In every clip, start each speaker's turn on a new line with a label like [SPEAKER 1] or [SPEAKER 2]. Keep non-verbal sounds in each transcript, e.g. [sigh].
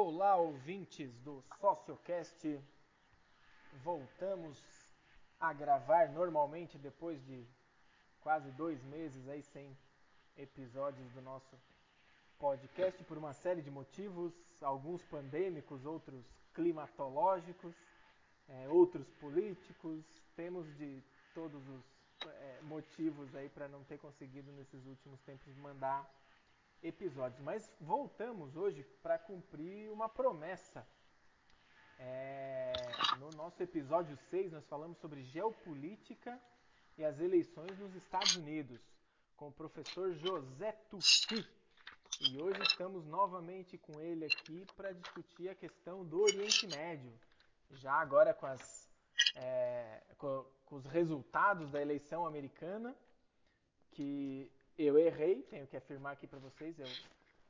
[SPEAKER 1] Olá, ouvintes do Sociocast. Voltamos a gravar normalmente depois de quase dois meses aí sem episódios do nosso podcast por uma série de motivos, alguns pandêmicos, outros climatológicos, é, outros políticos. Temos de todos os é, motivos aí para não ter conseguido nesses últimos tempos mandar episódios. Mas voltamos hoje para cumprir uma promessa. É, no nosso episódio 6, nós falamos sobre geopolítica e as eleições nos Estados Unidos, com o professor José Tufi. E hoje estamos novamente com ele aqui para discutir a questão do Oriente Médio. Já agora com, as, é, com, com os resultados da eleição americana, que eu errei, tenho que afirmar aqui para vocês, eu,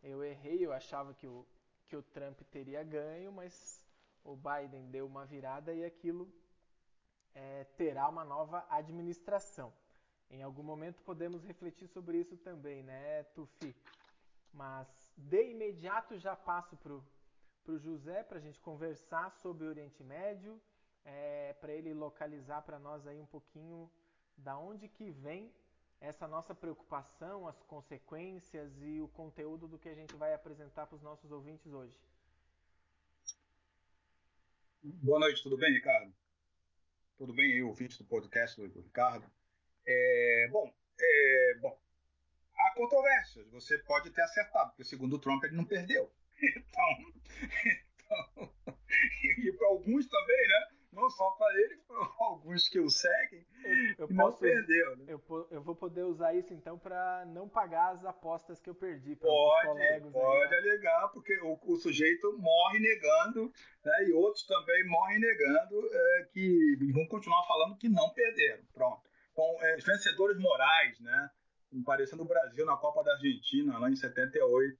[SPEAKER 1] eu errei, eu achava que o, que o Trump teria ganho, mas o Biden deu uma virada e aquilo é, terá uma nova administração. Em algum momento podemos refletir sobre isso também, né, Tufi? Mas de imediato já passo para o José para a gente conversar sobre o Oriente Médio, é, para ele localizar para nós aí um pouquinho da onde que vem essa nossa preocupação, as consequências e o conteúdo do que a gente vai apresentar para os nossos ouvintes hoje.
[SPEAKER 2] Boa noite, tudo bem, Ricardo? Tudo bem aí, ouvinte do podcast do Ricardo? É, bom, é, bom, há controvérsias. Você pode ter acertado, porque segundo o Trump ele não perdeu. [laughs] Então, então [laughs] e para alguns também, né? Não só para ele, [laughs] para alguns que o seguem, eu, não posso, perdeu. Né?
[SPEAKER 1] Eu, eu, vou poder usar isso então para não pagar as apostas que eu perdi
[SPEAKER 2] para os colegas. Pode aí, alegar, porque o, o, sujeito morre negando, né, e outros também morrem negando é, que vão continuar falando que não perderam. Pronto. Com é, vencedores morais, né? Parecendo o Brasil na Copa da Argentina, lá em 78,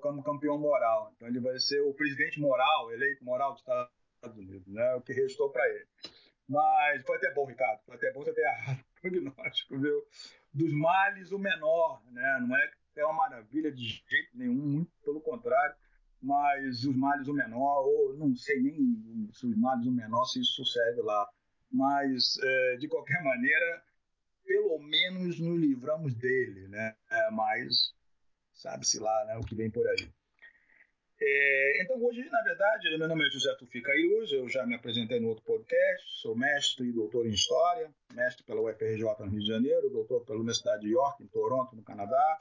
[SPEAKER 2] como campeão moral. Então ele vai ser o presidente moral, eleito moral dos Estados Estados Unidos, né? O que restou para ele. Mas foi até bom, Ricardo, foi até bom você ter errado o prognóstico, viu? Dos males, o menor, né? Não é é uma maravilha de jeito nenhum, muito pelo contrário, mas os males, o menor, ou não sei nem se os males, o menor, se isso serve lá. Mas, é, de qualquer maneira, pelo menos nos livramos dele, né? É, mas sabe-se lá né, o que vem por aí. É, então, hoje, na verdade, meu nome é José Tufica Iluz, eu já me apresentei no outro podcast, sou mestre e doutor em História, mestre pela UFRJ no Rio de Janeiro, doutor pela Universidade de York, em Toronto, no Canadá.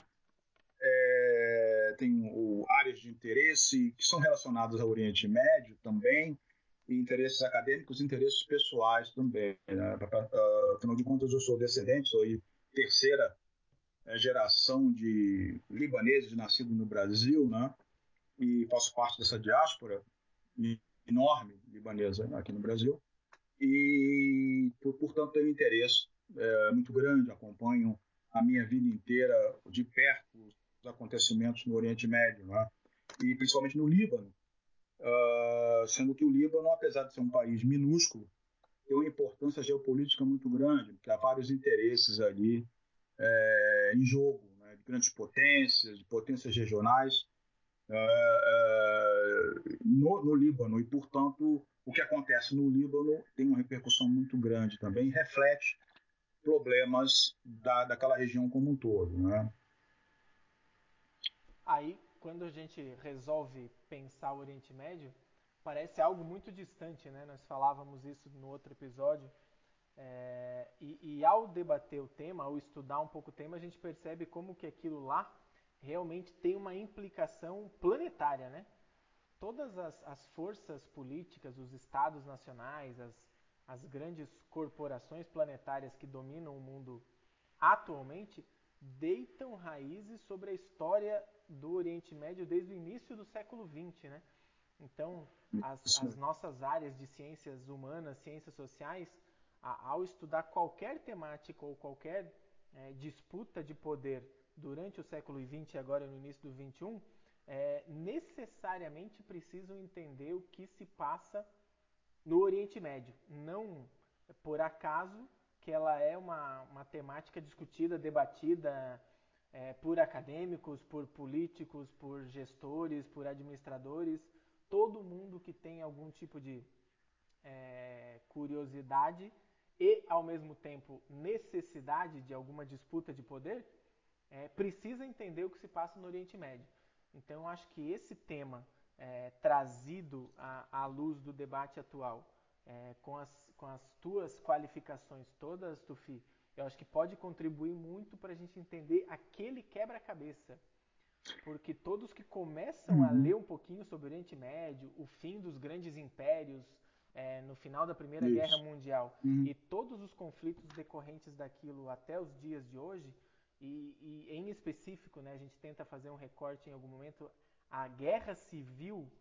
[SPEAKER 2] É, tenho áreas de interesse que são relacionadas ao Oriente Médio também, e interesses acadêmicos interesses pessoais também. Né? Afinal de contas, eu sou descendente, sou terceira é, geração de libaneses nascidos no Brasil, né? E faço parte dessa diáspora enorme libanesa aqui no Brasil e portanto tenho interesse é, muito grande acompanho a minha vida inteira de perto os acontecimentos no Oriente Médio né? e principalmente no Líbano uh, sendo que o Líbano apesar de ser um país minúsculo tem uma importância geopolítica muito grande porque há vários interesses ali é, em jogo né? de grandes potências de potências regionais no, no, Líbano. E, portanto, o que acontece no Líbano tem uma repercussão muito grande também, reflete problemas da, daquela região como um todo. Né?
[SPEAKER 1] Aí, quando a gente resolve pensar o Oriente Médio, parece algo muito distante, né? Nós falávamos isso no outro episódio. É, e, e, ao debater o tema, ao estudar um pouco o tema, a gente percebe como que aquilo lá realmente tem uma implicação planetária, né? Todas as, as forças políticas, os estados nacionais, as, as grandes corporações planetárias que dominam o mundo atualmente deitam raízes sobre a história do Oriente Médio desde o início do século XX, né? Então, as, as nossas áreas de ciências humanas, ciências sociais, a, ao estudar qualquer temática ou qualquer é, disputa de poder durante o século XX e agora no início do XXI, é, necessariamente precisam entender o que se passa no Oriente Médio. Não por acaso que ela é uma, uma temática discutida, debatida é, por acadêmicos, por políticos, por gestores, por administradores todo mundo que tem algum tipo de é, curiosidade e, ao mesmo tempo, necessidade de alguma disputa de poder, é, precisa entender o que se passa no Oriente Médio. Então, eu acho que esse tema é, trazido à, à, luz do debate atual, é, com, as, com as tuas qualificações todas, Tufi, eu acho que pode contribuir muito para a gente entender aquele quebra-cabeça. Porque todos que começam uhum. a ler um pouquinho sobre o Oriente Médio, o fim dos grandes impérios é, no final da Primeira Isso. Guerra Mundial uhum. e todos os conflitos decorrentes daquilo até os dias de hoje, e, e, em específico, né, a gente tenta fazer um recorte em algum momento, a guerra civil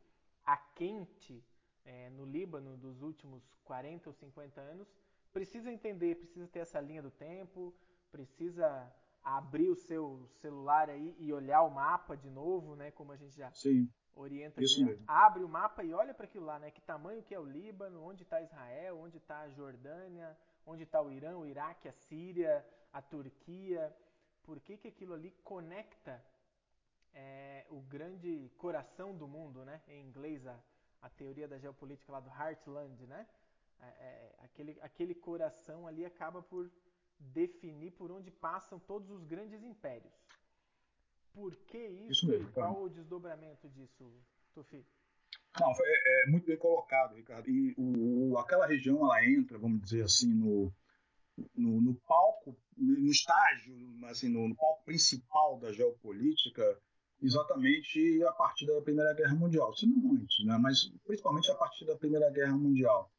[SPEAKER 1] a quente é, no Líbano dos últimos 40 ou 50 anos, precisa entender, precisa ter essa linha do tempo, precisa abrir o seu celular aí e olhar o mapa de novo, né, como a gente já
[SPEAKER 2] Sim,
[SPEAKER 1] orienta. Isso mesmo. Abre o mapa e olha para aquilo lá, né, que tamanho que é o Líbano, onde está Israel, onde está a Jordânia, onde está o Irã, o Iraque, a Síria, a Turquia, por que, que aquilo ali conecta é, o grande coração do mundo, né? Em inglês, a, a teoria da geopolítica lá do Heartland, né? É, é, aquele, aquele coração ali acaba por definir por onde passam todos os grandes impérios. Por que isso, isso mesmo, e qual o desdobramento disso, Tufi?
[SPEAKER 2] Não, é, é, muito bem colocado, Ricardo. E o, aquela região, ela entra, vamos dizer assim, no, no, no palco, no estágio, assim, no, no, palco principal da geopolítica, exatamente a partir da Primeira Guerra Mundial, se não antes, né? mas principalmente a partir da Primeira Guerra Mundial.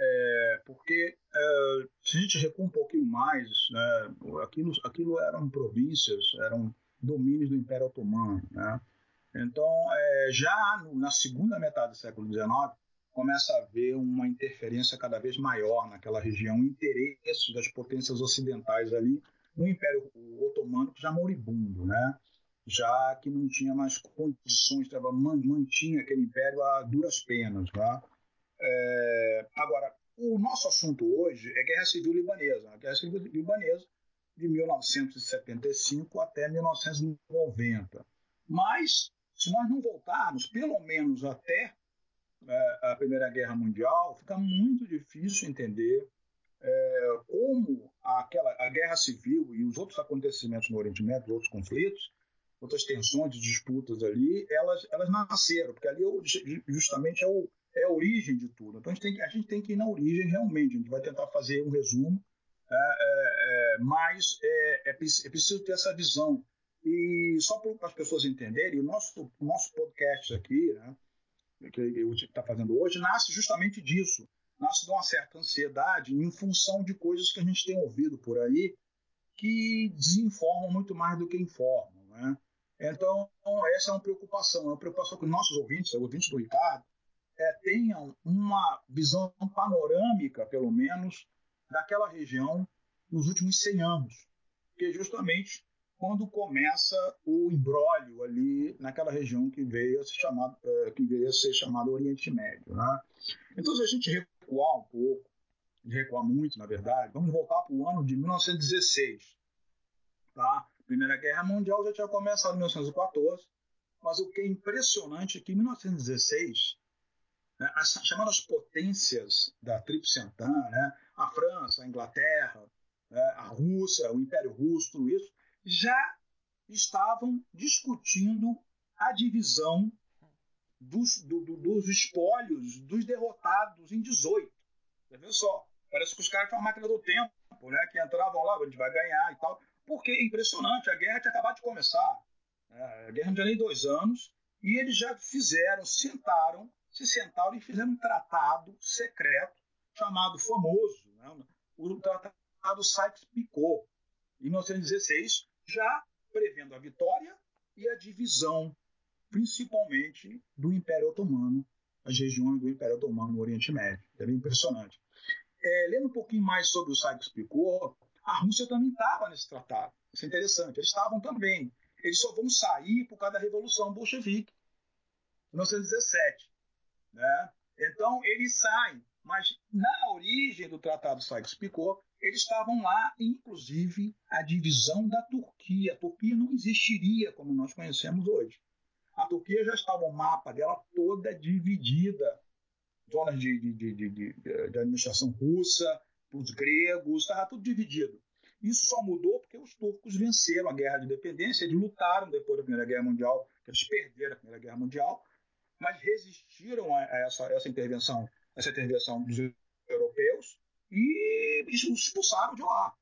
[SPEAKER 2] É, porque é, se a gente recua um pouquinho mais, né, aquilo, aquilo eram províncias, eram domínios do Império Otomano. Né? Então, é, já no, na segunda metade do século XIX, começa a haver uma interferência cada vez maior naquela região, interesse das potências ocidentais ali no Império Otomano, que já moribundo, né? já que não tinha mais condições, mantinha aquele império a duras penas. Tá? É, agora, o nosso assunto hoje é Guerra Civil Libanesa. A Guerra Civil Libanesa de 1975 até 1990. Mas, se nós não voltarmos pelo menos até a Primeira Guerra Mundial, fica muito difícil entender é, como aquela, a guerra civil e os outros acontecimentos no Oriente Médio, outros conflitos, outras tensões, disputas ali, elas, elas nasceram, porque ali é justamente é, o, é a origem de tudo. Então a gente, tem, a gente tem que ir na origem realmente, a gente vai tentar fazer um resumo, é, é, é mas é, é, preciso ter essa visão. E só para as pessoas entenderem, o nosso, nosso podcast aqui, né, que eu está fazendo hoje, nasce justamente disso. Nasce de uma certa ansiedade em função de coisas que a gente tem ouvido por aí que desinformam muito mais do que informam. Né? Então, essa é uma preocupação. É uma preocupação que nossos ouvintes, ouvintes do Ricardo, é, tenham uma visão panorâmica, pelo menos, daquela região nos últimos 100 anos. Que justamente quando começa o embrólio ali naquela região que veio a ser chamado, uh, que veio a ser chamado Oriente Médio. Né? Então, se a gente recuar um pouco, recuar muito, na verdade, vamos voltar para o ano de 1916. Tá? Primeira Guerra Mundial já tinha começado em 1914, mas o que é impressionante é que em 1916, né, as chamadas potências da Tríplice né, a França, a Inglaterra, né, a Rússia, o Império Russo, tudo isso, já estavam discutindo a divisão dos, do, do, dos espólios dos derrotados em 18. Vê só, parece que os caras tinham uma máquina do tempo, né, que entravam lá, a gente vai ganhar e tal, porque é impressionante, a guerra tinha acabado de começar, né, a guerra não tinha nem dois anos, e eles já fizeram, sentaram, se sentaram e fizeram um tratado secreto chamado famoso, né, o Tratado Sykes-Picot, em 1916, já prevendo a vitória e a divisão, principalmente do Império Otomano, as regiões do Império Otomano no Oriente Médio. É bem impressionante. É, lendo um pouquinho mais sobre o Sykes-Picot, a Rússia também estava nesse tratado. Isso é interessante. Eles estavam também. Eles só vão sair por causa da Revolução Bolchevique, 1917. Né? Então, eles saem. Mas na origem do Tratado Sykes-Picot, eles estavam lá, inclusive, a divisão da Turquia. A Turquia não existiria como nós conhecemos hoje. A Turquia já estava o mapa dela toda dividida. Zonas de, de, de, de, administração russa, os gregos, estava tudo dividido. Isso só mudou porque os turcos venceram a guerra de independência, eles lutaram depois da Primeira Guerra Mundial, eles perderam a Primeira Guerra Mundial, mas resistiram a essa, essa intervenção, essa intervenção dos europeus e expulsaram de lá.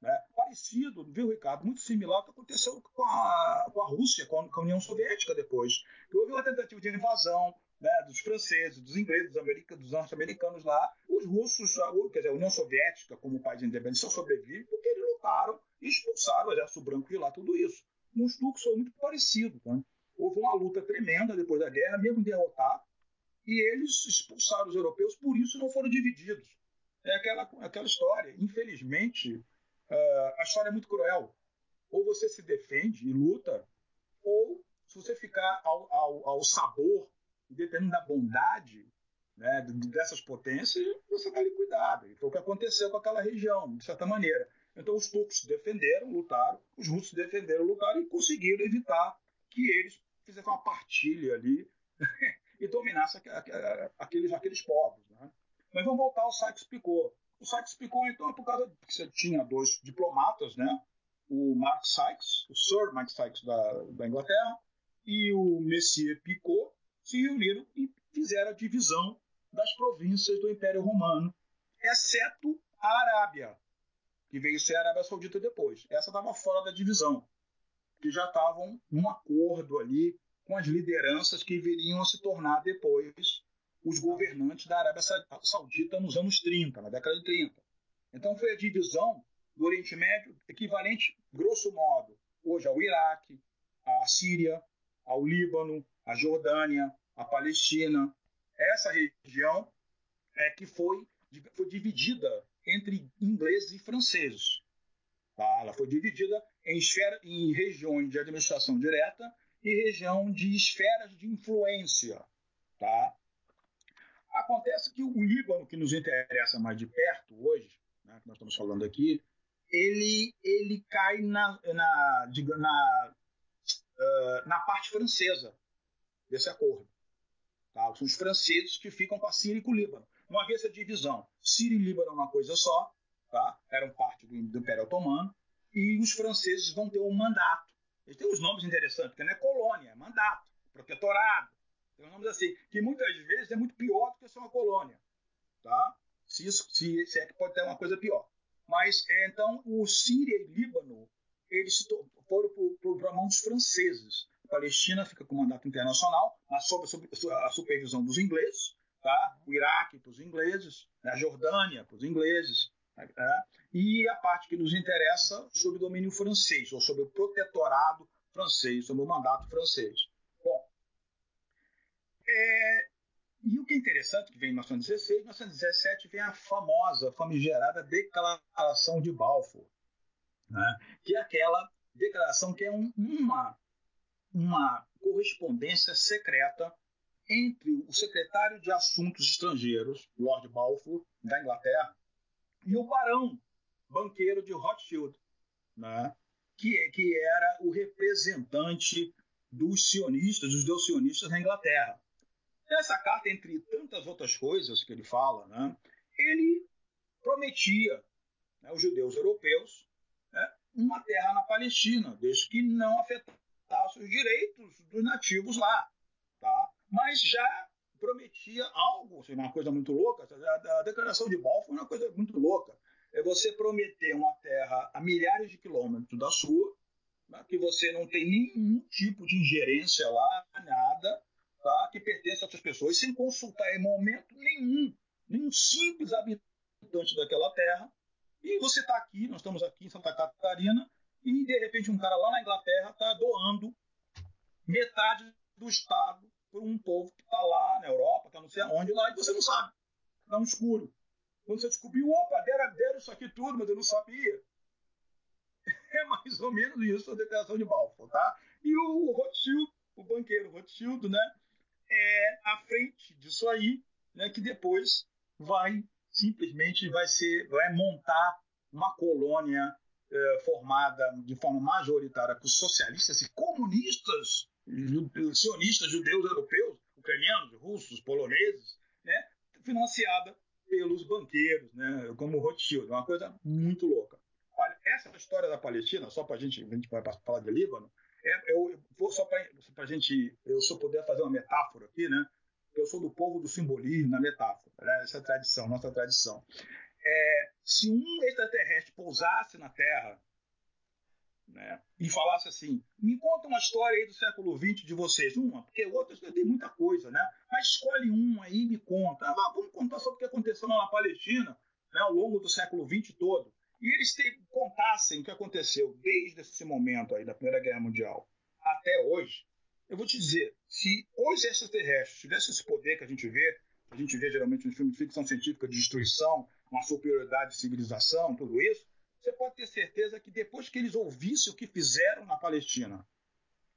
[SPEAKER 2] Né? Parecido, viu, Ricardo? Muito similar ao que aconteceu com a, com a Rússia, com a, com a União Soviética depois. Houve uma tentativa de invasão né, dos franceses, dos ingleses, dos, dos norte-americanos lá. Os russos, quer dizer, a União Soviética, como país independente, só sobrevive porque eles lutaram e expulsaram o exército branco de lá, tudo isso. Turcos foi muito parecido. Né? Houve uma luta tremenda depois da guerra, mesmo derrotar, e eles expulsaram os europeus, por isso não foram divididos. É aquela, aquela história. Infelizmente, uh, a história é muito cruel. Ou você se defende e luta, ou se você ficar ao, ao, ao sabor, dependendo da bondade né, dessas potências, você está liquidado. E foi o que aconteceu com aquela região, de certa maneira. Então, os turcos se defenderam, lutaram, os russos se defenderam, lutaram e conseguiram evitar que eles fizessem uma partilha ali [laughs] e dominassem aqueles, aqueles povos. Né? Mas vamos voltar ao Sykes-Picot. O Sykes-Picot, então, é por causa que você tinha dois diplomatas, né? o Mark Sykes, o Sir Mark Sykes da, da Inglaterra, e o Messier Picot, se reuniram e fizeram a divisão das províncias do Império Romano, exceto a Arábia, que veio ser a Arábia Saudita depois. Essa estava fora da divisão, que já estavam num acordo ali com as lideranças que viriam a se tornar depois os governantes da Arábia Saudita nos anos 30, na década de 30. Então foi a divisão do Oriente Médio equivalente, grosso modo, hoje ao Iraque, à Síria, ao Líbano, à Jordânia, à Palestina. Essa região é que foi, foi dividida entre ingleses e franceses. Tá? Ela foi dividida em, esfera, em regiões de administração direta e região de esferas de influência. Tá? Acontece que o Líbano, que nos interessa mais de perto hoje, né, que nós estamos falando aqui, ele, ele cai na, na, na, uh, na parte francesa desse acordo. Tá? São os franceses que ficam com a Síria e com o Líbano. Não havia essa divisão. Síria e Líbano é uma coisa só, tá? eram parte do, do Império Otomano, e os franceses vão ter um mandato. Eles têm uns nomes interessantes, porque não é colônia, é mandato, protetorado, tem nomes assim, que muitas vezes é muito pior do que ser uma colônia. Tá? Se, isso, se, se é que pode ter uma coisa pior. Mas, é, então, o Síria e Líbano, eles foram para a mão dos franceses. A Palestina fica com mandato internacional, mas sob, sob a supervisão dos ingleses. Tá? O Iraque para os ingleses, né? a Jordânia para os ingleses. Tá? E a parte que nos interessa sob o domínio francês, ou sob o protetorado francês, sob o mandato francês. É, e o que é interessante, que vem em 1916, em 1917 vem a famosa, famigerada Declaração de Balfour, né? que é aquela declaração que é um, uma, uma correspondência secreta entre o secretário de Assuntos Estrangeiros, Lord Balfour, da Inglaterra, e o barão banqueiro de Rothschild, né? que, que era o representante dos sionistas, dos deus sionistas na Inglaterra. Nessa carta, entre tantas outras coisas que ele fala, né, ele prometia né, aos judeus europeus né, uma terra na Palestina, desde que não afetasse os direitos dos nativos lá. Tá? Mas já prometia algo, assim, uma coisa muito louca. A, declaração de Balfour é uma coisa muito louca. É você prometer uma terra a milhares de quilômetros da sua, né, que você não tem nenhum tipo de ingerência lá, nada, tá? que pertence a outras pessoas, sem consultar em momento nenhum, nenhum simples habitante daquela terra. E você está aqui, nós estamos aqui em Santa Catarina, e de repente um cara lá na Inglaterra está doando metade do Estado para um povo que está lá na Europa, que não sei aonde lá, e você não sabe. Está no escuro. Quando você descobriu, opa, deram, deram isso aqui tudo, mas eu não sabia. [laughs] É mais ou menos isso a declaração de Balfour, tá? E o Rothschild, o banqueiro Rothschild, né? é à frente disso aí, né, que depois vai simplesmente vai ser vai montar uma colônia é, formada de forma majoritária por socialistas e comunistas sionistas judeus europeus, ucranianos, russos, poloneses, né, financiada pelos banqueiros, né, como Rothschild, uma coisa muito louca. Olha, essa história da Palestina, só para a gente, a gente vai falar de Líbano, é, eu vou só para a gente, eu se eu puder fazer uma metáfora aqui, né, eu sou do povo do simbolismo, na metáfora, né, essa é a tradição, nossa tradição. É, se um extraterrestre pousasse na Terra né, e falasse assim: me conta uma história aí do século XX de vocês. Uma, porque outras tem muita coisa, né? Mas escolhe uma aí e me conta. Ah, vamos contar sobre o que aconteceu lá na Palestina né, ao longo do século XX todo. E eles te, contassem o que aconteceu desde esse momento aí da Primeira Guerra Mundial até hoje. Eu vou te dizer, se os extraterrestres tivessem esse poder que a gente vê, a gente vê geralmente nos filmes de ficção científica de destruição, uma superioridade de civilização, tudo isso, você pode ter certeza que depois que eles ouvissem o que fizeram na Palestina,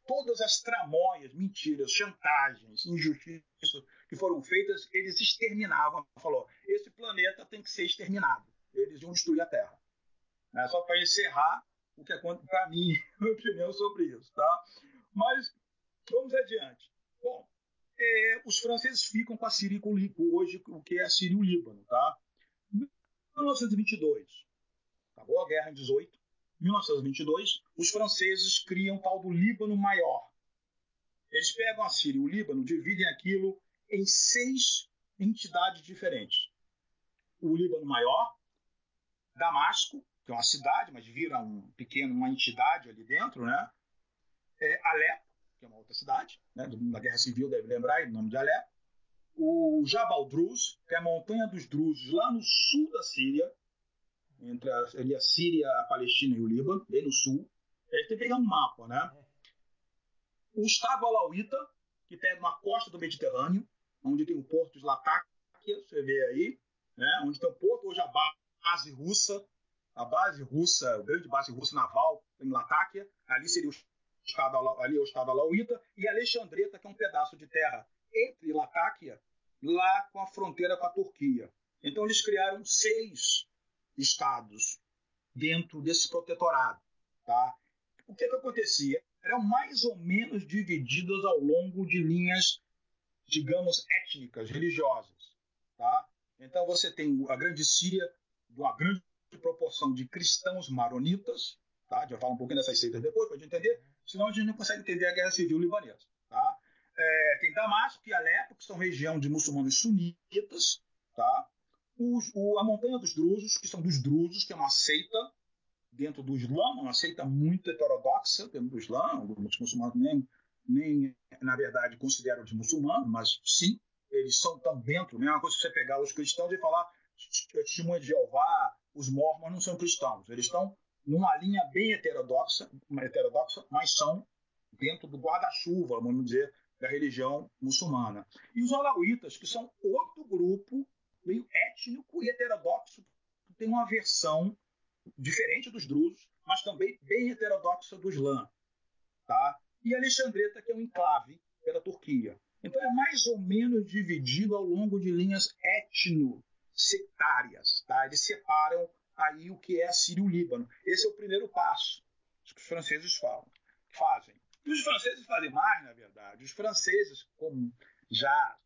[SPEAKER 2] todas as tramóias, mentiras, chantagens, injustiças que foram feitas, eles exterminavam. Falou: esse planeta tem que ser exterminado. Eles iam destruir a Terra. É só para encerrar o que acontece para mim, [laughs] minha opinião sobre isso, tá? Mas vamos adiante. Bom, é, os franceses ficam com a Síria hoje, o que é a Síria e o Líbano, tá? 1922, acabou a guerra em 18, 1922, os franceses criam o tal do Líbano Maior. Eles pegam a Síria e o Líbano, dividem aquilo em seis entidades diferentes. O Líbano Maior, Damasco, que é uma cidade, mas vira um pequeno, uma entidade ali dentro, né? É Alepo, que é uma outra cidade, né? da Guerra Civil, deve lembrar o nome de Alepo. O Jabal Druz, que é a montanha dos Druzes, lá no sul da Síria, entre a, ali a Síria, a Palestina e o Líbano, bem no sul. Ele tem que pegar um mapa, né? O Estado Alauíta, que pega uma costa do Mediterrâneo, onde tem o porto de Latáquia, você vê aí, né? onde tem o porto, hoje a base russa, a base russa, a grande base russa naval em Latáquia, ali seria o Estado, ali é o Estado Alauíta, e Alexandreta, que é um pedaço de terra entre Latáquia, lá com a fronteira com a Turquia. Então eles criaram seis estados dentro desse protetorado. Tá? O que, que acontecia? Eram mais ou menos divididos ao longo de linhas, digamos, étnicas, religiosas. Tá? Então você tem a Grande Síria, uma grande proporção de cristãos maronitas, tá? já falo um pouquinho dessas seitas depois, para entender, senão a gente não consegue entender a guerra civil libanesa. Tá? É, tem Damasco e Alepo, que são região de muçulmanos sunitas, tá? Os, o, a Montanha dos Drusos, que são dos Drusos, que é uma seita dentro do Islã, uma seita muito heterodoxa dentro do Islã, os muçulmanos nem, nem, na verdade, consideram de muçulmanos, mas sim, eles são tão dentro, mesma coisa que você pegar os cristãos e falar testemunha de Jeová, os mormons não são cristãos, eles estão numa linha bem heterodoxa, heterodoxa mas são dentro do guarda-chuva, vamos dizer, da religião muçulmana. E os alauítas, que são outro grupo meio étnico e heterodoxo, tem uma versão diferente dos drusos, mas também bem heterodoxa do Islã. Tá? E Alexandreta, que é um enclave pela Turquia. Então é mais ou menos dividido ao longo de linhas etno-sectárias. Tá? Eles separam aí o que é a Síria e o Líbano. Esse é o primeiro passo que os franceses falam, fazem. E os franceses fazem mais, na verdade. Os franceses, como já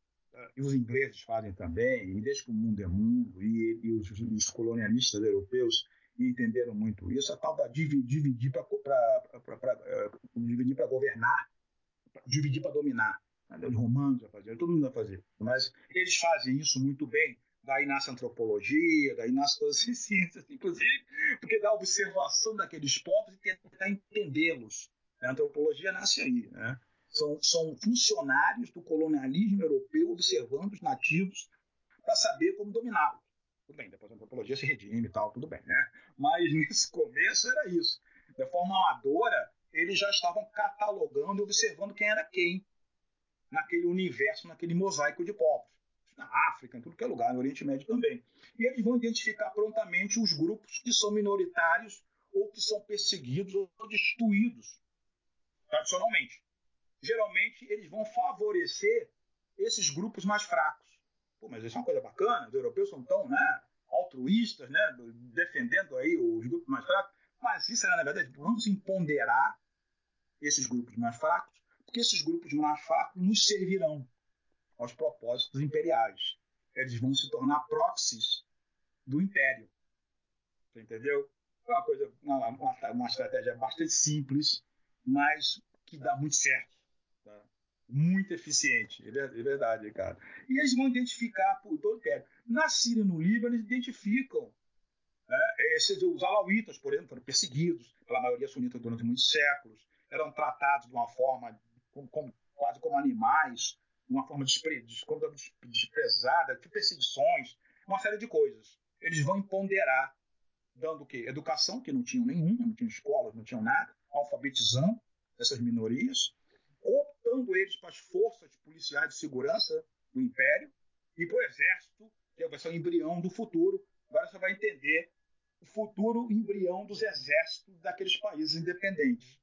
[SPEAKER 2] e os ingleses fazem também, e desde que o mundo é mundo, e, e os, os, colonialistas europeus entenderam muito isso, a tal da dividir para eh, dividir para governar, dividir para dominar. Os romanos vai fazer, todo mundo vai fazer. Mas eles fazem isso muito bem. Daí nasce a antropologia, daí nasce todas as [laughs] ciências, inclusive, porque dá observação daqueles povos e tentar entendê-los. A antropologia nasce aí, né? São, são funcionários do colonialismo europeu observando os nativos para saber como dominá-los. Tudo bem, depois a antropologia se redime e tal, tudo bem, né? Mas [laughs] nesse começo era isso. De forma amadora, eles já estavam catalogando e observando quem era quem naquele universo, naquele mosaico de povos. Na África, em tudo que é lugar, no Oriente Médio também. E eles vão identificar prontamente os grupos que são minoritários ou que são perseguidos ou destruídos tradicionalmente geralmente eles vão favorecer esses grupos mais fracos. Pô, mas isso é uma coisa bacana, os europeus são tão né, altruístas, né, defendendo aí os grupos mais fracos, mas isso, na verdade, vamos empoderar esses grupos mais fracos, Porque esses grupos mais fracos nos servirão aos propósitos imperiais. Eles vão se tornar proxies do império. Você entendeu? É uma coisa, uma, uma, uma estratégia bastante simples, mas que dá muito certo. Muito eficiente, é, é verdade, cara. E eles vão identificar por todo o império. Na Síria e no Líbano, eles identificam né, esses, os alauítas, por exemplo, foram perseguidos pela maioria sunita durante muitos séculos, eram tratados de uma forma como, como, quase como animais, de uma forma despre, desprezada, de perseguições, uma série de coisas. Eles vão empoderar, dando o quê? Educação, que não tinham nenhuma, não tinham escolas, não tinham nada, alfabetizando essas minorias, optando eles para as forças policiais de segurança do Império e para o Exército, que vai ser o embrião do futuro. Agora você vai entender o futuro embrião dos exércitos daqueles países independentes.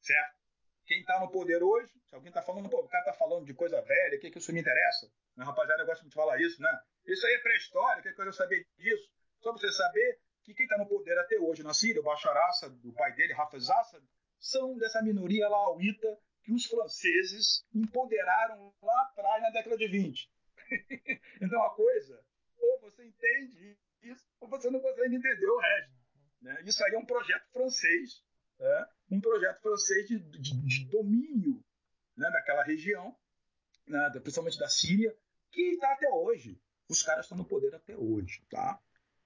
[SPEAKER 2] Certo? Quem está no poder hoje, se alguém está falando, pô, o cara está falando de coisa velha, o que, que isso me interessa? Né, rapaziada, eu gosto de falar isso, né? Isso aí é pré-história, que coisa eu saber disso? Só para você saber que quem está no poder até hoje na Síria, o Bashar Assad, o pai dele, Hafez Assad, são dessa minoria lauíta que os franceses empoderaram lá atrás, na década de 20. [laughs] então, a coisa, ou você entende isso, ou você não consegue entender o resto. Né? Isso aí é um projeto francês é, um projeto francês de, de, de domínio né, daquela região, né, principalmente da Síria, que está até hoje. Os caras estão no poder até hoje. Tá?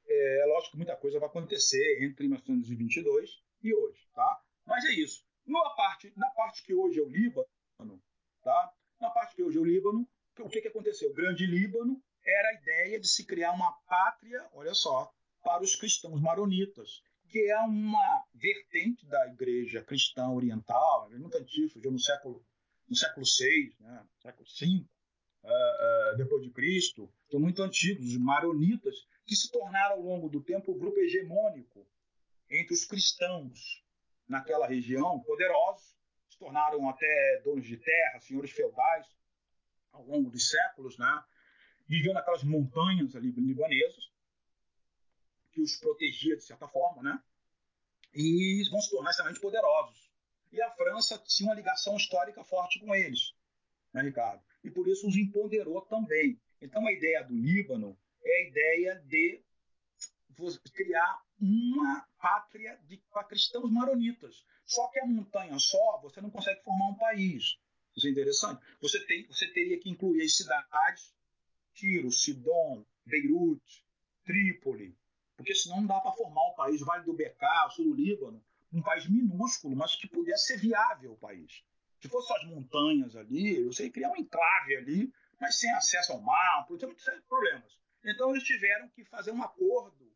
[SPEAKER 2] É lógico que muita coisa vai acontecer entre 1922 e hoje. Tá? Mas é isso. Na parte, na parte que hoje é o Líbano, tá? na parte que hoje é o Líbano, o que, que aconteceu? O Grande Líbano era a ideia de se criar uma pátria, olha só, para os cristãos maronitas que é uma vertente da igreja cristã oriental, é muito surgiu no século, no século VI, né, século V, uh, uh, depois de Cristo, são muito antigos, os maronitas, que se tornaram ao longo do tempo o grupo hegemônico entre os cristãos naquela região, poderosos, se tornaram até donos de terra, senhores feudais, ao longo dos séculos, né? viviam naquelas montanhas ali libanesas, que os protegia de certa forma, né? E vão se tornar extremamente poderosos. E a França tinha uma ligação histórica forte com eles, né, Ricardo? E por isso os empoderou também. Então a ideia do Líbano é a ideia de criar uma pátria de, para cristãos maronitas. Só que a montanha só, você não consegue formar um país. Isso é interessante. Você, tem, você teria que incluir as cidades Tiro, Sidon, Beirute, Trípoli, porque senão não dá para formar o país Vale do Becá, sul do Líbano, um país minúsculo, mas que pudesse ser viável o país. Se fosse só as montanhas ali, você ia criar um enclave ali, mas sem acesso ao mar, por muitos problemas. Então eles tiveram que fazer um acordo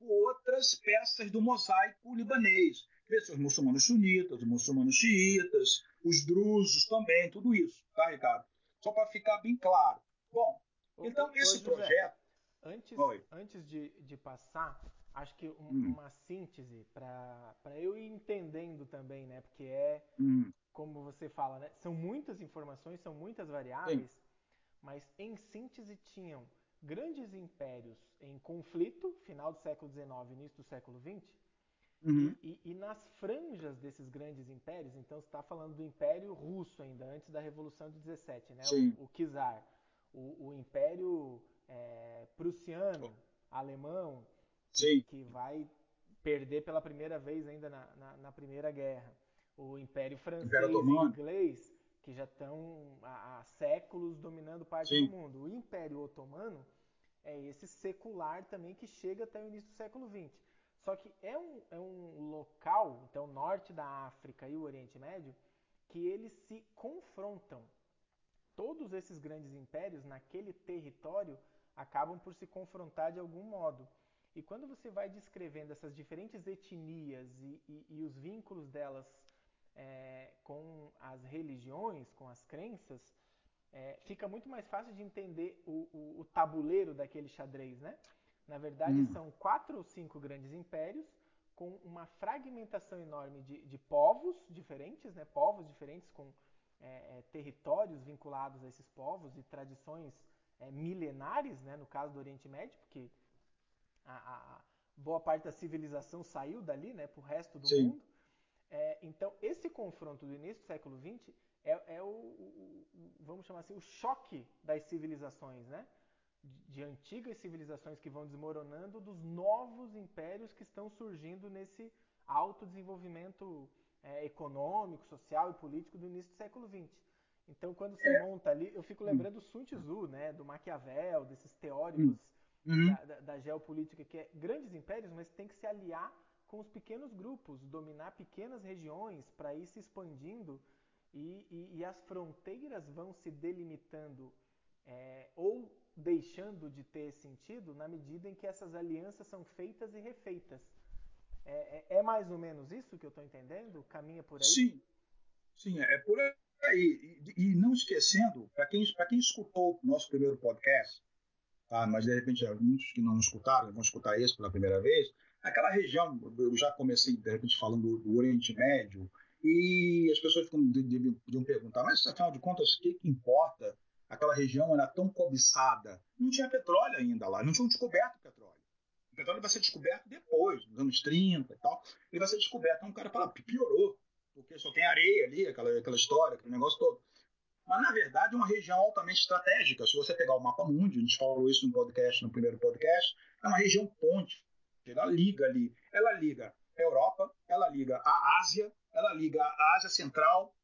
[SPEAKER 2] outras peças do mosaico libanês. Os muçulmanos sunitas, os muçulmanos xiitas, os drusos também, tudo isso, tá, Ricardo? Só para ficar bem claro. Bom, então esse projeto.
[SPEAKER 1] Antes, antes de, de passar, acho que um, hum. uma síntese para eu ir entendendo também, né? Porque é, hum. como você fala, né? São muitas informações, são muitas variáveis, Sim. mas em síntese tinham grandes impérios em conflito, final do século XIX, início do século XX, uhum. e, e, nas franjas desses grandes impérios, então você está falando do Império Russo ainda, antes da Revolução de 17, né? O, o Czar. O, o Império é, prussiano, alemão, que, que, vai perder pela primeira vez ainda na, na, na Primeira Guerra. O Império Francês e inglês, que já estão há, há, séculos dominando parte Sim. do mundo. O Império Otomano é esse secular também que chega até o início do século XX. Só que é um, é um local, então norte da África e o Oriente Médio, que eles se confrontam. Todos esses grandes impérios naquele território acabam por se confrontar de algum modo. E quando você vai descrevendo essas diferentes etnias e, e, e os vínculos delas é, com as religiões, com as crenças, é, fica muito mais fácil de entender o, o, o tabuleiro daquele xadrez, né? Na verdade, hum. são quatro ou cinco grandes impérios com uma fragmentação enorme de, de povos diferentes, né? Povos diferentes com é, é territórios vinculados a esses povos e tradições é, milenares, né, no caso do Oriente Médio, porque a, a, boa parte da civilização saiu dali né, para o resto do Sim. mundo. É, então, esse confronto do início do século XX é, é o, o, o, vamos chamar assim, o choque das civilizações, né? De, de, antigas civilizações que vão desmoronando, dos novos impérios que estão surgindo nesse alto desenvolvimento é, econômico, social e político do início do século XX. Então, quando você é. monta ali, eu fico lembrando do Sun Tzu, né, do Maquiavel, desses teóricos uhum. da, da, da, geopolítica, que é grandes impérios, mas tem que se aliar com os pequenos grupos, dominar pequenas regiões para ir se expandindo e, e, e, as fronteiras vão se delimitando é, ou deixando de ter sentido na medida em que essas alianças são feitas e refeitas. É, é, é mais ou menos isso que eu estou entendendo? Caminha por aí?
[SPEAKER 2] Sim, sim, é por aí. E, e não esquecendo, para quem, quem escutou o nosso primeiro podcast, tá, mas de repente muitos que não escutaram vão escutar esse pela primeira vez, aquela região, eu já comecei de repente falando do, Oriente Médio, e as pessoas deviam perguntar, mas afinal de contas, o que, que importa? Aquela região era tão cobiçada. Não tinha petróleo ainda lá, não tinham descoberto petróleo. O petróleo vai ser descoberto depois, nos anos 30 e tal. Ele vai ser descoberto. Então o cara fala, piorou, porque só tem areia ali, aquela, aquela história, aquele negócio todo. Mas, na verdade, é uma região altamente estratégica. Se você pegar o mapa mundo, a gente falou isso no podcast, no primeiro podcast, é uma região ponte. Ela liga ali. Ela liga a Europa, ela liga a Ásia, ela liga a Ásia Central,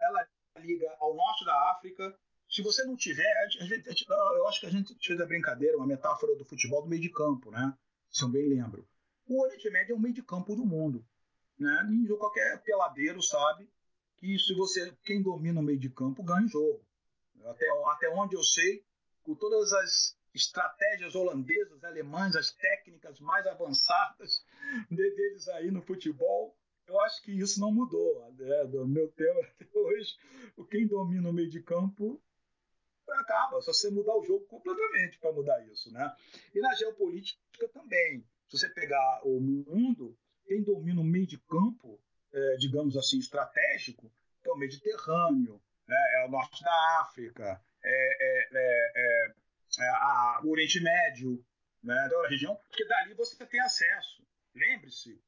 [SPEAKER 2] ela liga ao norte da África. Se você não tiver, gente, eu acho que a gente fez a brincadeira, uma metáfora do futebol do meio de campo, né? Se eu bem lembro. O Oriente Médio é o meio de campo do mundo. Né? E qualquer peladeiro sabe que se você quem domina o meio de campo ganha o jogo. Até, até onde eu sei, com todas as estratégias holandesas, alemãs, as técnicas mais avançadas [laughs] deles aí no futebol, eu acho que isso não mudou. Né? Do meu tempo [laughs] até hoje, quem domina o meio de campo acaba, só você mudar o jogo completamente para mudar isso. Né? E na geopolítica também. Se você pegar o mundo, quem domina o meio de campo, é, digamos assim, estratégico, é o Mediterrâneo, né? é o norte da África, é, é, é, é a, o Oriente Médio, né? da região, porque dali você tem acesso. Lembre-se,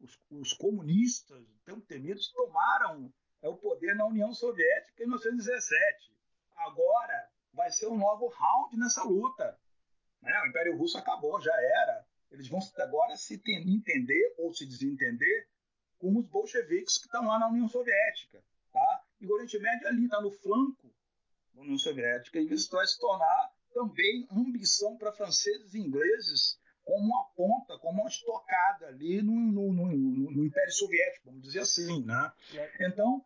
[SPEAKER 2] os, os, comunistas, tão temidos, tomaram é, o poder na União Soviética em 1917. Agora vai ser um novo round nessa luta. Né? O Império Russo acabou, já era. Eles vão agora se entender ou se desentender com os bolcheviques que estão lá na União Soviética. Tá? E o Oriente Médio ali está no flanco da União Soviética e isso vai se tornar também ambição para franceses e ingleses como uma ponta, como uma estocada ali no, no, no, no Império Soviético, vamos dizer assim. Né? Então.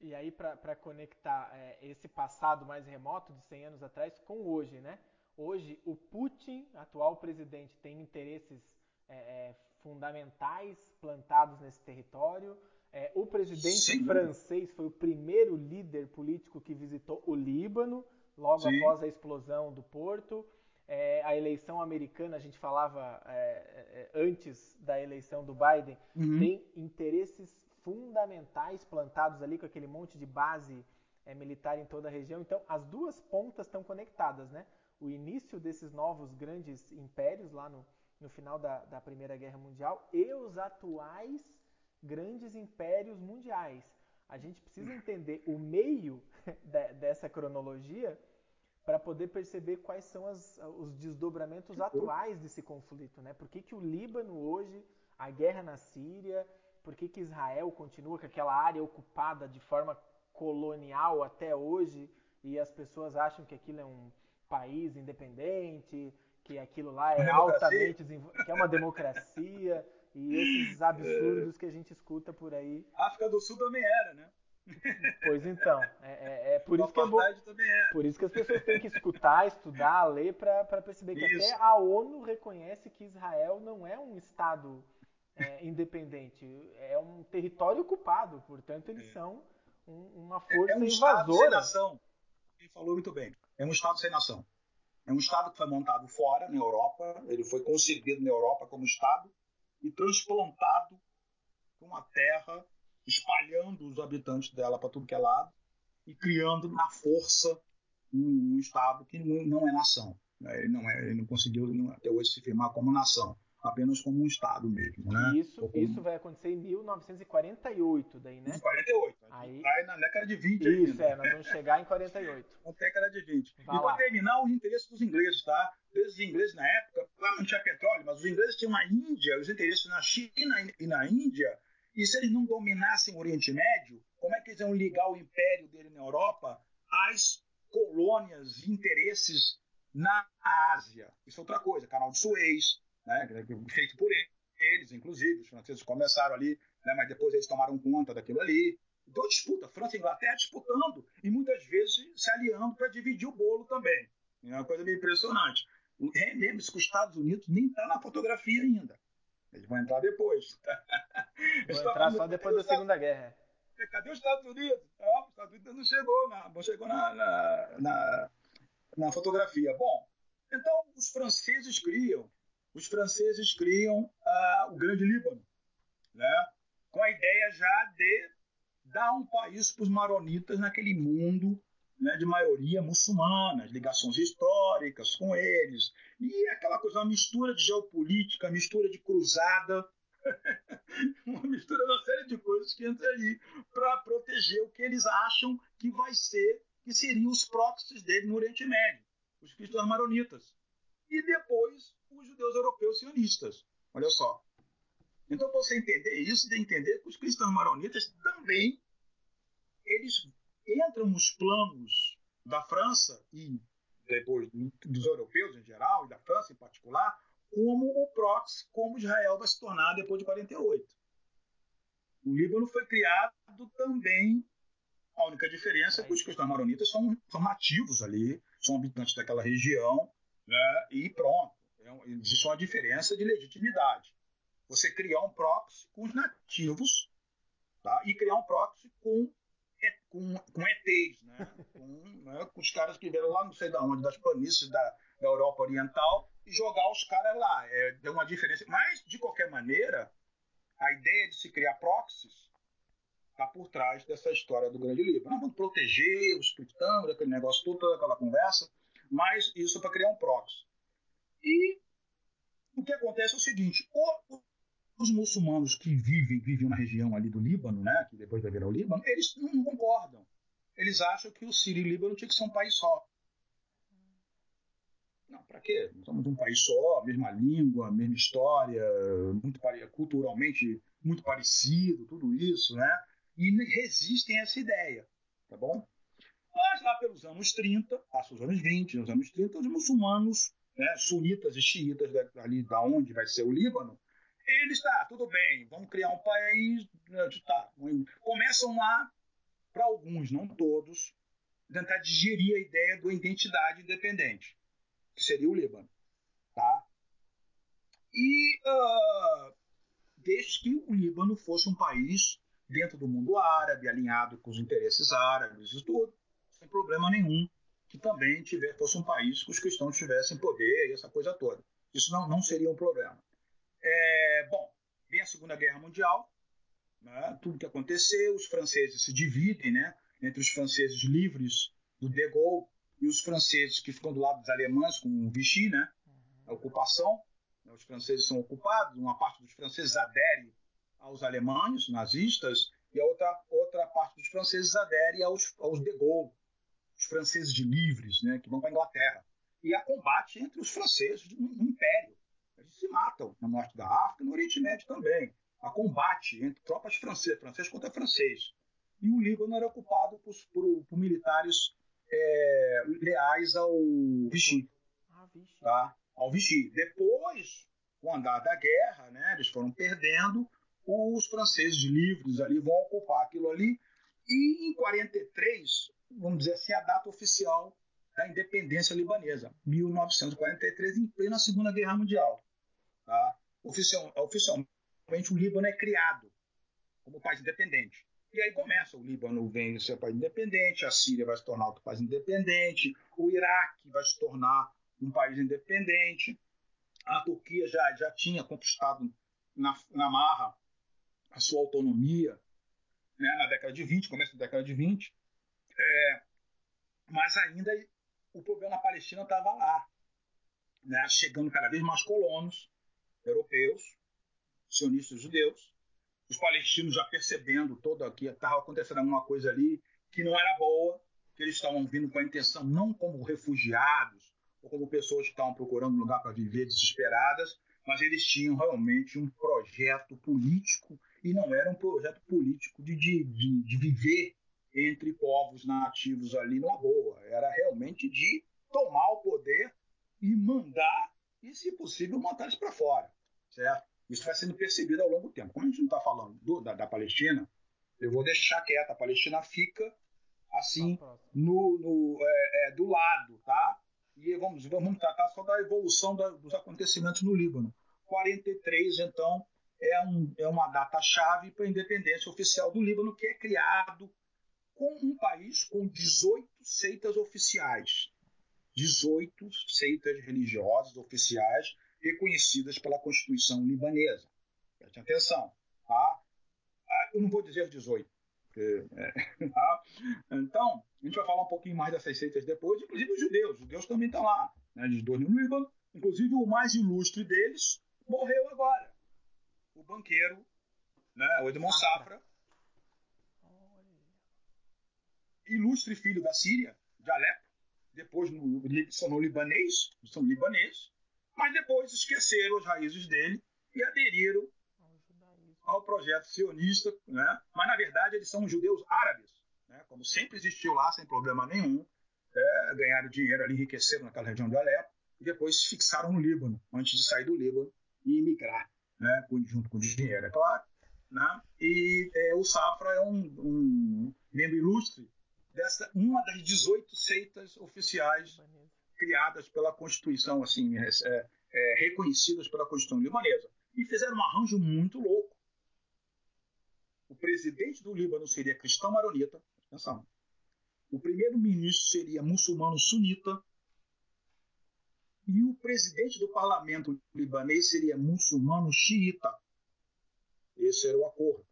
[SPEAKER 1] E aí, para conectar é, esse passado mais remoto, de 100 anos atrás, com hoje, né? Hoje, o Putin, atual presidente, tem interesses é, é, fundamentais plantados nesse território. É, o presidente Sim. francês foi o primeiro líder político que visitou o Líbano, logo Sim. após a explosão do porto. É, a eleição americana, a gente falava é, é, antes da eleição do Biden, uhum. tem interesses fundamentais plantados ali com aquele monte de base é, militar em toda a região. Então, as duas pontas estão conectadas, né? O início desses novos grandes impérios lá no, no final da, da Primeira Guerra Mundial e os atuais grandes impérios mundiais. A gente precisa entender o meio [laughs] de, dessa cronologia para poder perceber quais são as, os desdobramentos atuais desse conflito, né? Por que, que o Líbano hoje, a guerra na Síria, por que, que Israel continua com aquela área ocupada de forma colonial até hoje e as pessoas acham que aquilo é um país independente, que aquilo lá é altamente que é uma democracia e esses [laughs] absurdos que a gente escuta por aí.
[SPEAKER 2] A África do Sul também era, né?
[SPEAKER 1] Pois então, é, é, é por isso que é bom, por isso que as pessoas têm que escutar, estudar, ler para perceber que isso. até a ONU reconhece que Israel não é um estado é, independente, é um território ocupado, portanto eles é. são um, uma é, força é um invasora. Estado sem
[SPEAKER 2] nação. Quem falou muito bem. É um estado sem nação. É um estado que foi montado fora, na Europa. Ele foi concebido na Europa como estado e transplantado para uma terra espalhando os habitantes dela para tudo que é lado e criando na força um, um Estado que não, não é nação. Né? Ele, não é, ele não conseguiu até hoje se firmar como nação. apenas como um Estado mesmo. Né?
[SPEAKER 1] Isso, como... isso vai acontecer em 1948, daí, né?
[SPEAKER 2] Em 48.
[SPEAKER 1] Aí...
[SPEAKER 2] Vai na década de 20
[SPEAKER 1] Isso,
[SPEAKER 2] ainda.
[SPEAKER 1] é, nós vamos chegar em 48. [laughs]
[SPEAKER 2] Na década de 20.
[SPEAKER 1] Vai
[SPEAKER 2] e para terminar, os interesses dos ingleses, tá? Os ingleses na época, claro, não tinha petróleo, mas os ingleses tinham a Índia, os interesses na China e na Índia, e se eles não dominassem o Oriente Médio, como é que eles iam ligar o império dele na Europa às colônias e interesses na Ásia? Isso é outra coisa, canal de Suez, né, feito por eles, inclusive, os franceses começaram ali, né, mas depois eles tomaram conta daquilo ali. Então disputa, França e Inglaterra disputando e muitas vezes se aliando para dividir o bolo também. É uma coisa meio impressionante. Lembre-se que os Estados Unidos nem está na fotografia ainda. Eles vão entrar depois. [laughs]
[SPEAKER 1] Vão entrar só depois da Segunda Guerra.
[SPEAKER 2] É, cadê os Estados Unidos? Não, os Estados Unidos não chegou, na, não chegou na, na, na, na fotografia. Bom, então os franceses criam, os franceses criam uh, o Grande Líbano, né? com a ideia já de dar um país para os maronitas naquele mundo né, de maioria muçulmana, ligações históricas com eles, e aquela coisa, uma mistura de geopolítica, mistura de cruzada, [laughs] uma mistura de uma série de coisas que entra ali para proteger o que eles acham que vai ser, que seriam os proxies dele no Oriente Médio, os cristãos maronitas. E depois os judeus europeus sionistas. Olha só. Então, para você entender isso, de entender que os cristãos maronitas também eles entram nos planos da França e depois dos europeus em geral e da França em particular como o proxy, como Israel vai se tornar depois de 48. O Líbano foi criado também. A única diferença é que os cristãos maronitas são, são nativos ali, são habitantes daquela região, né, e pronto. É existe uma diferença de legitimidade. Você criar um proxy com os nativos tá, e criar um proxy com com, com ETs, né? Com, né? com, os caras que vieram lá, não sei de onde, das planícies da, da Europa Oriental, e jogar os caras lá. É, deu uma diferença. Mas, de qualquer maneira, a ideia de se criar proxies está por trás dessa história do Grande Livro. Nós vamos proteger os cristãos, aquele negócio todo, toda aquela conversa, mas isso é para criar um proxy. E o que acontece é o seguinte: o, os muçulmanos que vivem, vivem na região ali do Líbano, né, que depois vai virar o Líbano, eles não concordam. Eles acham que o Síria e o Líbano tinha que ser um país só. Não, para quê? Somos um país só, mesma língua, mesma história, muito culturalmente muito parecido, tudo isso, né? E resistem a essa ideia, tá bom? Mas lá pelos anos 30, passa os anos 20, nos anos 30, os muçulmanos, né, sunitas e xiitas ali da onde vai ser o Líbano, eles, tá, tudo bem, vamos criar um país, tá, começam lá, para alguns, não todos, tentar digerir a ideia da identidade independente, que seria o Líbano, tá? E uh, desde que o Líbano fosse um país dentro do mundo árabe, alinhado com os interesses árabes e tudo, sem problema nenhum, que também tiver, fosse um país que os cristãos tivessem poder e essa coisa toda. Isso não, não seria um problema. É, bom, vem a Segunda Guerra Mundial, né, tudo que aconteceu, os franceses se dividem né, entre os franceses livres do De Gaulle e os franceses que ficam do lado dos alemães com o Vichy, né, a ocupação. Né, os franceses são ocupados, uma parte dos franceses adere aos alemães nazistas e a outra, outra parte dos franceses adere aos, aos De Gaulle, os franceses de livres, né, que vão para a Inglaterra. E há combate entre os franceses no Império se matam no norte da África e no Oriente Médio também. Há combate entre tropas francesas, francês contra francês. E o Líbano era ocupado por, por, por militares é, leais ao Vichy.
[SPEAKER 1] Ah, Vichy.
[SPEAKER 2] Tá? Ao Vichy. Depois, com o andar da guerra, né, eles foram perdendo, os franceses livres ali vão ocupar aquilo ali. E em 43, vamos dizer assim, a data oficial da independência libanesa, 1943, em plena Segunda Guerra Mundial. Tá? Oficial, oficialmente, o Líbano é criado como país independente. E aí começa, o Líbano vem ser país independente, a Síria vai se tornar outro país independente, o Iraque vai se tornar um país independente, a Turquia já, já tinha conquistado na, na marra a sua autonomia né, na década de 20, começo da década de 20, é, mas ainda o problema na Palestina estava lá, né, chegando cada vez mais colonos, europeus, sionistas judeus, os palestinos já percebendo toda que estava acontecendo alguma coisa ali que não era boa, que eles estavam vindo com a intenção não como refugiados ou como pessoas que estavam procurando um lugar para viver desesperadas, mas eles tinham realmente um projeto político e não era um projeto político de, de, de, de viver entre povos nativos ali numa boa. Era realmente de tomar o poder e mandar, e se possível, matar eles para fora. Certo? Isso vai sendo percebido ao longo do tempo. Como a gente não está falando do, da, da, Palestina, eu vou deixar quieta. A Palestina fica assim no, no é, é, do lado, tá? E vamos, vamos tratar só da evolução da, dos acontecimentos no Líbano. 43, então, é, um, é uma data-chave para a independência oficial do Líbano, que é criado com um país com 18 seitas oficiais. 18 seitas religiosas oficiais reconhecidas pela Constituição libanesa. Preste atenção, tá? Ah, eu não vou dizer 18. Porque, é, [laughs] tá? Então, a gente vai falar um pouquinho mais dessas seitas depois, inclusive os judeus. Os judeus também estão lá, né, de dois no Líbano. Inclusive, o mais ilustre deles morreu agora. O banqueiro, né, o Edmond Safra. Ilustre filho da Síria, de Alepo. Depois no, se tornou libanês, são libanês. Mas depois esqueceram as raízes dele e aderiram ao projeto sionista, né? mas na verdade eles são judeus árabes, né? como sempre existiu lá, sem problema nenhum, é, ganharam dinheiro ali, enriqueceram naquela região de Alepo, e depois fixaram no Líbano, antes de sair do Líbano e imigrar, né? junto com o dinheiro, é claro. Né? E é, o Safra é um, um, membro ilustre dessa uma das 18 seitas oficiais criadas pela Constituição, assim, é, é, é, reconhecidas pela Constituição libanesa. E fizeram um arranjo muito louco. O presidente do Líbano seria cristão maronita, atenção. O primeiro-ministro seria muçulmano sunita. E o presidente do parlamento libanês seria muçulmano xiita. Esse era o acordo.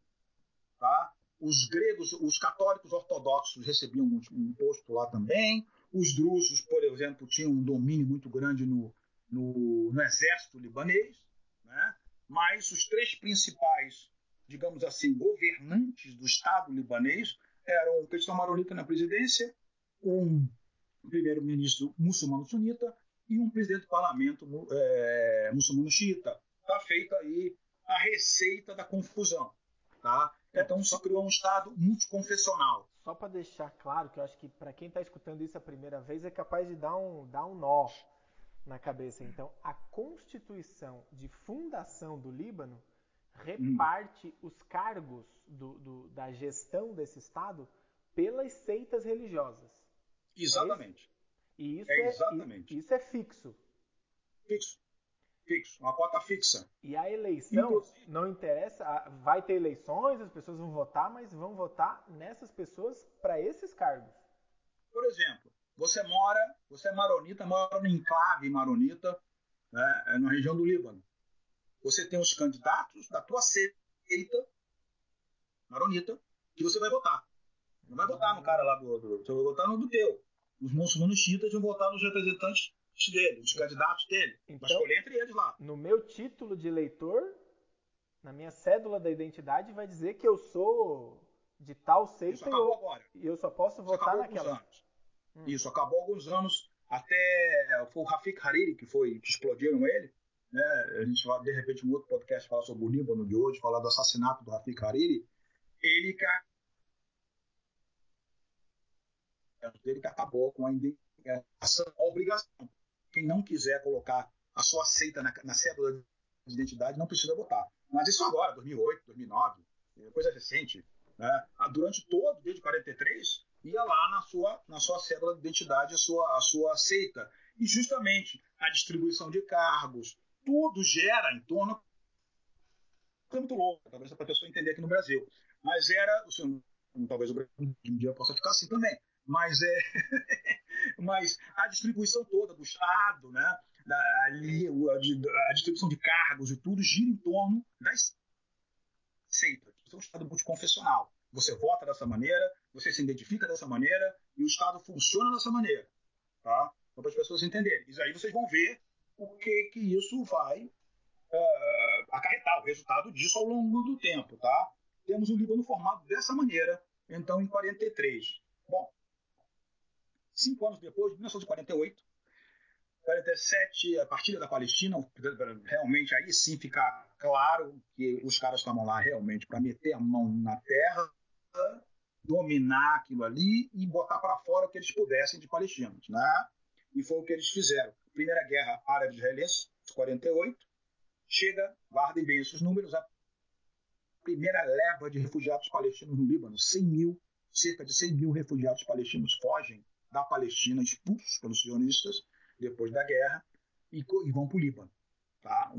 [SPEAKER 2] Tá? Os gregos, os católicos ortodoxos recebiam um imposto lá também. Os drusos, por exemplo, tinham um domínio muito grande no, no, no exército libanês, né? mas os três principais, digamos assim, governantes do Estado libanês eram o cristão maronita na presidência, um primeiro-ministro muçulmano sunita e um presidente do parlamento é, muçulmano xiita. Está feita aí a receita da confusão. Tá? Então se criou um Estado multiconfessional.
[SPEAKER 1] Só para deixar claro, que eu acho que para quem está escutando isso a primeira vez é capaz de dar um, dar um nó na cabeça. Então, a constituição de fundação do Líbano reparte hum. os cargos do, do, da gestão desse Estado pelas seitas religiosas.
[SPEAKER 2] Exatamente.
[SPEAKER 1] É e isso é, é exatamente. isso é fixo.
[SPEAKER 2] Fixo. Fixo. Uma cota fixa.
[SPEAKER 1] E a eleição, Inclusive, não interessa, vai ter eleições, as pessoas vão votar, mas vão votar nessas pessoas para esses cargos.
[SPEAKER 2] Por exemplo, você mora, você é maronita, mora no enclave maronita, né, é na região do Líbano. Você tem os candidatos da tua seita maronita que você vai votar. Não vai votar no cara lá do, do você vai votar no do teu. Os muçulmanos chiitas vão votar nos representantes dele, os candidatos dele. Então, vai escolher entre eles lá.
[SPEAKER 1] No meu título de eleitor, na minha cédula da identidade, vai dizer que eu sou de tal seita e eu, eu, só posso Isso votar naquela.
[SPEAKER 2] Hum. Isso acabou alguns anos, até foi o Rafik Hariri que foi que explodiram ele. Né? A gente vai, de repente, um outro podcast falar sobre o Líbano de hoje, falar do assassinato do Rafik Hariri. Ele que ele que acabou com a, a obrigação quem não quiser colocar a sua seita na, na cédula de identidade não precisa votar. Mas isso agora, 2008, 2009, é coisa recente. Né? Ah, durante todo, desde 43, ia lá na sua, na sua cédula de identidade a sua, a sua seita. E justamente a distribuição de cargos, tudo gera em torno. É muito louco, talvez para a pessoa entender aqui no Brasil. Mas era. Talvez o Brasil um dia possa ficar assim também. Mas é. [laughs] mas a distribuição toda do Estado, né, da, ali, a, a, distribuição de cargos e tudo gira em torno das seitas. É um Estado multiconfessional. Você vota dessa maneira, você se identifica dessa maneira e o Estado funciona dessa maneira. Tá? Então, para as pessoas entenderem. E aí vocês vão ver o que, que isso vai uh, acarretar o resultado disso ao longo do tempo, tá? Temos o Líbano formado dessa maneira, então, em 43. Bom, cinco anos depois, 1948, 47, a partilha da Palestina, realmente aí sim fica claro que os caras estavam lá realmente para meter a mão na terra, dominar aquilo ali e botar para fora o que eles pudessem de palestinos, né? E foi o que eles fizeram. Primeira Guerra Árabe-Israelense, 48, chega, guardem bem esses números, a primeira leva de refugiados palestinos no Líbano, 100 mil, cerca de 100 mil refugiados palestinos fogem da Palestina, expulsos pelos sionistas depois da guerra, e, e vão para o Líbano. Tá?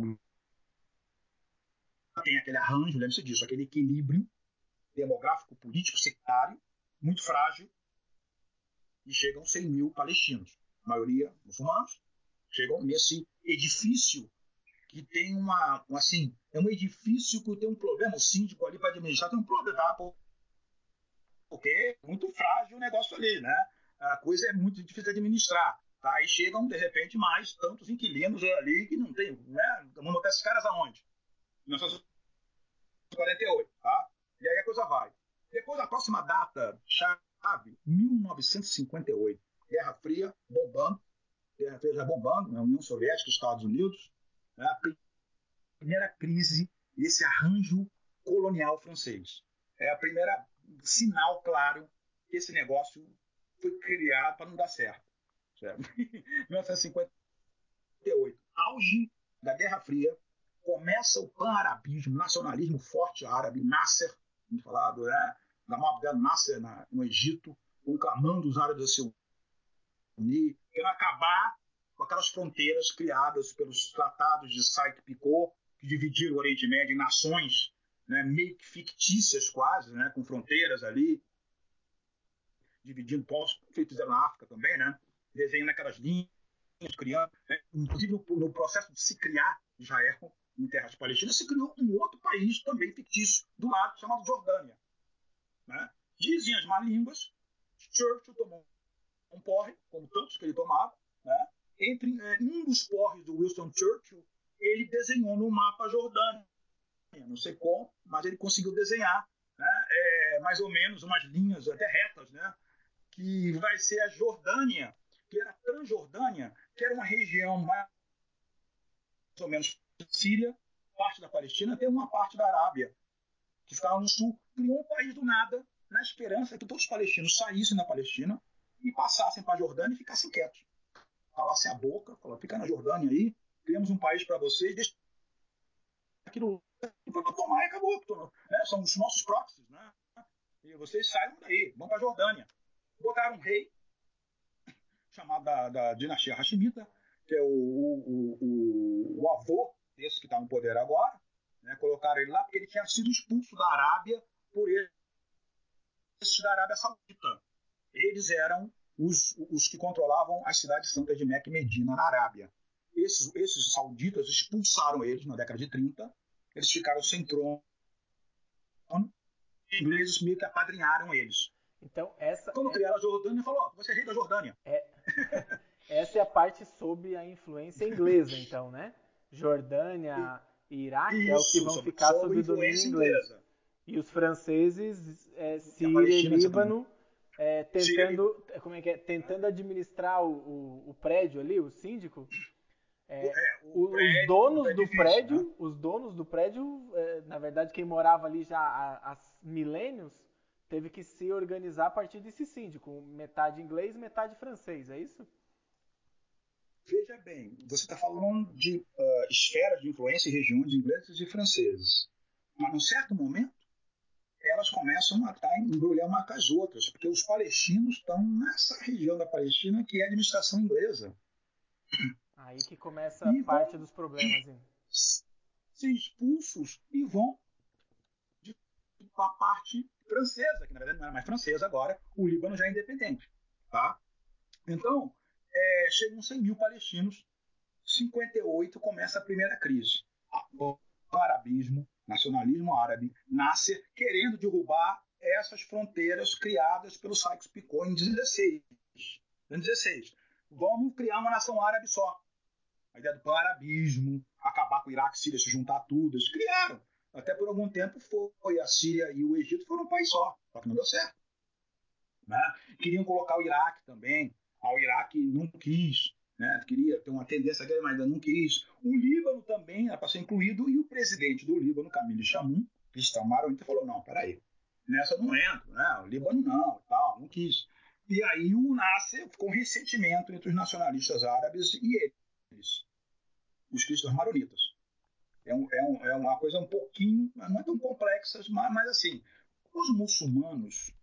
[SPEAKER 2] Tem aquele arranjo, lembre-se disso, aquele equilíbrio demográfico, político, sectário, muito frágil, e chegam 100 mil palestinos, maioria muçulmanos, chegam nesse edifício que tem uma, assim, é um edifício que tem um problema, o síndico ali para administrar tem um problema, tá? porque é muito frágil o negócio ali, né? A coisa é muito difícil de administrar. Tá? Aí chegam, de repente, mais tantos inquilinos ali que não tem. Né? Vamos botar esses caras aonde? 1948. Tá? E aí a coisa vai. Depois, a próxima data, chave, 1958. Guerra Fria, bombando. Guerra Fria já bombando, né? União Soviética, Estados Unidos. Né? A primeira crise desse arranjo colonial francês. É a primeira sinal claro que esse negócio foi criado para não dar certo. certo? [laughs] 1958, auge da Guerra Fria, começa o pan-arabismo, nacionalismo forte árabe, Nasser, vamos falar do né, Gamal Abdel Nasser na, no Egito, conclamando os árabes a se unir, querendo acabar com aquelas fronteiras criadas pelos tratados de Sykes-Picot, que dividiram o Oriente Médio em nações né, meio que fictícias quase, né, com fronteiras ali, dividindo povos, fizeram na África também, né, desenhando aquelas linhas, criando, né, inclusive no, no, processo de se criar Israel em terras palestinas, se criou um outro país também fictício do lado, chamado Jordânia. Né? Dizem as má línguas, Churchill tomou um porre, como tantos que ele tomava, né? entre é, um dos porres do Winston Churchill, ele desenhou no mapa Jordânia não sei como, mas ele conseguiu desenhar né, é, mais ou menos umas linhas até retas, né, que vai ser a Jordânia, que era a Transjordânia, que era uma região mais ou menos Síria, parte da Palestina, tem uma parte da Arábia, que ficava no sul, criou um país do nada, na esperança que todos os palestinos saíssem da Palestina e passassem para a Jordânia e ficassem quietos. Calassem a boca, falou, fica na Jordânia aí, criamos um país para vocês, deixa aquilo para tomar e acabou. Né? São os nossos proxies. Né? E vocês saiam daí, vão para a Jordânia. Botaram um rei, chamado da, da dinastia Hashemita, que é o, o, o, o avô desse que está no poder agora. Né? Colocaram ele lá porque ele tinha sido expulso da Arábia por esses da Arábia Saudita. Eles eram os, os que controlavam as cidades santas de Meca e Medina, na Arábia. Esses, esses sauditas expulsaram eles na década de 30 eles ficaram sem trono. Os ingleses meio que apadrinharam eles.
[SPEAKER 1] Então, essa.
[SPEAKER 2] Quando é... criaram a Jordânia, falou: oh, você é rei da Jordânia.
[SPEAKER 1] É... [laughs] essa é a parte sob a influência inglesa, então, né? Jordânia e Iraque Isso, é o que vão ficar sob o domínio inglês. Inglesa. E os franceses, é, Síria e Líbano, é, tentando, Síria. como é que é? Tentando administrar o, o, o prédio ali, o síndico, é, é, os prédio, donos é difícil, do prédio, né? os donos do prédio, é, na verdade, quem morava ali já há, há, milênios, teve que se organizar a partir desse síndico, metade inglês, metade francês, é isso?
[SPEAKER 2] Veja bem, você está falando de uh, esferas de influência e regiões inglesas e franceses. Mas, num certo momento, elas começam a estar embrulhar uma com as outras, porque os palestinos estão nessa região da Palestina que é a administração inglesa.
[SPEAKER 1] Aí que começa e parte vão, dos problemas. Hein?
[SPEAKER 2] Ser expulsos e vão para a parte francesa, que na verdade não era mais francesa agora, o Líbano já é independente. Tá? Então, é, chegam 100 mil palestinos, 58 começa a primeira crise. O arabismo, nacionalismo árabe, nasce querendo derrubar essas fronteiras criadas pelo Sykes-Picot em 16. Em 16. Vamos criar uma nação árabe só a ideia do pan-arabismo, acabar com o Iraque e Síria, se juntar tudo. Eles criaram. Até por algum tempo foi a Síria e o Egito foram um país só, só que não deu certo. Né? Queriam colocar o Iraque também. Ah, o Iraque não quis. Né? Queria ter uma tendência grande, mas não quis. O Líbano também era para ser incluído, e o presidente do Líbano, Camille Chamum, cristão maronita, falou: não, peraí, nessa não entro, né? o Líbano não, tal, não quis. E aí o Nasser ficou um ressentimento entre os nacionalistas árabes e eles, os cristãos maronitas. É, um, é, um, é uma coisa um pouquinho, não é tão complexa, mas, mas assim, os muçulmanos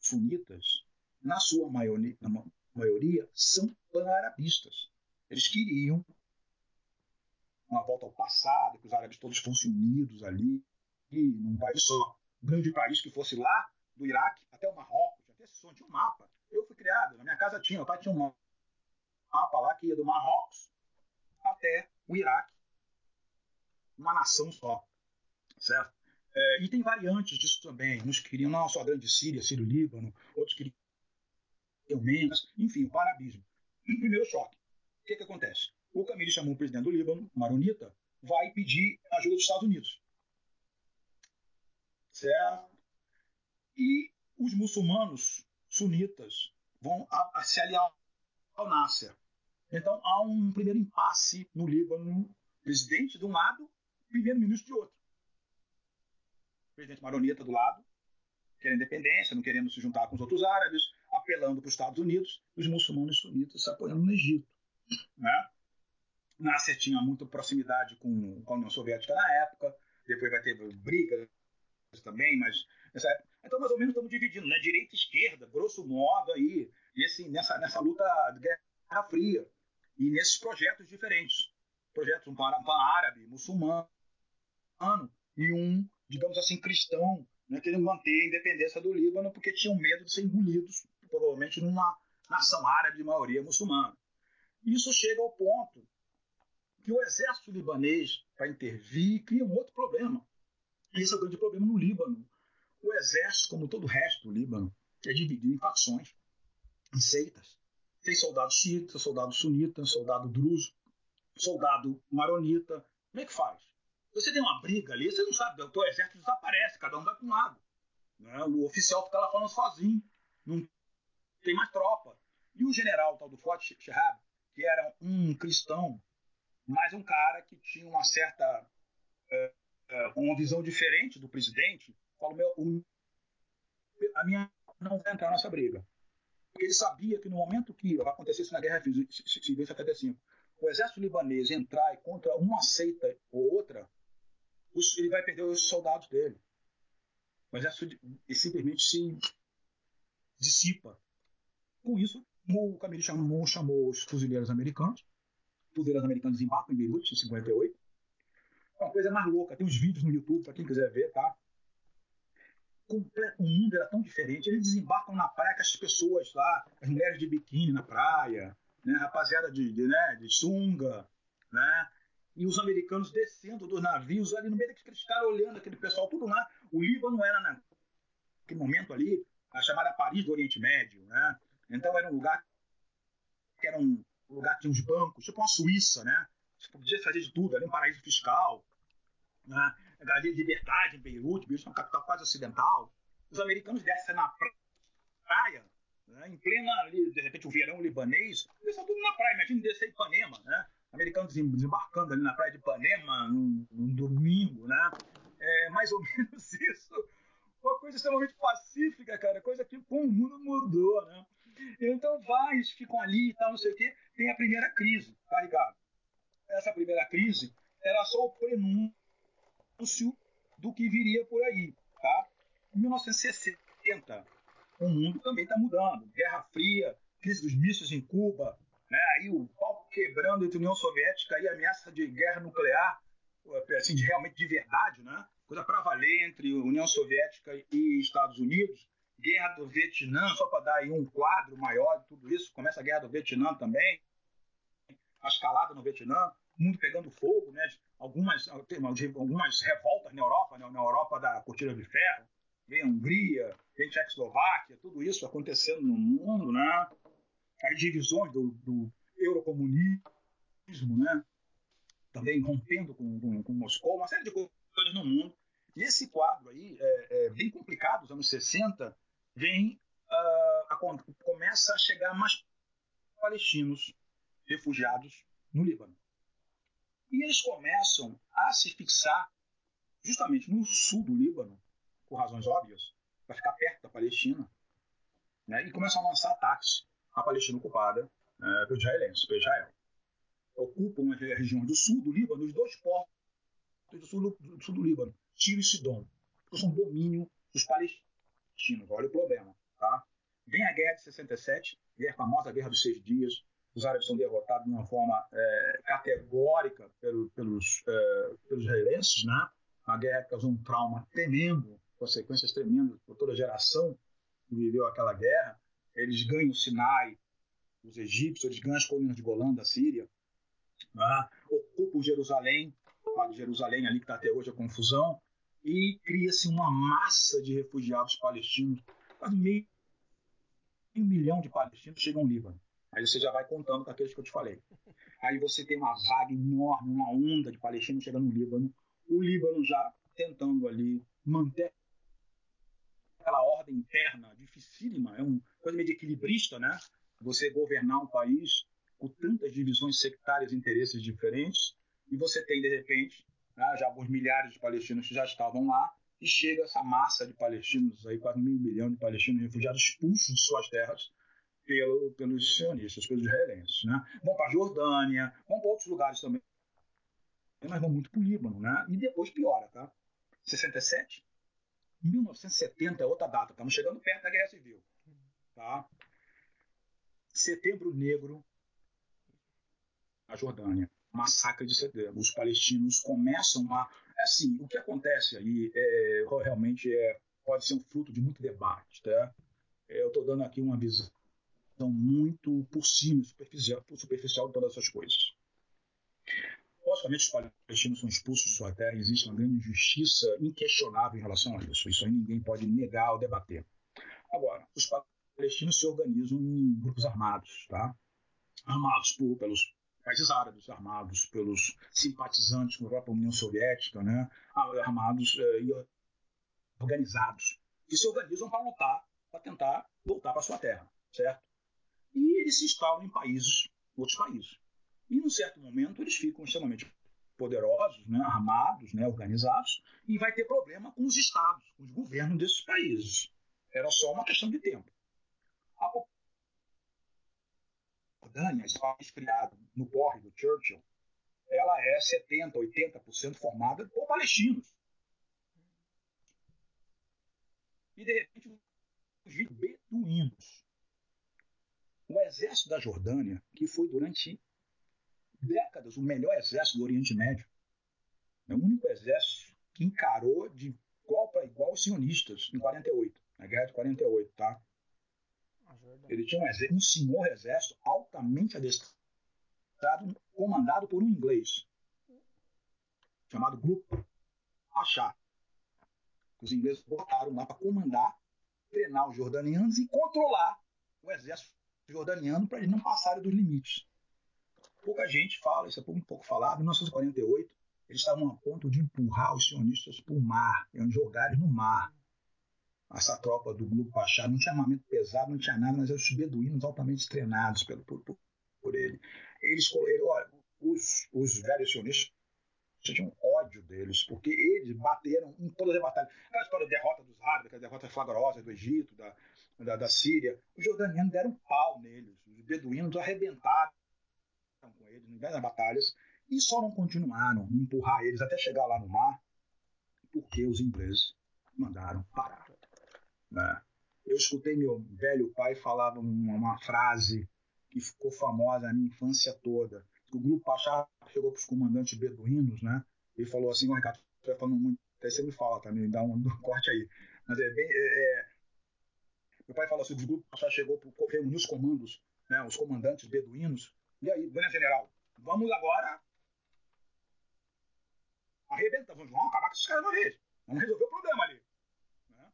[SPEAKER 2] sunitas, na sua maioria, na maioria são pan-arabistas. Eles queriam uma volta ao passado, que os árabes todos fossem unidos ali, num país só. Um grande país que fosse lá do Iraque até o Marrocos, até esse som, tinha um mapa. Eu fui criado, na minha casa tinha, meu pai tinha um mapa lá que ia do Marrocos até o Iraque, uma nação só, certo? É, e tem variantes disso também. Uns queriam não só a grande Síria, Sírio-Líbano, outros queriam menos, enfim, o parabismo. Primeiro choque. O que, que acontece? O Camille chamou o presidente do Líbano, Maronita, vai pedir ajuda dos Estados Unidos. Certo? E os muçulmanos sunitas vão a, a se aliar ao Nasser. Então há um primeiro impasse no Líbano, presidente de um lado, primeiro-ministro de outro. presidente maronita do lado, querendo independência, não querendo se juntar com os outros árabes, apelando para os Estados Unidos, os muçulmanos sunitas se apoiando no Egito. Né? Nasser tinha muita proximidade com, com a União Soviética na época, depois vai ter brigas também, mas. Então, mais ou menos, estamos dividindo, né? Direita e esquerda, grosso modo, aí, nesse, nessa, nessa luta de Guerra Fria. E nesses projetos diferentes. Projetos, um pan-árabe, muçulmano, e um, digamos assim, cristão, né, querendo manter a independência do Líbano porque tinham medo de ser engolidos, provavelmente numa nação árabe de maioria muçulmana. Isso chega ao ponto que o exército libanês, para intervir, cria um outro problema. E esse é o grande problema no Líbano. O exército, como todo o resto do Líbano, é dividido em facções, em seitas. Tem soldado xiita, soldado sunita, soldado druso, soldado maronita. Como é que faz? Você tem uma briga ali, você não sabe, o exército desaparece, cada um vai para um lado. Né? O oficial fica lá falando sozinho, não tem mais tropa. E o general tal do Forte Shehab, que era um cristão, mas um cara que tinha uma certa é, é, uma visão diferente do presidente, falou meu, o, a minha não vai entrar nessa briga. Ele sabia que no momento que acontecesse na Guerra Civil em 75, o exército libanês entrar contra uma seita ou outra, ele vai perder os soldados dele. O exército simplesmente se dissipa. Com isso, o Camille chamou, chamou os fuzileiros americanos. Os fuzileiros americanos embarcam em Beirute, em 58. É uma coisa mais louca. Tem uns vídeos no YouTube para quem quiser ver, tá? O mundo era tão diferente. Eles desembarcam na praia com as pessoas lá, as mulheres de biquíni na praia, né? rapaziada de, de, né? de sunga, né? E os americanos descendo dos navios ali no meio daqueles caras olhando aquele pessoal tudo lá. O Líbano era naquele momento ali a chamada Paris do Oriente Médio, né? Então era um lugar que era um lugar que tinha uns bancos, tipo uma Suíça, né? Você podia fazer de tudo, ali um paraíso fiscal, né? Ali liberdade em Beirute, Beirute é uma capital quase ocidental. Os americanos descem na praia, né? em plena, de repente, o verão libanês, estão tudo na praia, imagina descer em Ipanema, né? Americanos desembarcando ali na praia de Ipanema num, num domingo, né? É mais ou [laughs] menos isso. Uma coisa extremamente pacífica, cara, coisa que pô, o mundo mudou, né? Então vai, ficam ali e tal, não sei o quê. Tem a primeira crise, tá, Ricardo? Essa primeira crise era só o prenúncio do que viria por aí, tá? Em 1960, o mundo também está mudando. Guerra Fria, crise dos mísseis em Cuba, né? Aí o pau quebrando entre União Soviética e ameaça de guerra nuclear, assim, de realmente de verdade, né? Coisa para valer entre União Soviética e Estados Unidos. Guerra do Vietnã, só para dar aí um quadro maior de tudo isso. Começa a Guerra do Vietnã também. A escalada no Vietnã, mundo pegando fogo, né? Algumas, algumas revoltas na Europa, né? na Europa da Cortina de Ferro. Vem a Hungria, vem a Tchecoslováquia, tudo isso acontecendo no mundo, né? As divisões do, do eurocomunismo, né? também rompendo com, com, com, Moscou, uma série de coisas no mundo. E esse quadro aí, é, é bem complicado, os anos 60, vem, uh, a, começa a chegar mais palestinos refugiados no Líbano. E eles começam a se fixar justamente no sul do Líbano, por razões óbvias, para ficar perto da Palestina, né, e começam a lançar ataques à Palestina ocupada é, pelos israelenses, por Israel. Ocupam a região do sul do Líbano, os dois portos do sul do, do, sul do Líbano, Tiro e Sidom, porque são domínio dos palestinos. Olha o problema. Tá? Vem a guerra de 67, a famosa Guerra dos Seis Dias, os árabes são derrotados de uma forma é, categórica pelo, pelos, é, pelos israelenses, né? A guerra causou um trauma tremendo, consequências tremendas por toda a geração que viveu aquela guerra. Eles ganham o Sinai, os egípcios, eles ganham as colinas de Golã da Síria, né? ocupam Jerusalém, de Jerusalém ali que está até hoje a confusão, e cria-se uma massa de refugiados palestinos, quase meio, milhão de palestinos chegam ao Líbano. Aí você já vai contando com aqueles que eu te falei. Aí você tem uma vaga enorme, uma onda de palestinos chegando no Líbano. O Líbano já tentando ali manter aquela ordem interna dificílima, é uma coisa meio de equilibrista, né? Você governar um país com tantas divisões sectárias e interesses diferentes, e você tem, de repente, né, já alguns milhares de palestinos que já estavam lá, e chega essa massa de palestinos, aí quase meio milhão de palestinos refugiados expulsos de suas terras, pelo, pelos sionistas, pelos israelenses. Né? Vão para a Jordânia, vão para outros lugares também, mas vão muito para o Líbano. Né? E depois piora. Tá? 67, 1970 é outra data, estamos chegando perto da Guerra Civil. Tá? Setembro Negro, a Jordânia. Massacre de setembro. Os palestinos começam a. Assim, o que acontece aí é, realmente é, pode ser um fruto de muito debate. Tá? Eu estou dando aqui uma visão muito por cima, superficial, superficial de todas essas coisas. Logicamente, os palestinos são expulsos de sua terra, existe uma grande injustiça inquestionável em relação a isso. Isso aí ninguém pode negar ou debater. Agora, os palestinos se organizam em grupos armados, tá? Armados por, pelos países árabes, armados pelos simpatizantes com a própria União Soviética, né? Armados eh, e organizados, que se organizam para lutar, para tentar voltar para sua terra, certo? e eles se instalam em países, outros países. E, num certo momento, eles ficam extremamente poderosos, né, armados, né, organizados, e vai ter problema com os estados, com os governos desses países. Era só uma questão de tempo. A Jordânia, esse país no porre do Churchill, ela é 70%, 80% formada por palestinos. E, de repente, os beduínos o exército da Jordânia, que foi durante décadas o melhor exército do Oriente Médio, é o único exército que encarou de igual para igual os sionistas em 48, na guerra de 48, tá? Ele tinha um, exército, um senhor exército altamente adestrado, comandado por um inglês, chamado Grupo Achá. Os ingleses botaram lá para comandar, treinar os jordanianos e controlar o exército jordaniano para eles não passarem dos limites. Pouca gente fala, isso é um pouco falado. Em 1948, eles estavam a ponto de empurrar os sionistas para o mar, iam jogar eles no mar. Essa tropa do Grupo Pachá não tinha armamento pesado, não tinha nada, mas eram os beduínos altamente treinados pelo, por, por, por ele. Eles, olha, os, os velhos sionistas tinham ódio deles, porque eles bateram em todas as batalhas. Aquela história da derrota dos árabes, a derrota flagrosa do Egito, da, da, da Síria, os jordanianos deram pau neles, os beduínos arrebentaram com eles em várias batalhas e só não continuaram empurrar eles até chegar lá no mar porque os ingleses mandaram parar. Né? Eu escutei meu velho pai falar uma, uma frase que ficou famosa na minha infância toda. O grupo Pachá chegou para os comandantes beduínos, né? E falou assim, Ricardo, você está falando muito, até você me fala? Me dá um, [laughs] um corte aí. Mas é bem, é, é, meu pai fala assim: o grupo já chegou para reunir os comandos, né, os comandantes beduínos. E aí, Dona General, vamos agora arrebentar, vamos, vamos acabar com esses caras uma vez. Vamos resolver o problema ali. Né?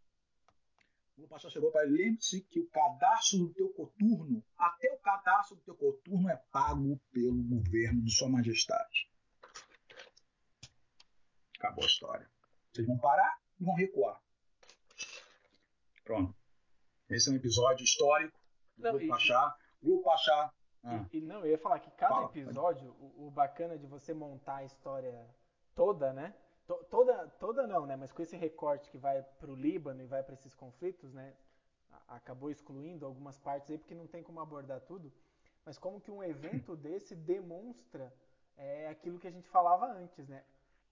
[SPEAKER 2] O Pastor chegou para ele, lembre-se que o cadastro do teu coturno, até o cadastro do teu coturno é pago pelo governo de sua majestade. Acabou a história. Vocês vão parar e vão recuar. Pronto. Esse é um episódio histórico do não, Grupo Pachá. Grupo Pachá.
[SPEAKER 1] Ah. E, e, não, eu ia falar que cada Fala, episódio, o, o, bacana de você montar a história toda, né? toda, toda não, né? Mas com esse recorte que vai para o Líbano e vai para esses conflitos, né? Acabou excluindo algumas partes aí porque não tem como abordar tudo. Mas como que um evento [coughs] desse demonstra é, aquilo que a gente falava antes, né?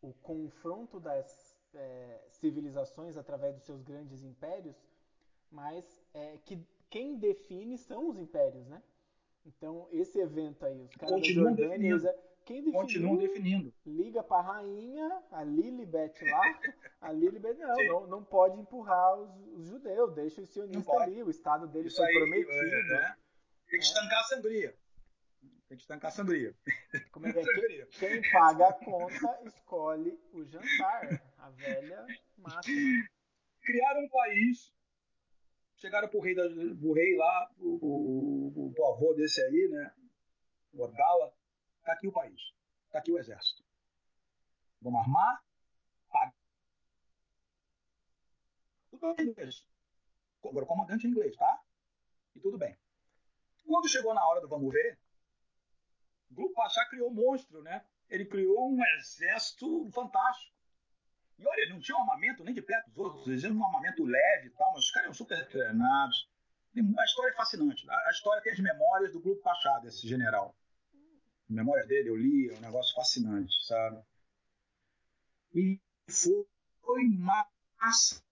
[SPEAKER 1] O confronto das é, civilizações através dos seus grandes impérios, mas é, que quem define são os impérios, né? Então esse evento aí, os caras
[SPEAKER 2] da Jordânia, quem definiu, continuam definindo.
[SPEAKER 1] Liga para a rainha, a Lilibet lá, [laughs] a Lilibet não, não, não, pode empurrar os, os judeus, deixa os sionistas ali, o Estado deles foi aí, prometido. É, né?
[SPEAKER 2] Tem que estancar a sangria. Tem que estancar a sangria.
[SPEAKER 1] Como é que é? [laughs] Quem, quem paga a conta escolhe o jantar. A velha máxima.
[SPEAKER 2] Criaram um país, chegaram pro rei, da, pro rei lá, o, o, o, avô desse aí, né? O Abdala, Está aqui o país. Está aqui o exército. Vamos armar, pagar. Tudo em inglês. Agora, o comandante em inglês, tá? E tudo bem. Quando chegou na hora do vamos ver, o Grupo Pachá criou um monstro, né? Ele criou um exército fantástico. E olha, não tinha um armamento nem de perto dos outros, eles tinham um armamento leve e tal, mas os caras eram super treinados. A história é fascinante. A história tem as memórias do Grupo Pachá, desse general memória dele, eu li, é um negócio fascinante, sabe? E foi massacrado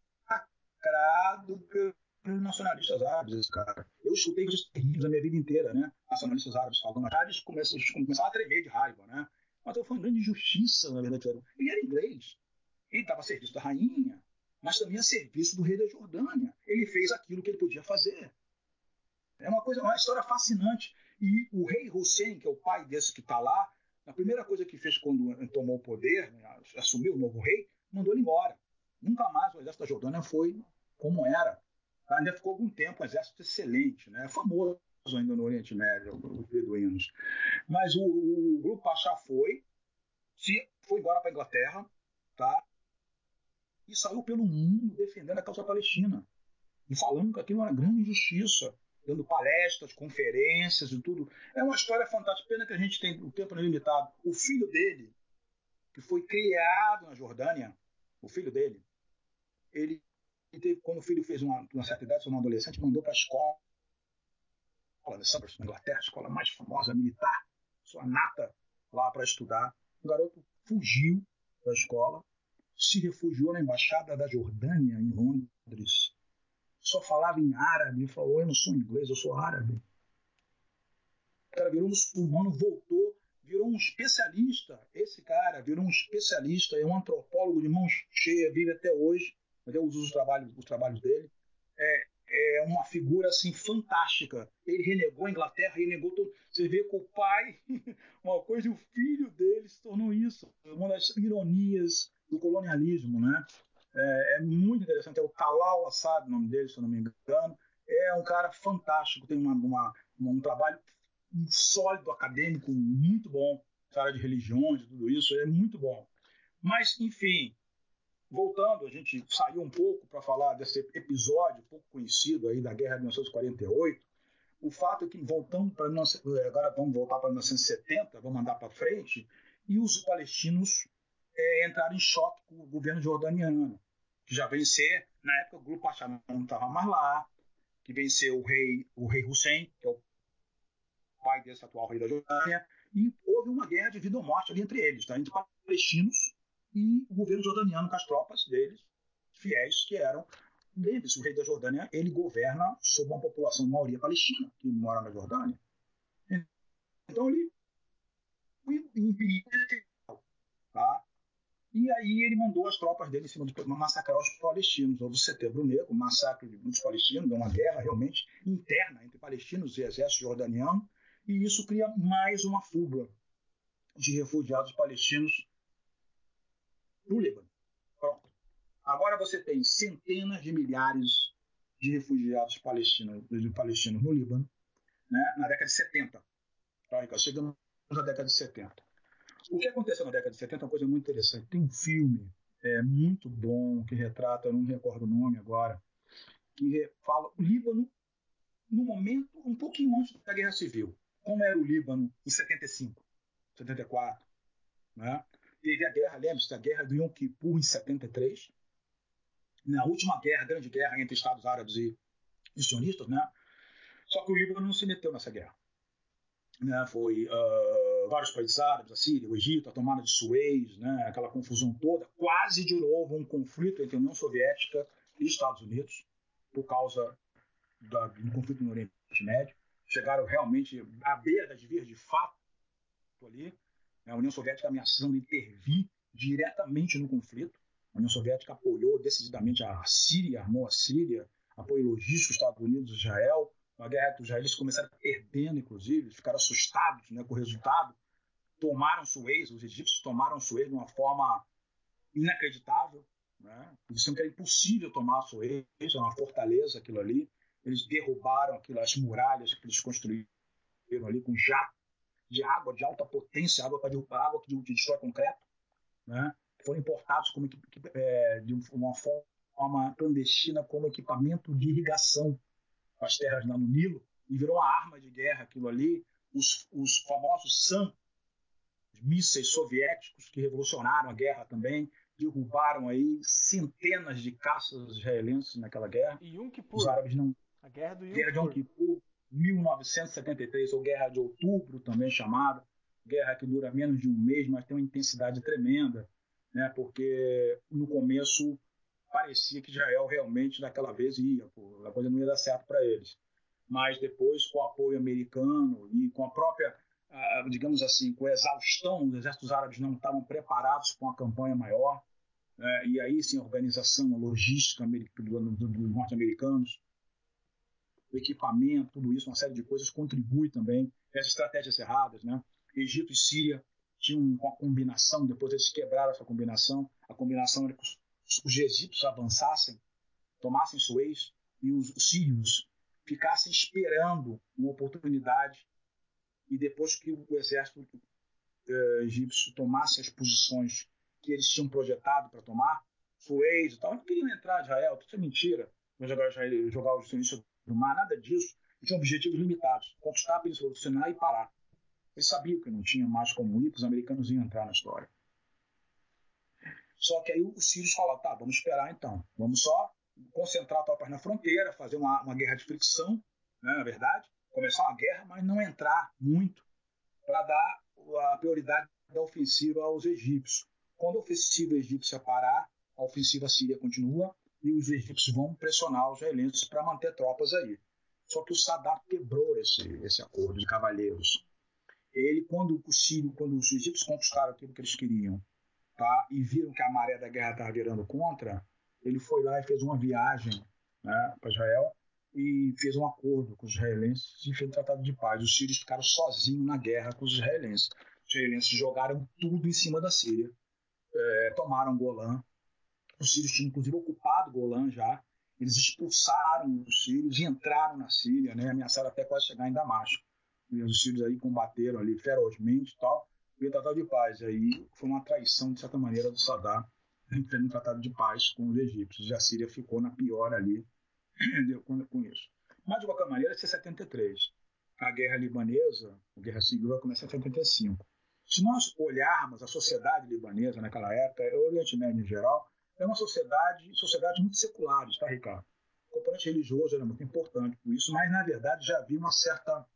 [SPEAKER 2] pelos nacionalistas árabes, esse cara. Eu escutei isso a minha vida inteira, né? Nacionalistas árabes falando, eles começaram, a tremer de raiva, né? Mas eu fui uma grande injustiça, na verdade. Ele era inglês. Ele estava a serviço da rainha, mas também a serviço do rei da Jordânia. Ele fez aquilo que ele podia fazer. É uma coisa, uma história fascinante. E o rei Hussein, que é o pai desse que está lá, a primeira coisa que fez quando tomou o poder, né, assumiu o novo rei, mandou ele embora. Nunca mais o exército da Jordânia foi como era. Ainda ficou algum tempo um exército excelente, né? famoso ainda no Oriente Médio, os beduínos. Mas o, o, o grupo Pachá foi, se foi embora para a Inglaterra, tá? E saiu pelo mundo defendendo a causa palestina. E falando que aquilo era grande injustiça dando palestras, conferências e tudo. É uma história fantástica. Pena que a gente tem o tempo limitado. O filho dele, que foi criado na Jordânia, o filho dele, ele, teve, quando o filho fez uma, uma certa idade, se um adolescente, mandou para a escola de Somerset, na Inglaterra, a escola mais famosa militar, sua nata lá para estudar. O garoto fugiu da escola, se refugiou na embaixada da Jordânia em Londres só falava em árabe, falou: Eu não sou inglês, eu sou árabe. O cara virou muçulmano, voltou, virou um especialista. Esse cara virou um especialista, é um antropólogo de mão cheia, vive até hoje. Eu uso os trabalhos, os trabalhos dele. É, é uma figura assim fantástica. Ele renegou a Inglaterra, renegou tudo. Você vê que o pai, [laughs] uma coisa, e o filho dele se tornou isso. Uma das ironias do colonialismo, né? É, é muito interessante. É o Talal Assad, o nome dele, se eu não me engano. É um cara fantástico, tem uma, uma, um trabalho sólido acadêmico muito bom, área de religiões tudo isso, é muito bom. Mas, enfim, voltando, a gente saiu um pouco para falar desse episódio pouco conhecido aí da Guerra de 1948. O fato é que, voltando para agora vamos voltar para 1970, vamos andar para frente, e os palestinos é, entraram em choque com o governo jordaniano que já venceu, na época o grupo Pachá não estava mais lá, que venceu o rei, o rei Hussein, que é o pai desse atual rei da Jordânia, e houve uma guerra de vida ou morte ali entre eles, tá? entre palestinos e o governo jordaniano com as tropas deles, fiéis, que eram deles. O rei da Jordânia, ele governa sobre uma população de maioria palestina, que mora na Jordânia. Então ele impediu tá? E aí ele mandou as tropas dele em cima de massacrar os palestinos. Houve o Setembro Negro, massacre de muitos palestinos, uma guerra realmente interna entre palestinos e exército jordaniano, e isso cria mais uma fuga de refugiados palestinos no Líbano. Pronto. Agora você tem centenas de milhares de refugiados palestinos, de palestinos no Líbano, né, na década de 70. Tá, chegamos na década de 70. O que aconteceu na década de 70 é uma coisa muito interessante. Tem um filme é, muito bom que retrata, não recordo o nome agora, que fala o Líbano no momento um pouquinho antes da Guerra Civil. Como era o Líbano em 75, 74. Né? Teve a guerra, lembre-se, a guerra do Yom Kippur em 73. Na última guerra, grande guerra entre Estados Árabes e, e sionistas, né? Só que o Líbano não se meteu nessa guerra. Né? Foi uh, vários países árabes, a Síria, o Egito, a tomada de Suez, né? aquela confusão toda. Quase de novo um conflito entre a União Soviética e Estados Unidos por causa da, do conflito no Oriente Médio. Chegaram realmente à beira de vir de fato ali. A União Soviética ameaçando intervir diretamente no conflito. A União Soviética apoiou decididamente a Síria, armou a Síria, apoio logístico Estados Unidos Israel. Uma guerra que os israelenses começaram perdendo, inclusive, ficaram assustados né, com o resultado. Tomaram Suez, os egípcios tomaram Suez de uma forma inacreditável. Né? Disseram que era impossível tomar Suez, é uma fortaleza aquilo ali. Eles derrubaram aquelas muralhas que eles construíram ali com jato de água de alta potência, água para derrubar água que destrói concreto, né? foram importados como, é, de uma forma clandestina como equipamento de irrigação as terras lá no Nilo e virou uma arma de guerra aquilo ali. Os, os famosos SAM, os mísseis soviéticos que revolucionaram a guerra também, derrubaram aí centenas de caças israelenses naquela guerra.
[SPEAKER 1] E Yom Kippur.
[SPEAKER 2] Os árabes não.
[SPEAKER 1] A guerra do Yom
[SPEAKER 2] guerra
[SPEAKER 1] Kippur.
[SPEAKER 2] De Yom Kippur 1973, ou Guerra de Outubro, também chamada, guerra que dura menos de um mês, mas tem uma intensidade tremenda, né? porque no começo parecia que Israel realmente daquela vez ia, pô, a coisa não ia dar certo para eles. Mas depois, com o apoio americano e com a própria, digamos assim, com a exaustão, os exércitos árabes não estavam preparados para uma campanha maior, né? e aí sim a organização, a logística dos norte-americanos, o equipamento, tudo isso, uma série de coisas contribui também. Essas estratégias erradas, né? Egito e Síria tinham uma combinação, depois eles quebraram essa combinação. A combinação era os, os egípcios avançassem, tomassem Suez, e os, os sírios ficassem esperando uma oportunidade, e depois que o exército eh, egípcio tomasse as posições que eles tinham projetado para tomar, Suez e tal, não queriam entrar Israel, tudo é mentira. Mas agora jogar os sionistas do mar, nada disso. Eles tinham objetivos limitados: conquistar a Península do Sinai e parar. Eles sabiam que não tinha mais como ir, os americanos iam entrar na história. Só que aí os sírios falaram: tá, vamos esperar então. Vamos só concentrar tropas na fronteira, fazer uma, uma guerra de fricção, né, na verdade, começar uma guerra, mas não entrar muito para dar a prioridade da ofensiva aos egípcios. Quando a ofensiva egípcia parar, a ofensiva síria continua e os egípcios vão pressionar os israelenses para manter tropas aí. Só que o Saddam quebrou esse, esse acordo de cavalheiros. Ele, quando o Sírio, quando os egípcios conquistaram aquilo que eles queriam, tá, e viram que a maré da guerra estava virando contra, ele foi lá e fez uma viagem né, para Israel e fez um acordo com os israelenses e fez um tratado de paz. Os sírios ficaram sozinhos na guerra com os israelenses. Os israelenses jogaram tudo em cima da Síria, é, tomaram Golã, os sírios tinham, inclusive, ocupado Golã já. Eles expulsaram os sírios e entraram na Síria, né? ameaçaram até quase chegar em Damasco. E os sírios aí combateram ali ferozmente e tal. E o Tratado de Paz aí foi uma traição, de certa maneira, do Saddam fez um tratado de paz com os egípcios. E a Síria ficou na pior ali [clears throat] com, isso. Mas, de qualquer maneira, isso é 73. A guerra libanesa, a guerra civil, vai começar em 75. Se nós olharmos a sociedade libanesa naquela época, o Oriente Médio em geral, é uma sociedade, sociedade muito seculares, tá, Ricardo? O componente religioso era muito importante por isso, mas na verdade já havia uma certa.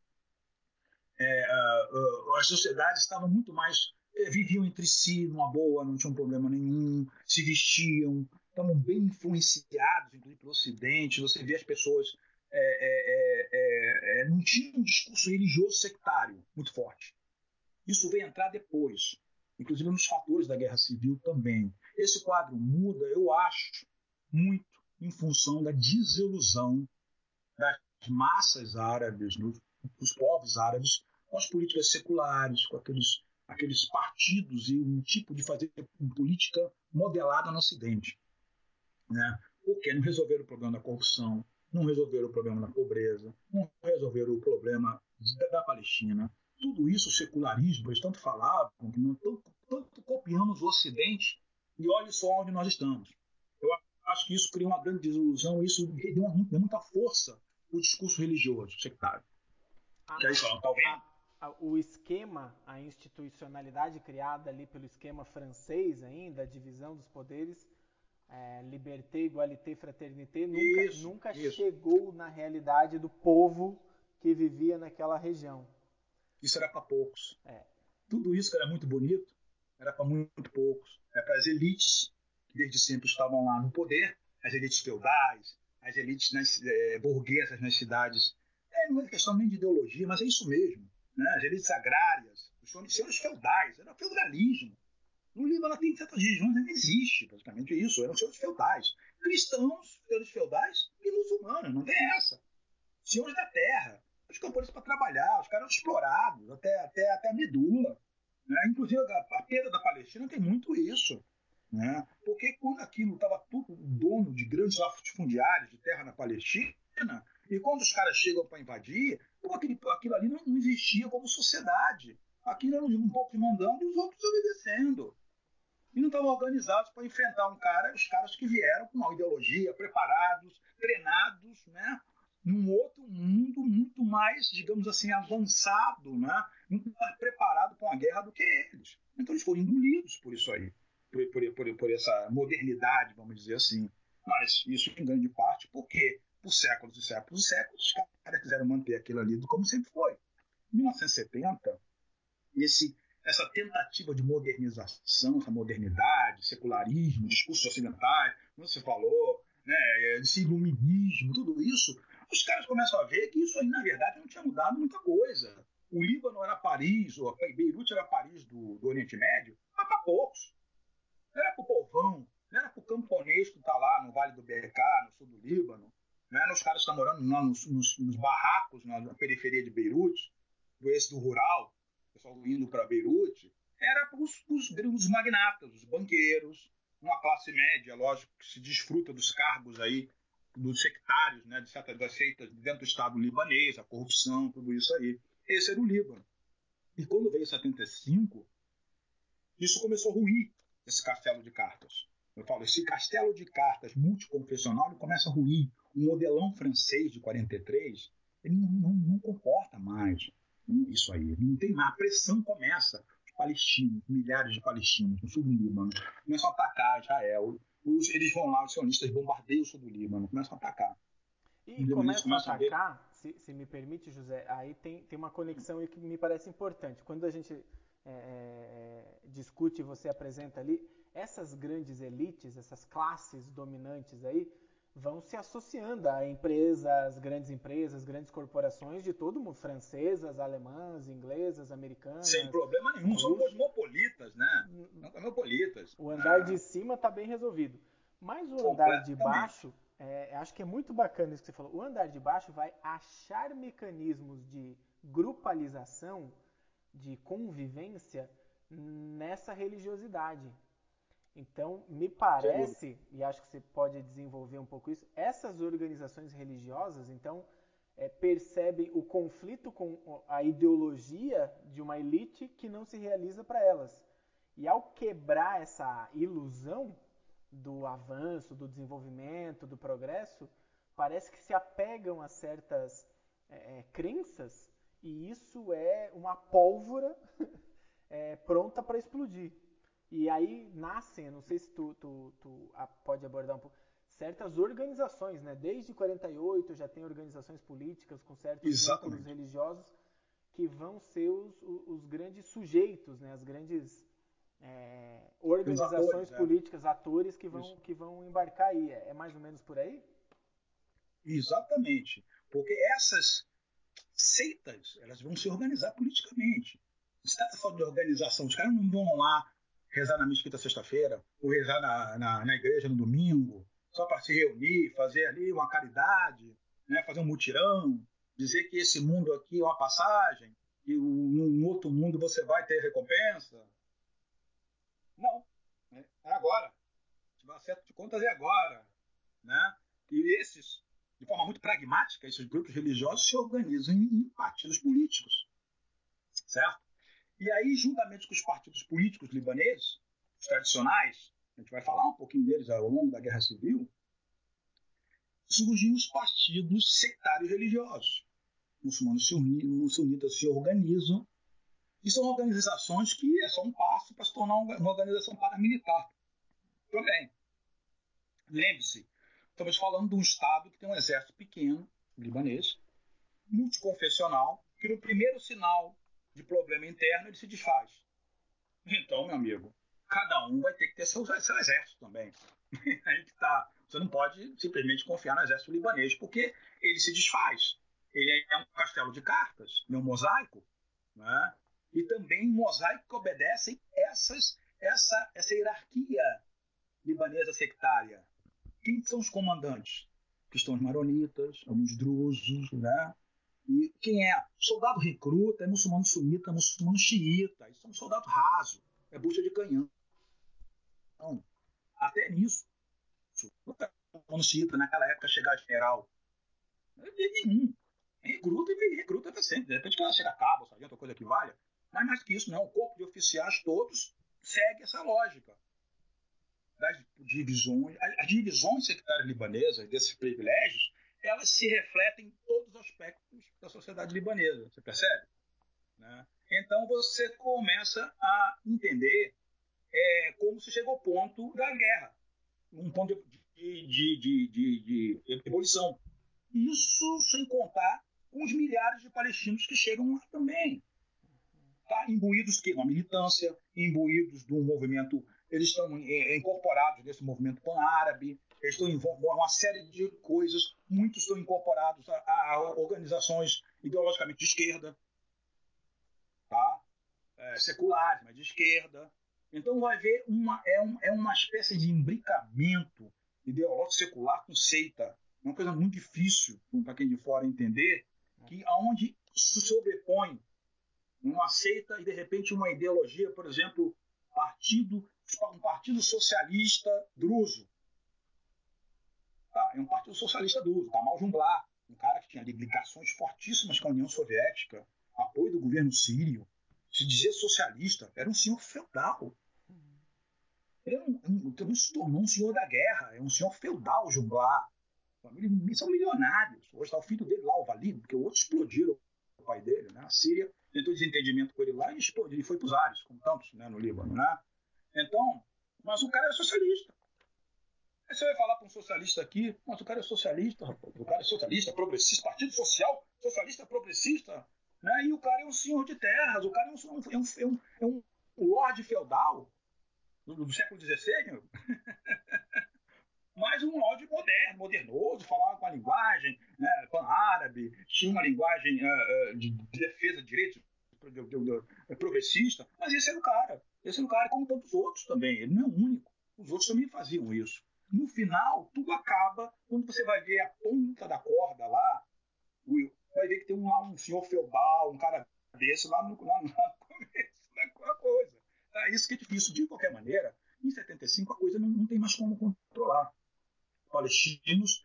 [SPEAKER 2] É, uh, uh, as sociedades estavam muito mais. Uh, viviam entre si numa boa, não tinham problema nenhum, se vestiam, estavam bem influenciados, inclusive pelo Ocidente. Você vê as pessoas. É, é, é, é, não tinha um discurso religioso sectário muito forte. Isso veio entrar depois, inclusive nos fatores da guerra civil também. Esse quadro muda, eu acho, muito em função da desilusão das massas árabes, dos povos árabes, com as políticas seculares, com aqueles, aqueles partidos e um tipo de fazer política modelada no Ocidente. Né? Porque não resolveram o problema da corrupção, não resolveram o problema da pobreza, não resolveram o problema da, Palestina. Tudo isso, o secularismo, eles tanto falavam, que não, tanto, tanto copiamos o Ocidente, e olhe só onde nós estamos. Eu acho que isso cria uma grande desilusão, isso deu, muita força o discurso religioso sectário.
[SPEAKER 1] Ah, que é isso, tá vendo? O esquema, a institucionalidade criada ali pelo esquema francês ainda, a divisão dos poderes, é, liberté, igualité, fraternité, nunca, isso, nunca isso. chegou na realidade do povo que vivia naquela região.
[SPEAKER 2] Isso era para poucos. É. Tudo isso que era muito bonito era para muito poucos. Era para as elites que desde sempre estavam lá no poder, as elites feudais, as elites nas, é, burguesas nas cidades. É, não é questão nem de ideologia, mas é isso mesmo né, as elites agrárias, os senhores feudais, era feudalismo. No Líbano tem certas regiões não existe praticamente isso, eram senhores feudais. Cristãos, senhores feudais e muçulmanos, não tem essa. Senhores da terra, os camponeses para trabalhar, os caras explorados até, até, até a medula. Né? Inclusive a, a perda da Palestina tem muito isso. Né? Porque quando aquilo estava tudo dono de grandes latifundiários de terra na Palestina, e quando os caras chegam para invadir, aquilo, aquilo ali não, não, existia como sociedade. Aquilo era um pouco mandando e os outros obedecendo. E não estavam organizados para enfrentar um cara, os caras que vieram com uma ideologia, preparados, treinados, né? num outro mundo muito mais, digamos assim, avançado, né? muito mais preparado para uma guerra do que eles. Então eles foram engolidos por isso aí, por, por, por, por essa modernidade, vamos dizer assim. Mas isso em grande parte porque por séculos e séculos e séculos, os caras quiseram manter aquilo ali como sempre foi. Em 1970, esse, essa tentativa de modernização, essa modernidade, secularismo, discursos ocidentais, como você falou, né, esse iluminismo, tudo isso, os caras começam a ver que isso aí, na verdade, não tinha mudado muita coisa. O Líbano era Paris, ou Beirute era Paris do, do Oriente Médio, mas para poucos. Não era para o povão, não era para o camponês que está lá no Vale do BK, no sul do Líbano, né? Os caras estão morando lá nos, nos, nos, barracos na periferia de Beirute, do eixo do rural, o pessoal indo para Beirute, era os, os, os magnatas, os banqueiros, uma classe média, lógico, que se desfruta dos cargos aí, dos sectários, né, de certas das seitas dentro do Estado libanês, a corrupção, tudo isso aí. Esse era o Líbano. E quando veio 75, isso começou a ruir, esse castelo de cartas. Eu falo, esse castelo de cartas multiconfessional começa a ruir o modelão francês de 43 ele não, não, não comporta mais isso aí. Não tem mais. A pressão começa. Os palestinos, milhares de palestinos no sul do Líbano, começam a atacar Israel. Os, eles vão lá, os sionistas bombardeiam o sul do Líbano, começam a atacar.
[SPEAKER 1] E começam a atacar, a se, se, me permite, José, aí tem, tem uma conexão que me parece importante. Quando a gente é, é, discute, você apresenta ali, essas grandes elites, essas classes dominantes aí, vão se associando a empresas, grandes empresas, grandes corporações de todo mundo, francesas, alemãs, inglesas, americanas.
[SPEAKER 2] Sem problema nenhum, são cosmopolitas, né? São cosmopolitas.
[SPEAKER 1] O andar ah. de cima está bem resolvido. Mas o andar de baixo, é, acho que é muito bacana isso que você falou. O andar de baixo vai achar mecanismos de grupalização, de convivência nessa religiosidade. Então, me parece, e acho que você pode desenvolver um pouco isso, essas organizações religiosas, então, é, percebem o conflito com a ideologia de uma elite que não se realiza para elas. E ao quebrar essa ilusão do avanço, do desenvolvimento, do progresso, parece que se apegam a certas é, é crenças e isso é uma pólvora [laughs] é, pronta para explodir. E aí nascem, não sei se tu, tu, tu pode abordar um pouco, certas organizações, né? Desde 48 já tem organizações políticas com certos vínculos religiosos que vão ser os, os, grandes sujeitos, né? As grandes é, organizações atores, é. políticas, é. atores que vão, que vão embarcar aí. É, é mais ou menos por aí?
[SPEAKER 2] Exatamente. Porque essas seitas, elas vão se organizar politicamente. Se trata só de organização, os caras não vão lá rezar na mesquita sexta-feira, ou rezar na, na, na, igreja no domingo, só para se reunir, fazer ali uma caridade, né, fazer um mutirão, dizer que esse mundo aqui é uma passagem, e num outro mundo você vai ter recompensa. Não. É agora. Tiver acerto de contas é agora. Né? E esses de forma muito pragmática, esses grupos religiosos se organizam em partidos políticos. Certo? E aí, juntamente com os partidos políticos libaneses, os tradicionais, a gente vai falar um pouquinho deles ao longo da Guerra Civil, surgem os partidos sectários religiosos. Muçulmanos sunitas se organizam e são organizações que é só um passo para se tornar uma organização paramilitar também. Lembre-se, estamos falando de um Estado que tem um exército pequeno, libanês, multiconfessional, que no primeiro sinal de problema interno ele se desfaz. Então, meu amigo, cada um vai ter que ter seu, seu exército também. [laughs] Aí que tá. Você não pode simplesmente confiar no exército libanês, porque ele se desfaz. Ele é um castelo de cartas, é um mosaico, né? e também um mosaico que obedecem essas, essa, essa hierarquia libanesa sectária. Quem são os comandantes? Que estão os maronitas, alguns drusos, né? E quem é? Soldado recruta, é muçulmano sunita, é muçulmano xiita. Isso é um soldado raso, é bucha de canhão. Então, até nisso, muçulmano xiita, naquela época, chegar general. Não é nenhum. Recruta e recruta para sempre. De repente, quando chega cabo, sargento, coisa que valha. Mas mais que isso, não. O corpo de oficiais todos segue essa lógica das divisões. As divisões sectárias libanesas, desses privilégios, elas se refletem em todos os aspectos da sociedade libanesa. Você percebe? Né? Então você começa a entender é, como se chegou ao ponto da guerra, um ponto de, de, de, de, de ebulição. Isso sem contar com os milhares de palestinos que chegam lá também. Tá? Imbuídos que na militância, imbuídos do movimento, eles estão é, incorporados nesse movimento pan-árabe, eles estão em uma série de coisas, muitos estão incorporados a, a organizações ideologicamente de esquerda, tá? É, seculares, mas de esquerda. Então vai ver uma, é, um, é uma espécie de imbricamento ideológico secular com seita. É uma coisa muito difícil para quem de fora entender, que aonde se sobrepõe uma seita e de repente uma ideologia, por exemplo, partido, um partido socialista druso, Tá, é um partido socialista duro, Kamal Jumblar, um cara que tinha ligações fortíssimas com a União Soviética, apoio do governo sírio, se dizia socialista, era um senhor feudal. Ele é um, se tornou um senhor da guerra, é um senhor feudal, Jumblar. Família, são milionários. Hoje está o filho dele lá, o Valide, porque o outro explodiram o pai dele. Né? A Síria tentou desentendimento com ele lá e explodiu, e foi para os ares, como tantos né, no Líbano. Né? Então, mas o cara é socialista. Aí você vai falar para um socialista aqui, mas o cara é socialista, o cara é socialista, progressista, partido social, socialista progressista, né? e o cara é um senhor de terras, o cara é um, é um, é um, é um lorde feudal do, do século XVI, [laughs] mas um lorde moderno, modernoso, falava com a linguagem né, pan-árabe, tinha uma linguagem uh, uh, de defesa de direitos progressista, mas esse era o cara. Esse era o cara, como tantos outros também. Ele não é o único. Os outros também faziam isso no final, tudo acaba quando você vai ver a ponta da corda lá, vai ver que tem um, um senhor feudal, um cara desse lá no, lá no [laughs] começo da coisa. Tá? Isso que é difícil. De qualquer maneira, em 75 a coisa não, não tem mais como controlar. Palestinos.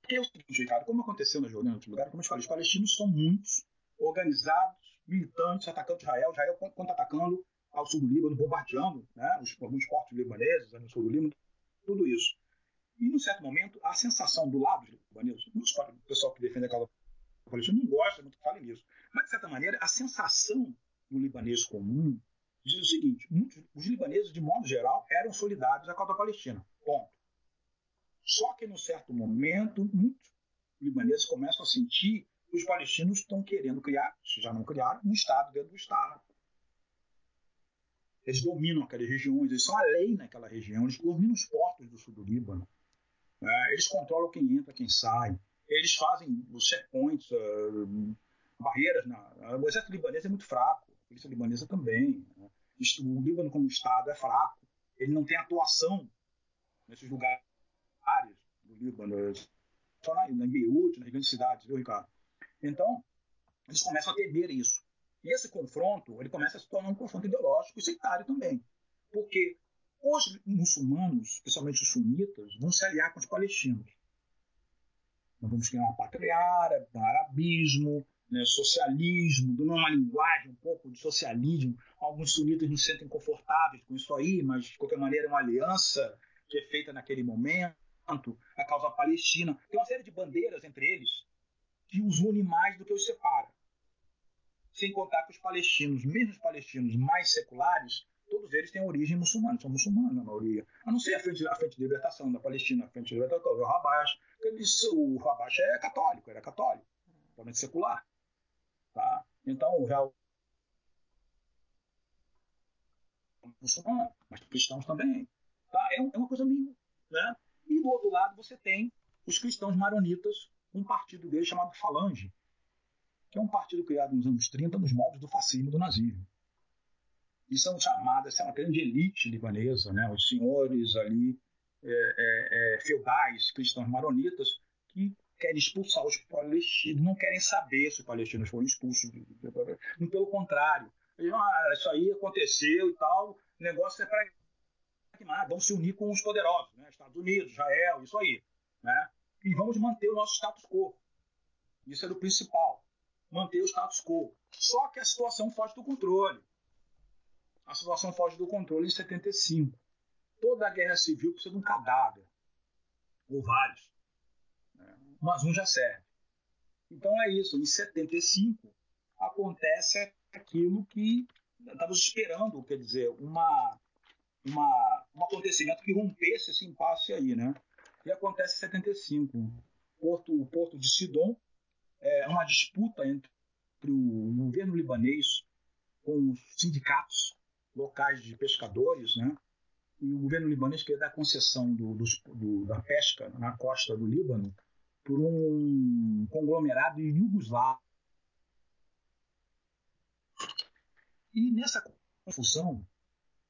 [SPEAKER 2] Porque é o seguinte, Ricardo, como aconteceu na Jordânia, em outro lugar, como eu te falei, os palestinos são muitos, organizados, militantes, atacando Israel, Israel contra-atacando ao sul do Líbano, bombardeando né, os, alguns portos libaneses no sul do Líbano tudo isso. E, num certo momento, a sensação do lado libanês, o pessoal que defende a causa palestina não gosta muito que fale nisso, mas, de certa maneira, a sensação do libanês comum diz o seguinte: muitos, os libaneses, de modo geral, eram solidários à causa palestina. Ponto. Só que, num certo momento, muitos libaneses começam a sentir que os palestinos estão querendo criar, se já não criaram, um Estado dentro do Estado. Eles dominam aquelas regiões, eles são a lei naquela região, eles dominam os portos do sul do Líbano. Né? Eles controlam quem entra, quem sai. Eles fazem os checkpoints, uh, barreiras. Na... O exército libanês é muito fraco, a polícia libanesa também. Né? O Líbano, como Estado, é fraco. Ele não tem atuação nesses lugares do Líbano, só na, em Beirute, nas grandes cidades, viu, Ricardo? Então, eles começam a temer isso. E esse confronto ele começa a se tornar um confronto ideológico e sectário também. Porque os muçulmanos, especialmente os sunitas, vão se aliar com os palestinos. nós vamos criar uma pátria árabe, arabismo, né, socialismo, uma linguagem um pouco de socialismo. Alguns sunitas não se sentem confortáveis com isso aí, mas de qualquer maneira é uma aliança que é feita naquele momento. A causa palestina. Tem uma série de bandeiras entre eles que os une mais do que os separa. Sem contar que os palestinos, mesmo os palestinos mais seculares, todos eles têm origem muçulmana, são muçulmanos na maioria. A não ser a frente, a frente de libertação da Palestina, a frente de libertação, o Rabash. O Rabash é católico, era católico, totalmente secular. Tá? Então, já muçulmano, mas cristãos também. Tá? É, é uma coisa meio. Né? E do outro lado você tem os cristãos maronitas, um partido deles chamado Falange, que é um partido criado nos anos 30 nos moldes do fascismo do nazismo. E são chamadas, é uma grande elite libanesa, né? os senhores ali, é, é, é, feudais, cristãos maronitas, que querem expulsar os palestinos, não querem saber se os palestinos foram expulsos. Pelo contrário, ah, isso aí aconteceu e tal, o negócio é para vamos se unir com os poderosos, né? Estados Unidos, Israel, isso aí. Né? E vamos manter o nosso status quo. Isso é o principal. Manter o status quo. Só que a situação foge do controle. A situação foge do controle em 75. Toda a guerra civil precisa de um cadáver. Ou vários mas um já serve. Então é isso. Em 75 acontece aquilo que estávamos esperando, quer dizer, uma, uma, um acontecimento que rompesse esse impasse aí, né? E acontece em 75. Porto, o porto de Sidon é uma disputa entre o governo libanês com os sindicatos locais de pescadores, né? E o governo libanês queria dar concessão do, do, do, da pesca na costa do Líbano por um conglomerado iugoslavo. E nessa confusão,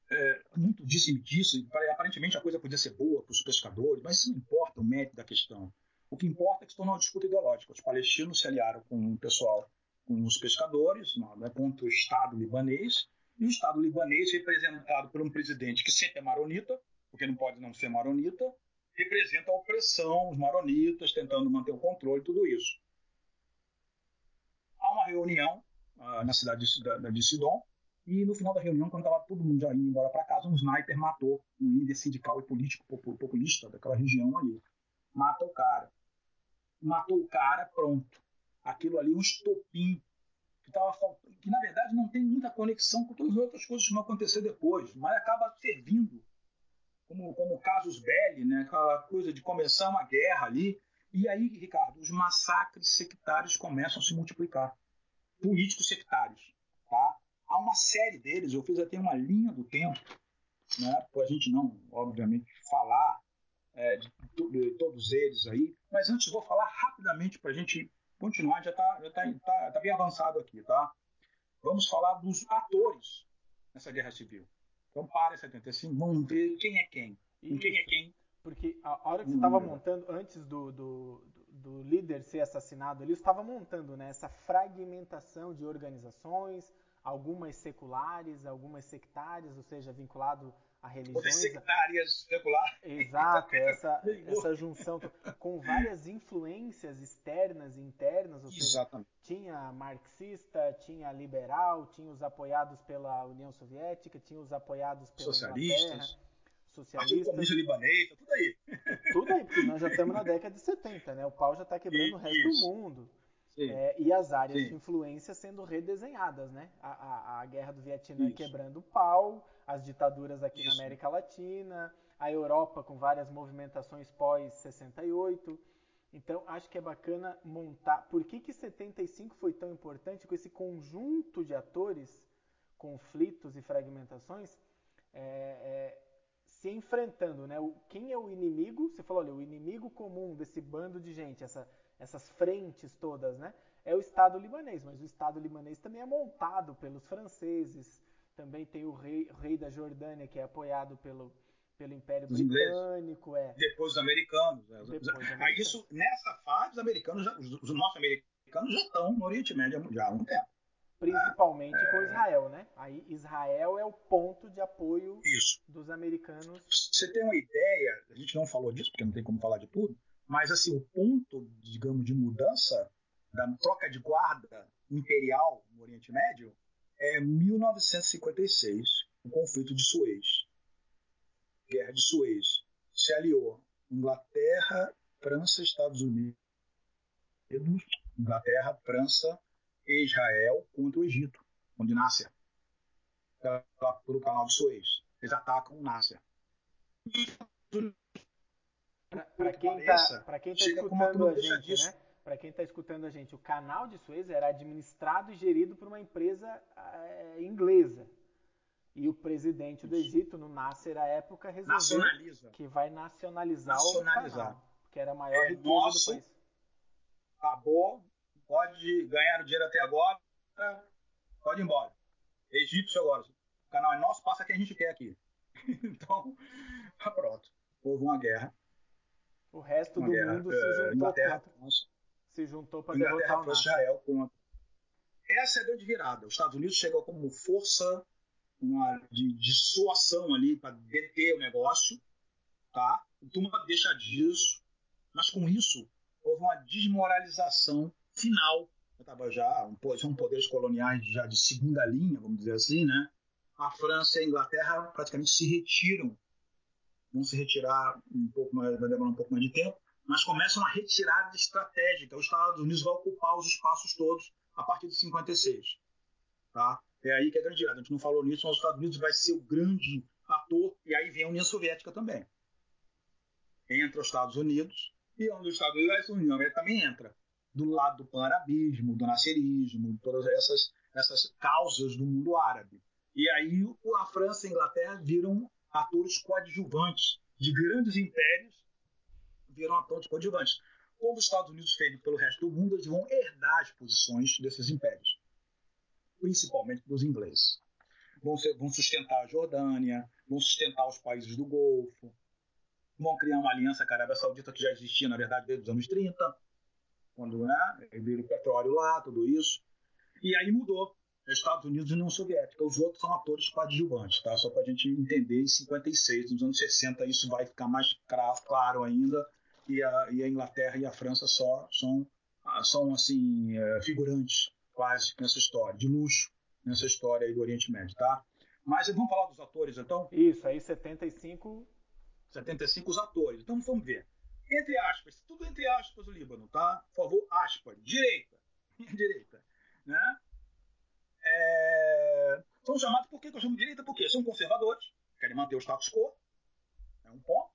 [SPEAKER 2] é, muito disse e aparentemente a coisa podia ser boa para os pescadores, mas isso não importa o mérito da questão. O que importa é que se tornou uma disputa ideológica. Os palestinos se aliaram com o pessoal, com os pescadores, né, contra o Estado libanês, e o Estado libanês, representado por um presidente que sempre é maronita, porque não pode não ser maronita, representa a opressão, os maronitas tentando manter o controle, tudo isso. Há uma reunião uh, na cidade de, de Sidon, e no final da reunião, quando estava todo mundo já indo embora para casa, um sniper matou um líder sindical e político populista daquela região ali. Mata o cara. Matou o cara, pronto. Aquilo ali, um estopim que, tava, que na verdade não tem muita conexão com todas as outras coisas que vão acontecer depois, mas acaba servindo como, como casus belli, né? aquela coisa de começar uma guerra ali. E aí, Ricardo, os massacres sectários começam a se multiplicar. Políticos sectários. Tá? Há uma série deles, eu fiz até uma linha do tempo, né? para a gente não, obviamente, falar é, de, de, todos eles aí. Mas antes, vou falar rapidamente para a gente continuar, já está já tá, tá, tá bem avançado aqui. Tá? Vamos falar dos atores nessa guerra civil. Então para 75, vamos ver quem é quem. E quem é quem.
[SPEAKER 1] Porque a hora que você estava montando, antes do, do, do, líder ser assassinado ali, você estava montando né, essa fragmentação de organizações, algumas seculares, algumas sectárias, ou seja, vinculado a. Outras
[SPEAKER 2] sectárias seculares.
[SPEAKER 1] Exato, essa, [laughs] essa junção com várias influências externas e internas, ou Exatamente. seja, tinha marxista, tinha liberal, tinha os apoiados pela União Soviética, tinha os apoiados pela
[SPEAKER 2] Socialistas.
[SPEAKER 1] Inglaterra, socialistas.
[SPEAKER 2] Comunista libanês, tá tudo aí.
[SPEAKER 1] Tudo aí, porque nós já estamos na década de 70, né? O pau já está quebrando Isso. o resto do mundo. É, e as áreas Sim. de influência sendo redesenhadas, né? A, a, a guerra do Vietnã Isso. quebrando o pau, as ditaduras aqui Isso. na América Latina, a Europa com várias movimentações pós-68. Então, acho que é bacana montar. Por que, que 75 foi tão importante com esse conjunto de atores, conflitos e fragmentações é, é, se enfrentando, né? O, quem é o inimigo? Você falou, olha, o inimigo comum desse bando de gente, essa, essas frentes todas, né? É o Estado libanês, mas o Estado libanês também é montado pelos franceses, também tem o rei, o rei da Jordânia, que é apoiado pelo, pelo Império os Britânico. É.
[SPEAKER 2] Depois os americanos. Né? Depois americanos. Aí isso, nessa fase, os americanos, já, os, os norte-americanos já estão no Oriente Médio já há um tempo.
[SPEAKER 1] Principalmente é. com Israel, né? Aí Israel é o ponto de apoio
[SPEAKER 2] isso.
[SPEAKER 1] dos americanos.
[SPEAKER 2] Você tem uma ideia, a gente não falou disso, porque não tem como falar de tudo, Mas assim, o ponto, digamos, de mudança da troca de guarda imperial no Oriente Médio é 1956, o conflito de Suez. Guerra de Suez. Se aliou Inglaterra, França, Estados Unidos, Inglaterra, França e Israel contra o Egito, onde nasce pelo canal de Suez. Eles atacam Nácia.
[SPEAKER 1] Para quem está tá escutando a gente, né? Para quem está escutando a gente, o canal de Suez era administrado e gerido por uma empresa é, inglesa. E o presidente do Egito, no Nasser à época, resolveu que vai nacionalizar, nacionalizar. o canal, que era a maior é riqueza nosso, do país.
[SPEAKER 2] Acabou, pode ganhar o dinheiro até agora, pode ir embora. Egípcio agora. O canal é nosso, passa quem a gente quer aqui. [laughs] então, tá [laughs] pronto. Houve uma guerra.
[SPEAKER 1] O resto do guerra, mundo se eh, juntou Inglaterra, contra, se juntou para derrotar o Israel contra.
[SPEAKER 2] Essa é a grande virada. Os Estados Unidos chegou como força uma, de dissuasão ali para deter o negócio, tá? O Tuma deixa disso, mas com isso houve uma desmoralização final. Estava já um, são poderes coloniais já de segunda linha, vamos dizer assim, né? A França e a Inglaterra praticamente se retiram, vão se retirar um pouco mais, vai demorar um pouco mais de tempo, mas começa uma retirada estratégica. Os Estados Unidos vão ocupar os espaços todos a partir de 56, tá? É aí que é grande. A gente não falou nisso, mas os Estados Unidos vai ser o grande ator, e aí vem a União Soviética também. Entra os Estados Unidos, e onde os Estados Unidos, a União Soviética também entra. Do lado do pan-arabismo, do nascerismo, todas essas, essas causas do mundo árabe. E aí a França e a Inglaterra viram atores coadjuvantes de grandes impérios, viram atores coadjuvantes. Como os Estados Unidos fez pelo resto do mundo, eles vão herdar as posições desses impérios principalmente dos ingleses. Vão, ser, vão sustentar a Jordânia, vão sustentar os países do Golfo, vão criar uma aliança com a Arábia Saudita que já existia, na verdade, desde os anos 30, quando né, viram o petróleo lá, tudo isso. E aí mudou. Estados Unidos e União Soviética. Os outros são atores coadjuvantes, tá? Só para a gente entender, em 56, nos anos 60, isso vai ficar mais claro ainda, e a, e a Inglaterra e a França só são, são assim, é, figurantes quase nessa história, de luxo nessa história aí do Oriente Médio, tá? Mas vamos falar dos atores, então?
[SPEAKER 1] Isso, aí 75...
[SPEAKER 2] 75 os atores. Então vamos ver. Entre aspas, tudo entre aspas o Líbano, tá? Por favor, aspas. Direita. [laughs] direita. Né? É... São chamados, por que eu chamo de direita? Porque são conservadores, querem manter o status quo, é um ponto,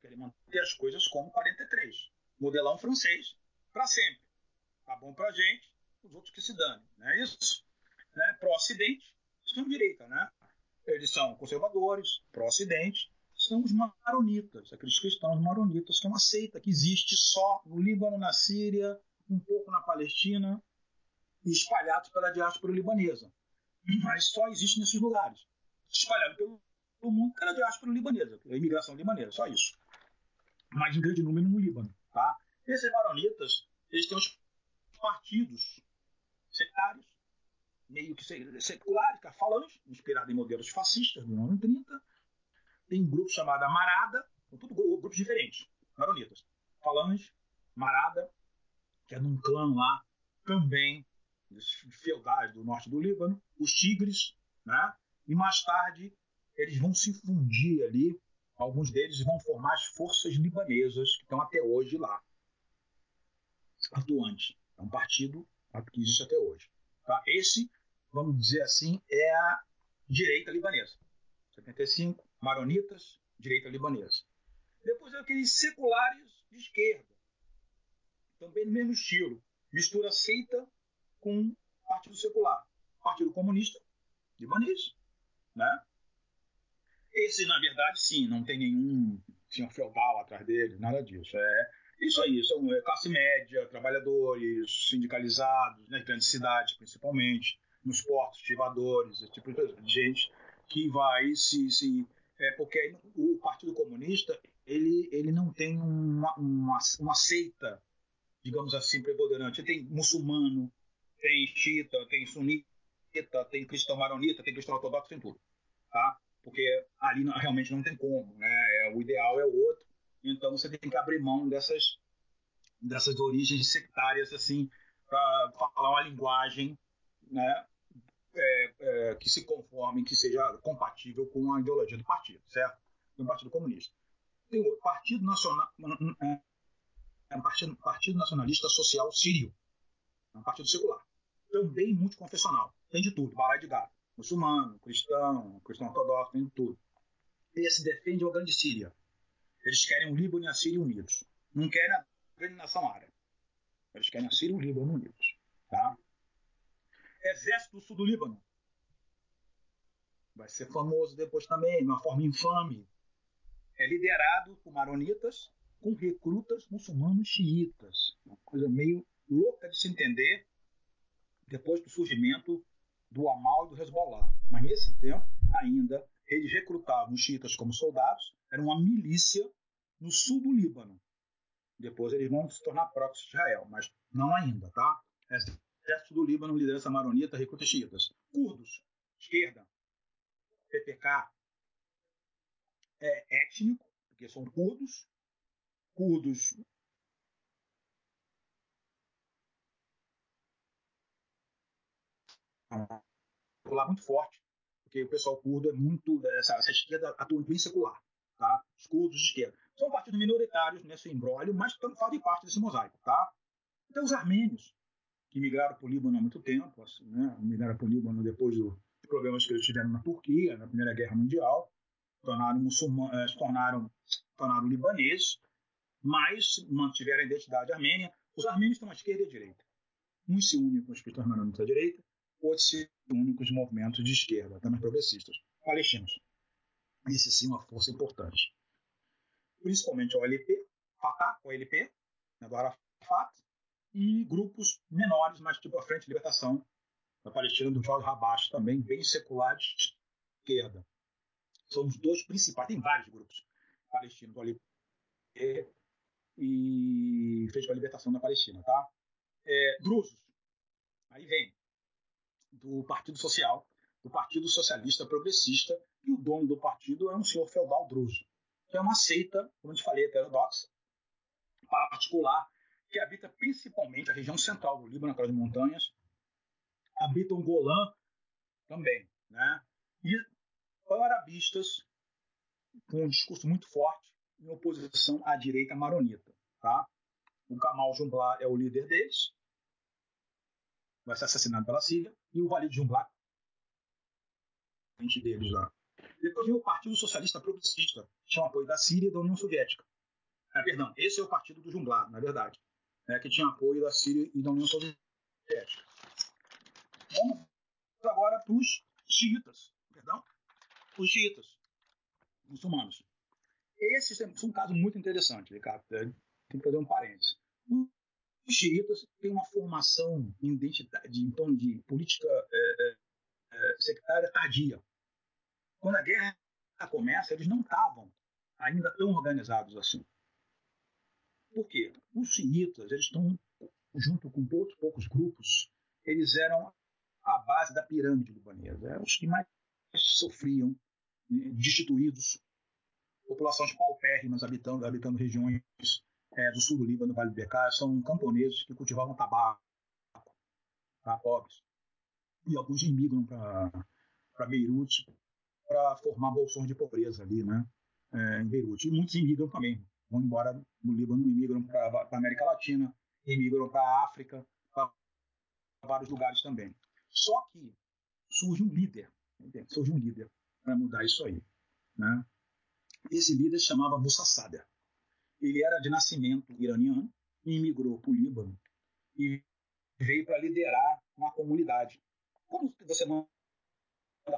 [SPEAKER 2] querem manter as coisas como 43. Modelão francês, para sempre. Tá bom pra gente, os outros que se danem, não é isso? Né? Pró-Ocidente, extrema direita, né? Eles são conservadores, pró-Ocidente, são os maronitas, aqueles cristãos maronitas, que é uma seita que existe só no Líbano, na Síria, um pouco na Palestina, espalhados pela diáspora libanesa. Mas só existe nesses lugares. Espalhado pelo, mundo pela diáspora libanesa, a imigração libanesa, só isso. Mas em grande número no Líbano. Tá? Esses maronitas, eles têm os partidos sectários, meio que seculares, Falange, inspirada em modelos fascistas do ano 30. Tem um grupo chamado Marada, são tudo grupos diferentes, maronitas. Falange, Marada, que é num clã lá também feudais do norte do Líbano, os Tigres, né? E mais tarde eles vão se fundir ali, alguns deles vão formar as forças libanesas que estão até hoje lá, atuantes. É um partido que existe até hoje. Tá? Esse, vamos dizer assim, é a direita libanesa. 75, maronitas, direita libanesa. Depois aqueles seculares de esquerda, também no mesmo estilo. Mistura seita com partido secular. Partido comunista libanês. Né? Esse, na verdade, sim, não tem nenhum senhor feudal atrás dele, nada disso. É isso aí, são é, classe média, trabalhadores, sindicalizados, nas né, grandes cidades principalmente, nos portos, estivadores, esse tipo de gente que vai se. se é, porque o Partido Comunista ele, ele não tem uma, uma, uma seita, digamos assim, preponderante. Tem muçulmano, tem xiita, tem sunita, tem cristão maronita, tem cristão ortodoxo, tem tudo. Tá? Porque ali não, realmente não tem como. Né? É, o ideal é o outro então você tem que abrir mão dessas, dessas origens sectárias, assim, para falar uma linguagem né, é, é, que se conforme, que seja compatível com a ideologia do partido, certo? Do Partido Comunista. Tem o Partido Nacional, é, é um partido, partido Nacionalista Social Sírio, é um partido secular, também multiconfessional, tem de tudo, baralho de gato, muçulmano, cristão, cristão ortodoxo, tem de tudo. Esse defende a grande Síria. Eles querem o Líbano e a Síria unidos. Não querem a grande nação árabe. Eles querem a Síria e o Líbano unidos. Tá? Exército do Sul do Líbano. Vai ser famoso depois também, de uma forma infame. É liderado por maronitas com recrutas muçulmanos xiitas. Uma coisa meio louca de se entender depois do surgimento do Amal e do Hezbollah. Mas nesse tempo, ainda, eles recrutavam os xiitas como soldados, era uma milícia no sul do Líbano. Depois eles vão se tornar próprios de Israel, mas não ainda, tá? Exército do Líbano, liderança maronita, recruta xiitas. Curdos, esquerda, PPK, é étnico, porque são curdos. Curdos secular muito forte, porque o pessoal curdo é muito. Essa, essa esquerda atua bem secular. Tá? Os curdos de esquerda. São partidos minoritários nesse embrólio, mas fazem parte desse mosaico. Tá? Então, os armênios, que migraram para o Líbano há muito tempo, assim, né? migraram para o Líbano depois do, dos problemas que eles tiveram na Turquia, na Primeira Guerra Mundial, tornaram muçulmanos, eh, tornaram, tornaram libaneses, mas mantiveram a identidade armênia. Os armênios estão à esquerda e à direita. Uns se unem com os cristãos maronitas à direita, outros se unem com os movimentos de esquerda, também progressistas, palestinos. Esse sim é uma força importante. Principalmente a OLP, Fatah, OLP, agora Arafat, e grupos menores, mas tipo a Frente de Libertação da Palestina do Jorge Rabash, também bem secular de esquerda. São os dois principais, tem vários grupos palestinos ali e Frente para a Libertação da Palestina, tá? É, drusos, aí vem do Partido Social, do Partido Socialista Progressista, e o dono do partido é um senhor feudal druso, que é uma seita, como eu te falei, heterodoxa, particular, que habita principalmente a região central do Líbano, aquelas montanhas, habitam Golã também, né? E pan-arabistas com um discurso muito forte em oposição à direita maronita, tá? O Kamal Jumblar é o líder deles, vai ser assassinado pela Síria, e o Walid Jumblar, frente deles lá. Depois vem o Partido Socialista Progressista, que tinha o apoio da Síria e da União Soviética. Ah, perdão, esse é o partido do Jumblar, na verdade né, que tinha apoio da Síria e da União Soviética. Vamos agora para os xiitas, perdão, os xiitas muçulmanos. Esse é um caso muito interessante, Ricardo. Tem que fazer um parênteses. Os xiitas têm uma formação em identidade, tom de política é, é, é, sectária tardia. Quando a guerra começa, eles não estavam ainda tão organizados assim. Por quê? Os xiitas, eles estão, junto com outros poucos grupos, eles eram a base da pirâmide libanesa. Eram os que mais sofriam, né, destituídos, populações paupérrimas habitando, habitando regiões é, do sul do Líbano, Vale do Becar, são camponeses que cultivavam tabaco, tá, pobres. E alguns imigram para Beirute para formar bolsões de pobreza ali, né, é, em Beirute. E muitos imigram também, vão embora do Líbano, imigram para a América Latina, imigram para a África, para vários lugares também. Só que surge um líder, surge um líder para mudar isso aí. Né? Esse líder se chamava Musa Sader. Ele era de nascimento iraniano, imigrou para o Líbano e veio para liderar uma comunidade. Como você manda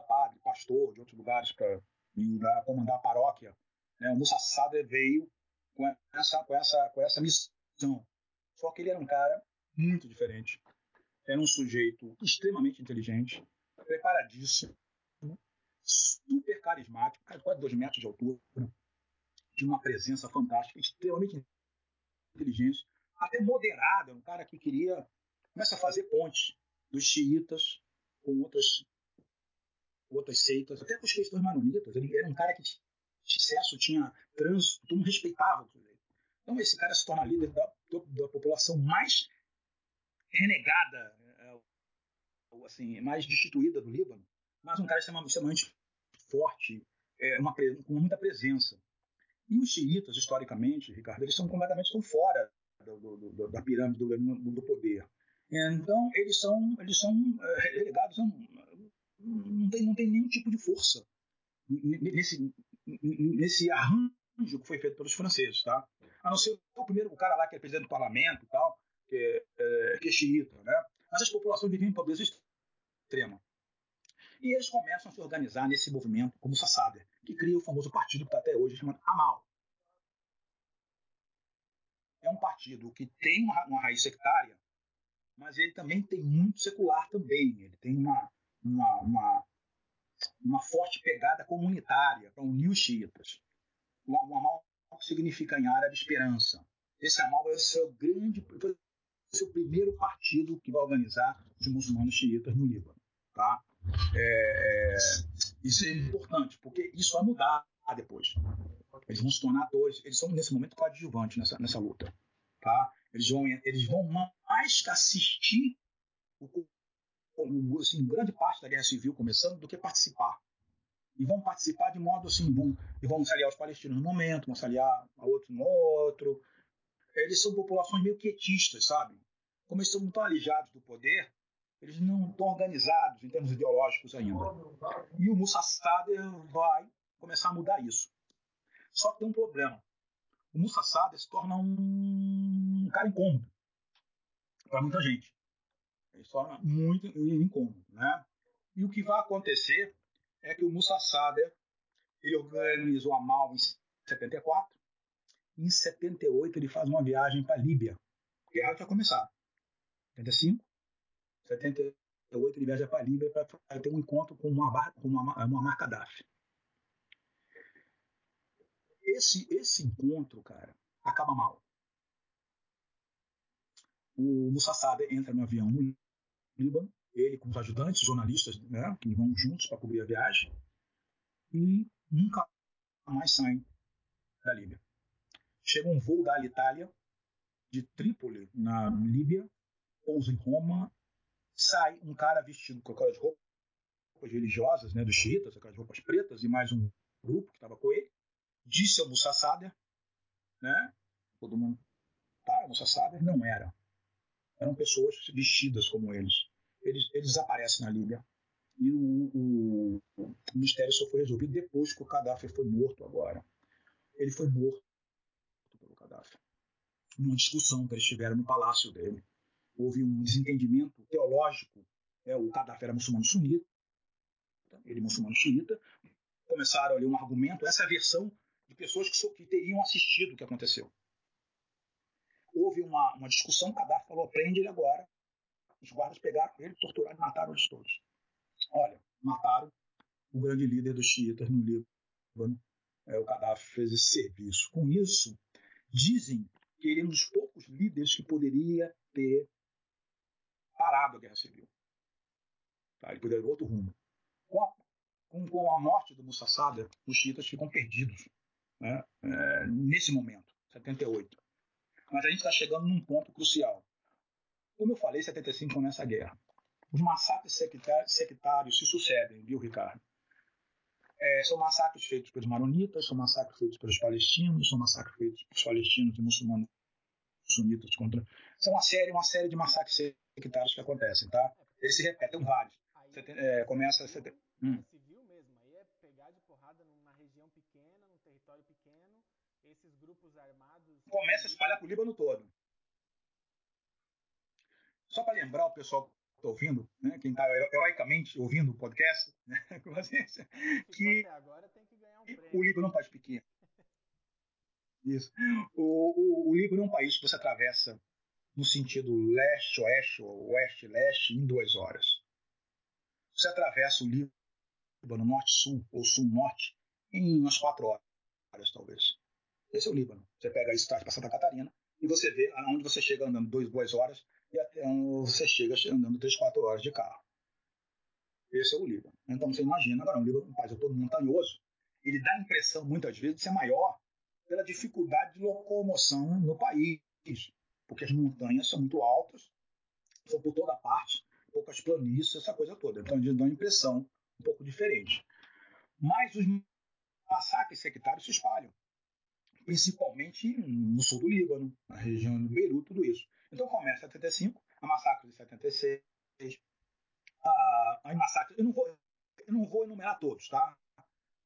[SPEAKER 2] padre, pastor de outros lugares para comandar a paróquia, né? o Musa Sader veio com essa, com essa, com essa missão. Só que ele era um cara muito diferente. Era um sujeito extremamente inteligente, preparadíssimo, super carismático, quase dois metros de altura, de uma presença fantástica, extremamente inteligente, até moderado, um cara que queria começa a fazer pontes dos xiitas com outras outras seitas, até com os cristãos maronitas. Ele era um cara que sucesso, tinha trânsito, todo mundo respeitava. Então esse cara se torna líder da, da população mais renegada, é, assim, mais destituída do Líbano, mas um cara extremamente forte, é, uma, com muita presença. E os xiitas, historicamente, Ricardo, eles são completamente estão fora do, do, da pirâmide do, do, poder. Então, eles são, eles são é, relegados, não, não, tem, não tem nenhum tipo de força nesse, nesse arranjo que foi feito pelos franceses, tá? A não ser o primeiro o cara lá que é presidente do parlamento e tal, que é, é, que é xiita, né? Mas as populações viviam em pobreza extrema. E eles começam a se organizar nesse movimento como Sassader, que cria o famoso partido que está até hoje chamado Amal. É um partido que tem uma, raiz sectária, mas ele também tem muito secular também. Ele tem uma, uma, uma, uma forte pegada comunitária para unir os xiitas. O, o Amal significa em árabe esperança. Esse Amal vai ser o grande, vai ser o primeiro partido que vai organizar os muçulmanos xiitas no Líbano. Tá? É, é, isso é importante, porque isso vai mudar depois. Eles vão se tornar atores, eles são nesse momento coadjuvantes nessa, nessa luta. Tá? Eles, vão, eles vão mais assistir o, o, assim, grande parte da guerra civil começando do que participar. E vão participar de modo assim, vão, e vão se aliar aos palestinos no momento, vão se aliar a outro no outro. Eles são populações meio quietistas, sabe? Como eles estão muito alijados do poder, eles não estão organizados em termos ideológicos ainda. E o Musa Sader vai começar a mudar isso. Só que tem um problema. O Musa Sader se torna um cara incômodo para muita gente. Ele se torna muito incômodo. Né? E o que vai acontecer é que o Musa Sader ele organizou a Mal em 74. Em 78 ele faz uma viagem para a Líbia. A guerra já começar. 75 78 ele viaja para a Líbia para ter um encontro com uma, com uma, uma Gaddafi. Esse, esse encontro, cara, acaba mal. O Moussa entra no avião no Líbano, ele com os ajudantes, jornalistas, né, que vão juntos para cobrir a viagem, e nunca mais saem da Líbia. Chega um voo da Alitalia de Trípoli, na Líbia, pousa em Roma sai um cara vestido com aquelas roupas religiosas, né, dos xiitas, aquelas roupas pretas, e mais um grupo que estava com ele, disse ao Musa Sader, né, todo mundo, tá, Musa Sader não era. Eram pessoas vestidas como eles. Eles, eles desaparecem na Líbia. E o, o, o mistério só foi resolvido depois que o Gaddafi foi morto agora. Ele foi morto pelo Gaddafi. Numa discussão que eles tiveram no palácio dele houve um desentendimento teológico. É, o Gaddafi era muçulmano sunita, ele muçulmano xiita. Começaram ali um argumento, essa é a versão de pessoas que, que teriam assistido o que aconteceu. Houve uma, uma discussão, Gaddafi falou, prende ele agora. Os guardas pegaram ele, torturaram e mataram eles todos. Olha, mataram o grande líder dos xiitas no Líbano. É, o Gaddafi fez esse serviço. Com isso, dizem que ele é um dos poucos líderes que poderia ter parado a guerra civil. Tá? Ele poderia ir outro rumo. Com a, com, com a morte do Musa Sadr, os xiitas ficam perdidos né? é, nesse momento, 78. Mas a gente está chegando num ponto crucial. Como eu falei, 75 começa a guerra. Os massacres sectários se sucedem, viu, Ricardo? É, são massacres feitos pelos maronitas, são massacres feitos pelos palestinos, são massacres feitos pelos palestinos e muçulmanos sunitas contra. São uma série, uma série de massacres sectários que acontecem, tá? Eles se repetem vários. Você tem, é, começa. Você tem, hum.
[SPEAKER 1] civil mesmo, aí é pegar de porrada numa região pequena, num território pequeno, esses grupos armados.
[SPEAKER 2] Começa a espalhar para o Líbano todo. Só para lembrar o pessoal que está ouvindo, né, quem está heroicamente ouvindo o podcast, né, [laughs] que, que o Líbano é um país pequeno. Isso. O, o, o Líbano é um país que você atravessa no sentido leste-oeste ou oeste-leste em duas horas. Você atravessa o Líbano norte-sul ou sul-norte em umas quatro horas, talvez. Esse é o Líbano. Você pega isso, traz para Santa Catarina e você vê aonde você chega andando duas, duas horas e até você chega andando três, quatro horas de carro. Esse é o Líbano. Então você imagina, agora, um Líbano, um país todo montanhoso, ele dá a impressão, muitas vezes, de ser maior pela dificuldade de locomoção no país, porque as montanhas são muito altas, são por toda parte, poucas planícies, essa coisa toda. Então eles dão uma impressão um pouco diferente. Mas os massacres sectários se espalham, principalmente no sul do Líbano, na região do Beirute, tudo isso. Então começa em 75, a massacre de 76, a, a massacre, eu não vou eu não vou enumerar todos, tá?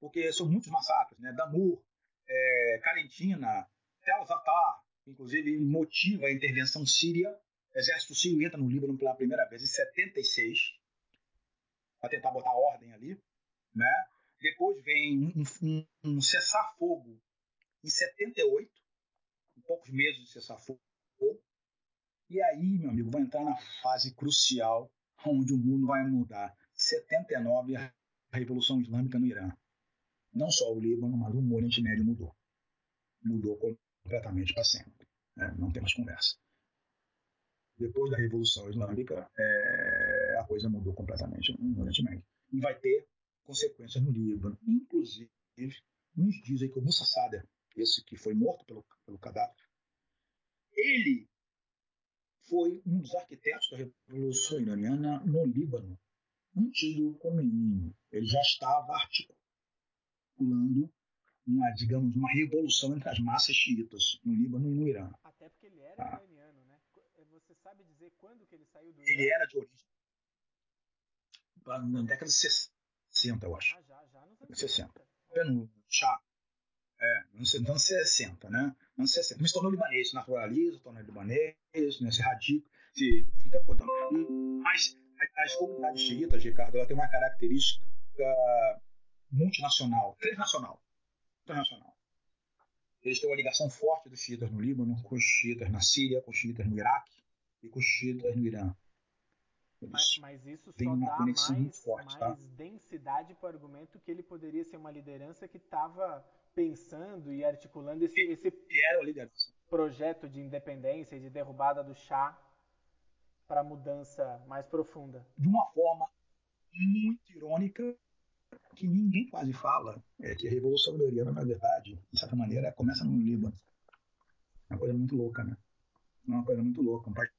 [SPEAKER 2] Porque são muitos massacres, né? Damur, é, Calentina, Tel Zatar, inclusive motiva a intervenção síria. O exército sírio entra no Líbano pela primeira vez em 76, para tentar botar ordem ali, né? Depois vem um, um, um cessar-fogo em 78, em poucos meses de cessar-fogo. E aí, meu amigo, vai entrar na fase crucial onde o mundo vai mudar. 79, a Revolução Islâmica no Irã. Não só o Líbano, mas o Oriente Médio mudou. Mudou completamente para sempre. É, não tem mais conversa. Depois da Revolução Islâmica, é, a coisa mudou completamente no Oriente Médio. E vai ter consequências no Líbano. Inclusive, uns dizem que o Musa Sader, esse que foi morto pelo, pelo ele foi um dos arquitetos da Revolução Iraniana no Líbano antes do Khomeini. Ele já estava articulando uma, digamos, uma revolução entre as massas xiitas no Líbano e no Irã.
[SPEAKER 1] Até porque ele era ah. iraniano, né? Você sabe dizer quando que ele saiu do
[SPEAKER 2] Irã? Ele era de origem na década de 60, eu acho.
[SPEAKER 1] Ah, já, já nos
[SPEAKER 2] anos 60. 60. No chá. É, nos anos 60, né? Anos 60. Mas tornou libanês, se naturaliza, tornou libanês, né? se radica, se fica... Mas as comunidades xiitas, Ricardo, ela tem uma característica multinacional, transnacional. Transnacional. Eles têm uma ligação forte dos xiitas no Líbano, com os xiitas na Síria, com os xiitas no Iraque e com os xiitas no Irã.
[SPEAKER 1] Mas, mas, isso só dá mais, forte, tá? mais tá? densidade para o argumento que ele poderia ser uma liderança que estava pensando e articulando esse, esse projeto de independência e de derrubada do chá para a mudança mais profunda?
[SPEAKER 2] De uma forma muito irônica, que ninguém quase fala, é que a Revolução Iraniana, na verdade, de certa maneira, começa no Líbano. É uma coisa muito louca, né? É uma coisa muito louca. Um país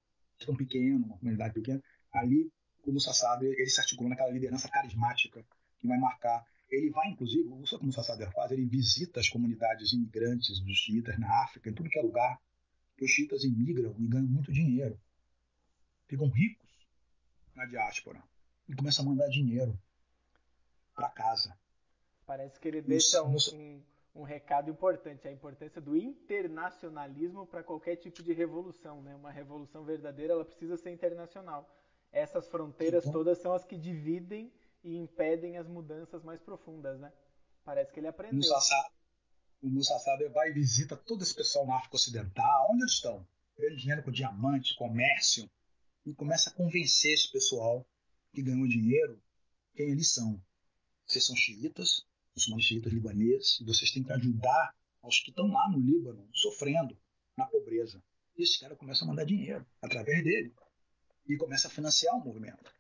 [SPEAKER 2] tão pequeno, uma comunidade pequena. Ali, o Musa Sadr, ele se articula naquela liderança carismática que vai marcar. Ele vai, inclusive, o Musa Sadr faz, ele visita as comunidades imigrantes dos xiitas na África, em tudo que é lugar, os xiitas imigram e ganham muito dinheiro ficam ricos na diáspora e começam a mandar dinheiro para casa.
[SPEAKER 1] Parece que ele deixa um, um, um, recado importante, a importância do internacionalismo para qualquer tipo de revolução. Né? Uma revolução verdadeira ela precisa ser internacional. Essas fronteiras todas são as que dividem e impedem as mudanças mais profundas. Né? Parece que ele aprendeu.
[SPEAKER 2] o Musa Saber vai e visita todo esse pessoal na África Ocidental. Onde eles estão? Ganhando dinheiro com diamante, comércio, e começa a convencer esse pessoal que ganhou dinheiro quem eles são. Vocês são xiitas, são xiitas libaneses, e vocês têm que ajudar aos que estão lá no Líbano, sofrendo na pobreza. E esse cara começa a mandar dinheiro através dele e começa a financiar o movimento.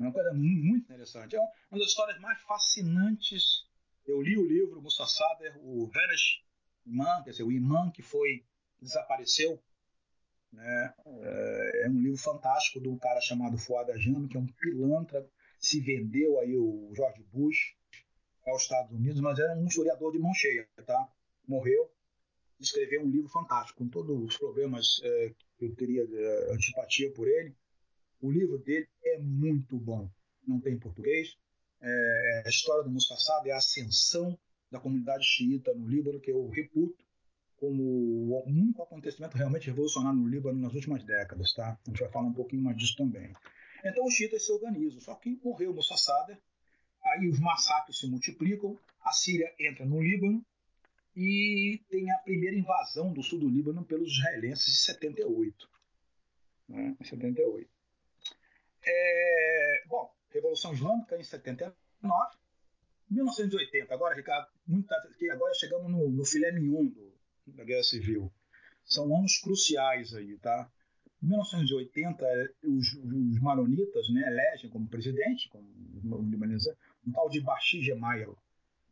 [SPEAKER 2] É uma coisa muito interessante. É uma das histórias mais fascinantes. Eu li o livro Musa Sader, o Vanish Imam, quer dizer, o imã que foi desapareceu né? É, é um livro fantástico de um cara chamado Fuad Ajami, que é um pilantra, se vendeu aí o George Bush aos Estados Unidos, mas era um historiador de mão cheia, tá? Morreu, escreveu um livro fantástico, com todos os problemas é, que eu teria é, antipatia por ele. O livro dele é muito bom, não tem em português. É, a história do Mustafa é a ascensão da comunidade xiita no Líbano, que eu reputo como o único acontecimento realmente revolucionário no Líbano nas últimas décadas, tá? A gente vai falar um pouquinho mais disso também. Então os chiitas se organizam, só que morreu Sader, aí os massacres se multiplicam, a Síria entra no Líbano e tem a primeira invasão do sul do Líbano pelos israelenses em 78. Né? Em 78. É, bom, Revolução Islâmica em 79, 1980, agora, Ricardo, muita, agora chegamos no, no filé mignon do, da Guerra Civil. São anos cruciais aí, tá? Em 1980, os, os maronitas né, elegem como presidente, como um tal de Bashir Gemayel,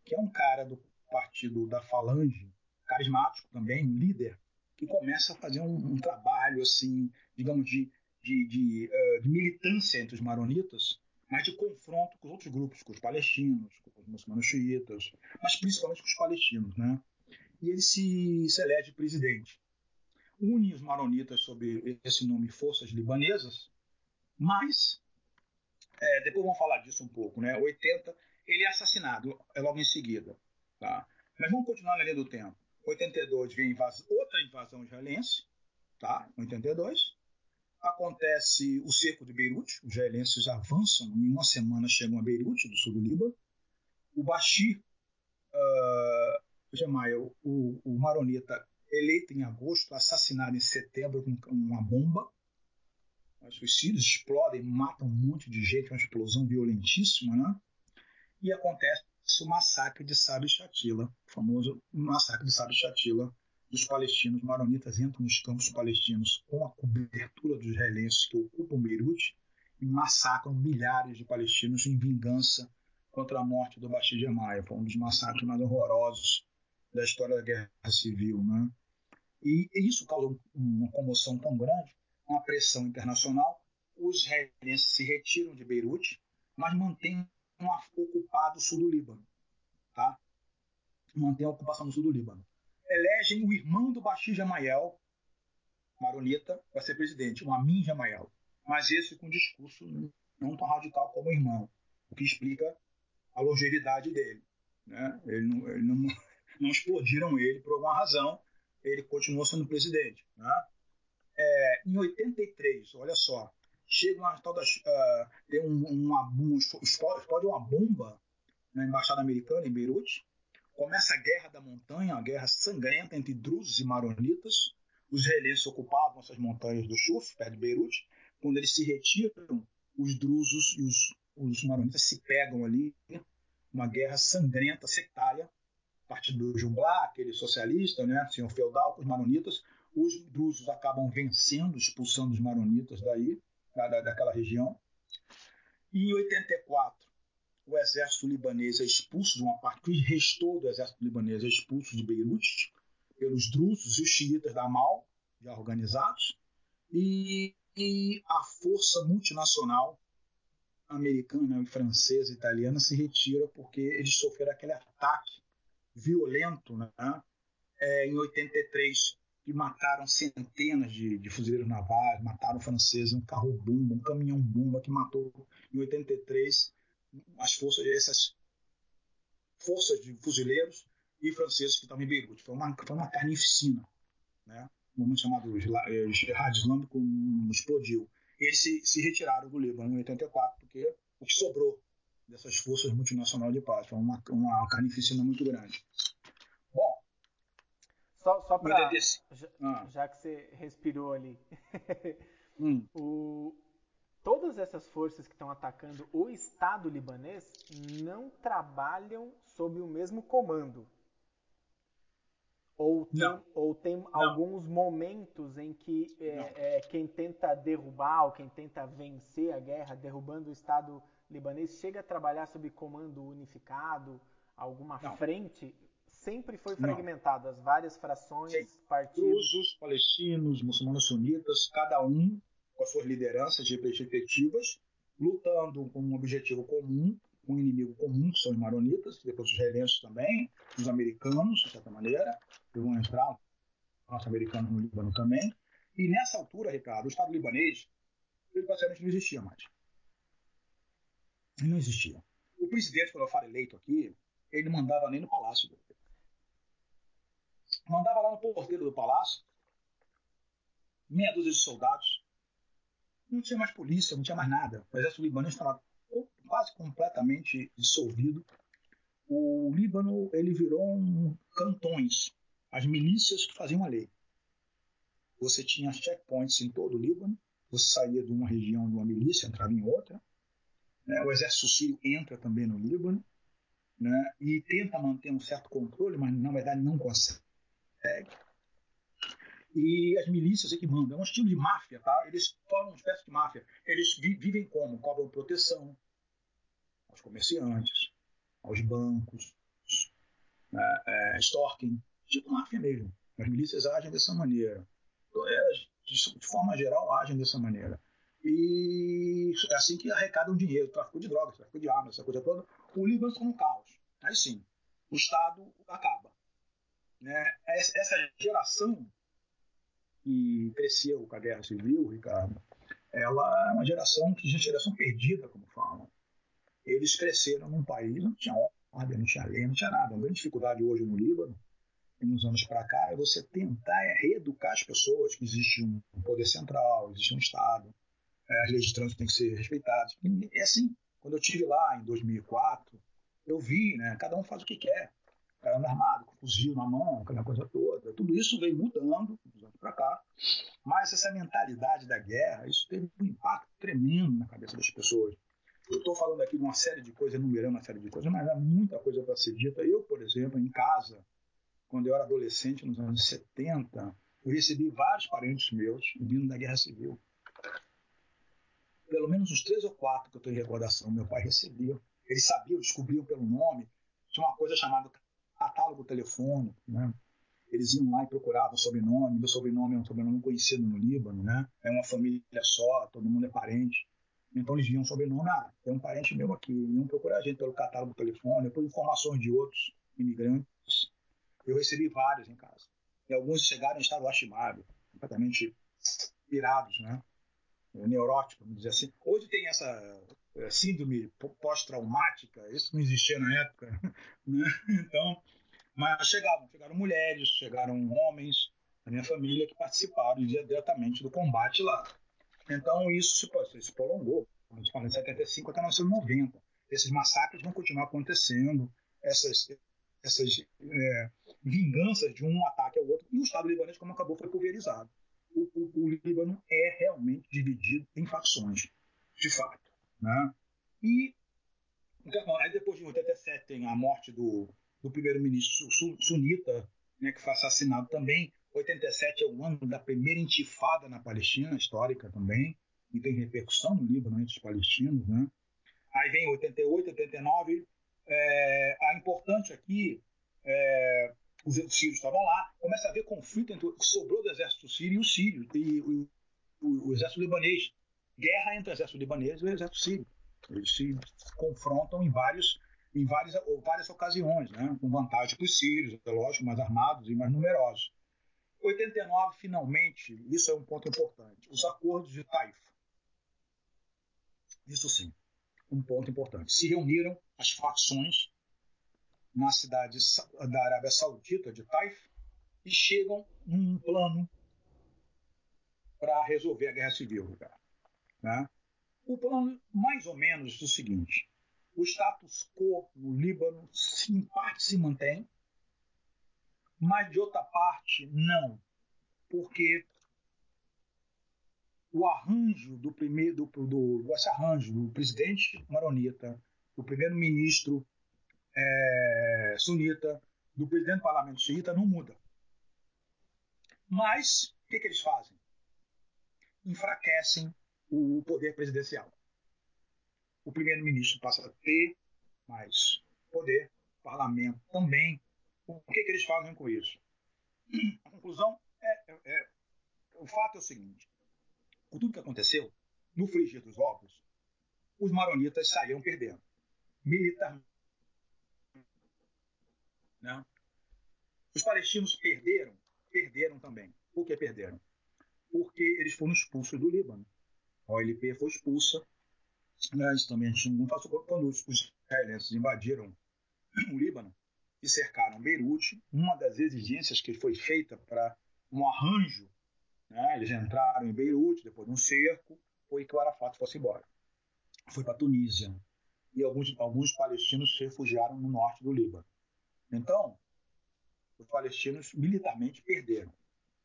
[SPEAKER 2] que é um cara do partido da Falange, carismático também, um líder, que começa a fazer um, um trabalho, assim, digamos, de, de, de, uh, de, militância entre os maronitas, mas de confronto com os outros grupos, com os palestinos, com os muçulmanos xiitas, mas principalmente com os palestinos, né? E ele se, se elege presidente. Une os maronitas sob esse nome Forças Libanesas, mas, é, depois vamos falar disso um pouco, né? 80, ele é assassinado é logo em seguida, tá? Mas vamos continuar na linha do tempo. 82 vem invas outra invasão israelense, tá? 82. Acontece o cerco de Beirute, os israelenses avançam, em uma semana chegam a Beirute, do sul do Líbano. O Bashir uh, Gemayel, o, o maronita, eleito em agosto, assassinado em setembro com uma bomba. Os suicídios explodem, matam um monte de gente, uma explosão violentíssima, né? E acontece o massacre de Sabe Shatila, o famoso massacre de Sabe Shatila. Os palestinos maronitas entram nos campos palestinos com a cobertura dos israelenses que ocupam Beirute e massacram milhares de palestinos em vingança contra a morte do Bashir Gemayel. Foi um dos massacres mais horrorosos da história da Guerra Civil. Né? E, isso causou uma comoção tão grande, uma pressão internacional. Os israelenses se retiram de Beirute, mas mantêm ocupado o sul do Líbano. Tá? Mantém a ocupação do sul do Líbano. Elegem o irmão do Bashir Jamayel, maronita, para ser presidente, o Amin Jamayel. Mas esse com um discurso não tão radical como o irmão, o que explica a longevidade dele. Né? Ele, não, ele não, [laughs] não, explodiram ele por alguma razão, ele continuou sendo presidente. Né? É, em 83, olha só, chega uma tal das. Uh, tem um, uma, um, explode uma bomba na embaixada americana em Beirute. Começa a Guerra da Montanha, uma guerra sangrenta entre drusos e maronitas. Os israelenses ocupavam essas montanhas do Shuf, perto de Beirute. Quando eles se retiram, os drusos e os, os maronitas se pegam ali. Uma guerra sangrenta, sectária. Partido do Jumblá, aquele socialista, né, senhor feudal, com os maronitas. Os drusos acabam vencendo, expulsando os maronitas daí da, daquela região. E em 84, o exército libanês é expulso de uma parte, que restou do exército libanês é expulso de Beirute pelos drusos e os xiitas da Mal, já organizados, e, e a força multinacional americana, francesa, italiana se retira porque eles sofreram aquele ataque violento né, é, em 83 que mataram centenas de, de fuzileiros navais, mataram franceses, um carro bomba, um caminhão bomba que matou em 83 as forças, essas forças de fuzileiros e franceses que estavam em Beirute. Foi uma, foi uma carnificina, né? Um momento chamado Jihad Islâmico explodiu. Eles se, se retiraram do Líbano em 84 porque o que sobrou dessas forças multinacionais de paz foi uma, uma carnificina muito grande.
[SPEAKER 1] Só, só para. Já, ah. já, que você respirou ali. [laughs] hum. o, todas essas forças que estão atacando o Estado libanês não trabalham sob o mesmo comando. Ou tem, ou tem alguns momentos em que é, é, quem tenta derrubar ou quem tenta vencer a guerra, derrubando o Estado libanês, chega a trabalhar sob comando unificado, alguma não. frente sempre foi fragmentado, as várias frações, Sim. partidos.
[SPEAKER 2] Drusos, palestinos, muçulmanos sunitas, cada um com as suas lideranças respectivas, lutando com um objetivo comum, um inimigo comum, que são os maronitas, depois os israelenses também, os americanos, de certa maneira, que vão entrar, norte-americanos no Líbano também. E nessa altura, Ricardo, o Estado libanês, ele praticamente não existia mais. Não existia. O presidente, quando eu falo eleito aqui, ele não mandava nem no palácio mandava lá no porteiro do palácio meia dúzia de soldados. Não tinha mais polícia, não tinha mais nada. O exército libanês estava quase completamente dissolvido. O Líbano ele virou um cantões, as milícias que faziam a lei. Você tinha checkpoints em todo o Líbano. Você saía de uma região de uma milícia, entrava em outra. Né? O exército sírio entra também no Líbano né? e tenta manter um certo controle, mas na verdade não consegue e as milícias é que mandam. É um estilo de máfia, tá? Eles formam uma espécie de máfia. Eles vi vivem como? Cobram proteção aos comerciantes, aos bancos, né? é, tipo máfia mesmo. As milícias agem dessa maneira. Elas, de forma geral, agem dessa maneira. E é assim que arrecadam dinheiro, tráfico de drogas, tráfico de armas, essa coisa toda. O Líbano está no caos. Aí sim, o Estado acaba. Né? Essa geração que cresceu com a guerra civil, Ricardo, ela é uma geração que geração perdida, como falam. Eles cresceram num país não tinha ordem, não tinha lei, não tinha nada. A grande dificuldade hoje no Líbano, nos anos para cá, é você tentar reeducar as pessoas que existe um poder central, existe um Estado, as leis de trânsito têm que ser respeitadas. E é assim, quando eu tive lá em 2004, eu vi, né, cada um faz o que quer. Anda armado, com fuzil na mão, aquela coisa toda. Tudo isso veio mudando dos anos para cá. Mas essa mentalidade da guerra, isso teve um impacto tremendo na cabeça das pessoas. Eu estou falando aqui de uma série de coisas, enumerando uma série de coisas, mas há muita coisa para ser dita. Eu, por exemplo, em casa, quando eu era adolescente, nos anos 70, eu recebi vários parentes meus vindo da Guerra Civil. Pelo menos uns três ou quatro que eu tenho recordação, meu pai recebia. Eles sabiam, descobriam pelo nome. Tinha uma coisa chamada catálogo telefônico, né? Eles iam lá e procuravam sobrenome. Meu sobrenome é um sobrenome conhecido no Líbano, né? É uma família só, todo mundo é parente. Então eles viam sobrenome, ah, tem um parente meu aqui. Iam procurar a gente pelo catálogo telefônico, por informações de outros imigrantes. Eu recebi vários em casa. E alguns chegaram em estado lastimável, completamente pirados, né? Neurótico, vamos dizer assim. Hoje tem essa é, síndrome pós-traumática, isso não existia na época, [laughs] né? Então, mas chegavam, chegaram mulheres, chegaram homens da minha família que participaram diretamente do combate lá. Então isso se, se prolongou, em 75 até 1990. Esses massacres vão continuar acontecendo, essas, essas é, vinganças de um ataque ao outro, e o Estado libanês, como acabou, foi pulverizado. O, o, o Líbano é realmente dividido em facções, de fato. Né? E então, aí depois de 87 tem a morte do, do primeiro-ministro sunita, né, que foi assassinado também. 87 é o ano da primeira intifada na Palestina, histórica também, e tem repercussão no Líbano entre os palestinos. Né? Aí vem 88, 89. É, a importante aqui, é, os sírios estavam lá, começa a haver conflito entre o que sobrou do exército sírio e o sírio, e o, o, o exército libanês guerra entre o exército libanês e o exército sírio. Eles se confrontam em, vários, em várias, várias ocasiões, né? com vantagem para os sírios, é lógico, mais armados e mais numerosos. 89, finalmente, isso é um ponto importante, os acordos de Taif. Isso sim, um ponto importante. Se reuniram as facções na cidade da Arábia Saudita, de Taif, e chegam num plano para resolver a guerra civil. Cara. Né? O plano, mais ou menos, é o seguinte: o status quo no Líbano, em parte, se mantém, mas de outra parte, não. Porque o arranjo do primeiro do, do esse arranjo do presidente maronita, do primeiro-ministro é, sunita, do presidente do parlamento xiita não muda. Mas o que, que eles fazem? Enfraquecem o poder presidencial. O primeiro-ministro passa a ter mais poder, o parlamento também. O que, que eles fazem com isso? A conclusão é, é, é, o fato é o seguinte: com tudo que aconteceu, no frigir dos ovos, os maronitas saíram perdendo militarmente. Né? Os palestinos perderam, perderam também. Por que perderam? Porque eles foram expulsos do Líbano a OLP foi expulsa. Né, isso também a gente não passou quando os israelenses invadiram o Líbano e cercaram Beirute. Uma das exigências que foi feita para um arranjo, né, eles entraram em Beirute depois de um cerco, foi que o Arafat fosse embora. Foi para Tunísia. E alguns, alguns palestinos se refugiaram no norte do Líbano. Então, os palestinos militarmente perderam.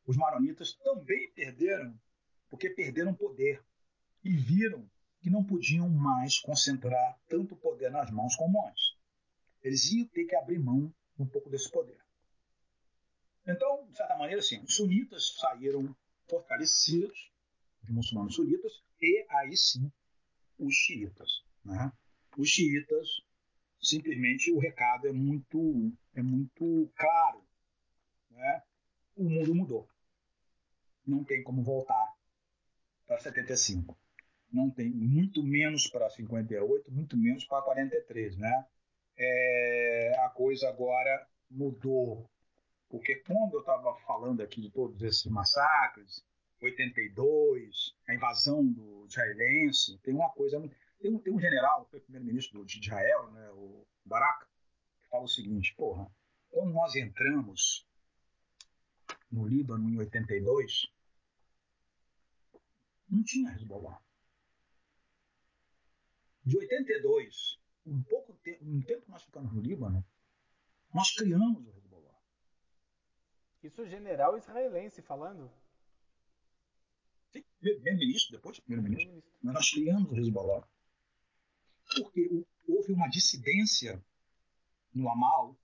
[SPEAKER 2] Os maronitas também perderam, porque perderam poder e viram que não podiam mais concentrar tanto poder nas mãos como antes. Eles iam ter que abrir mão um pouco desse poder. Então, de certa maneira, assim, os sunitas saíram fortalecidos, os muçulmanos sunitas, e aí sim os xiitas. Né? Os xiitas, simplesmente, o recado é muito, é muito claro. o mundo mudou. Não tem como voltar para 75. Não tem, muito menos para 58, muito menos para 43, né? É, a coisa agora mudou. Porque quando eu estava falando aqui de todos esses massacres, 82, a invasão do israelense, tem uma coisa. Tem um, tem um general, foi primeiro-ministro de Israel, né, o Barak, que fala o seguinte: porra, quando nós entramos no Líbano em 82, não tinha Hezbollah. De 82, um pouco tempo, um tempo que nós ficamos no Líbano, nós criamos o Hezbollah.
[SPEAKER 1] Isso general israelense falando?
[SPEAKER 2] Sim, primeiro-ministro, depois primeiro-ministro. Nós criamos o Hezbollah. Porque houve uma dissidência no Amal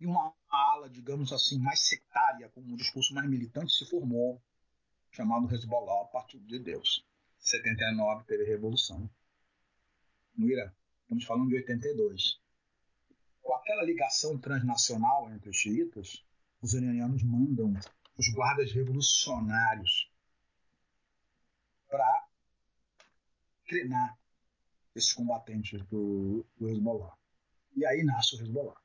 [SPEAKER 2] e uma ala, digamos assim, mais sectária, com um discurso mais militante, se formou, chamado Hezbollah, Partido de Deus. 79 teve revolução. No Irã. Estamos falando de 82. Com aquela ligação transnacional entre os xiitas, os iranianos mandam os guardas revolucionários para treinar esses combatentes do, do Hezbollah. E aí nasce o Hezbollah,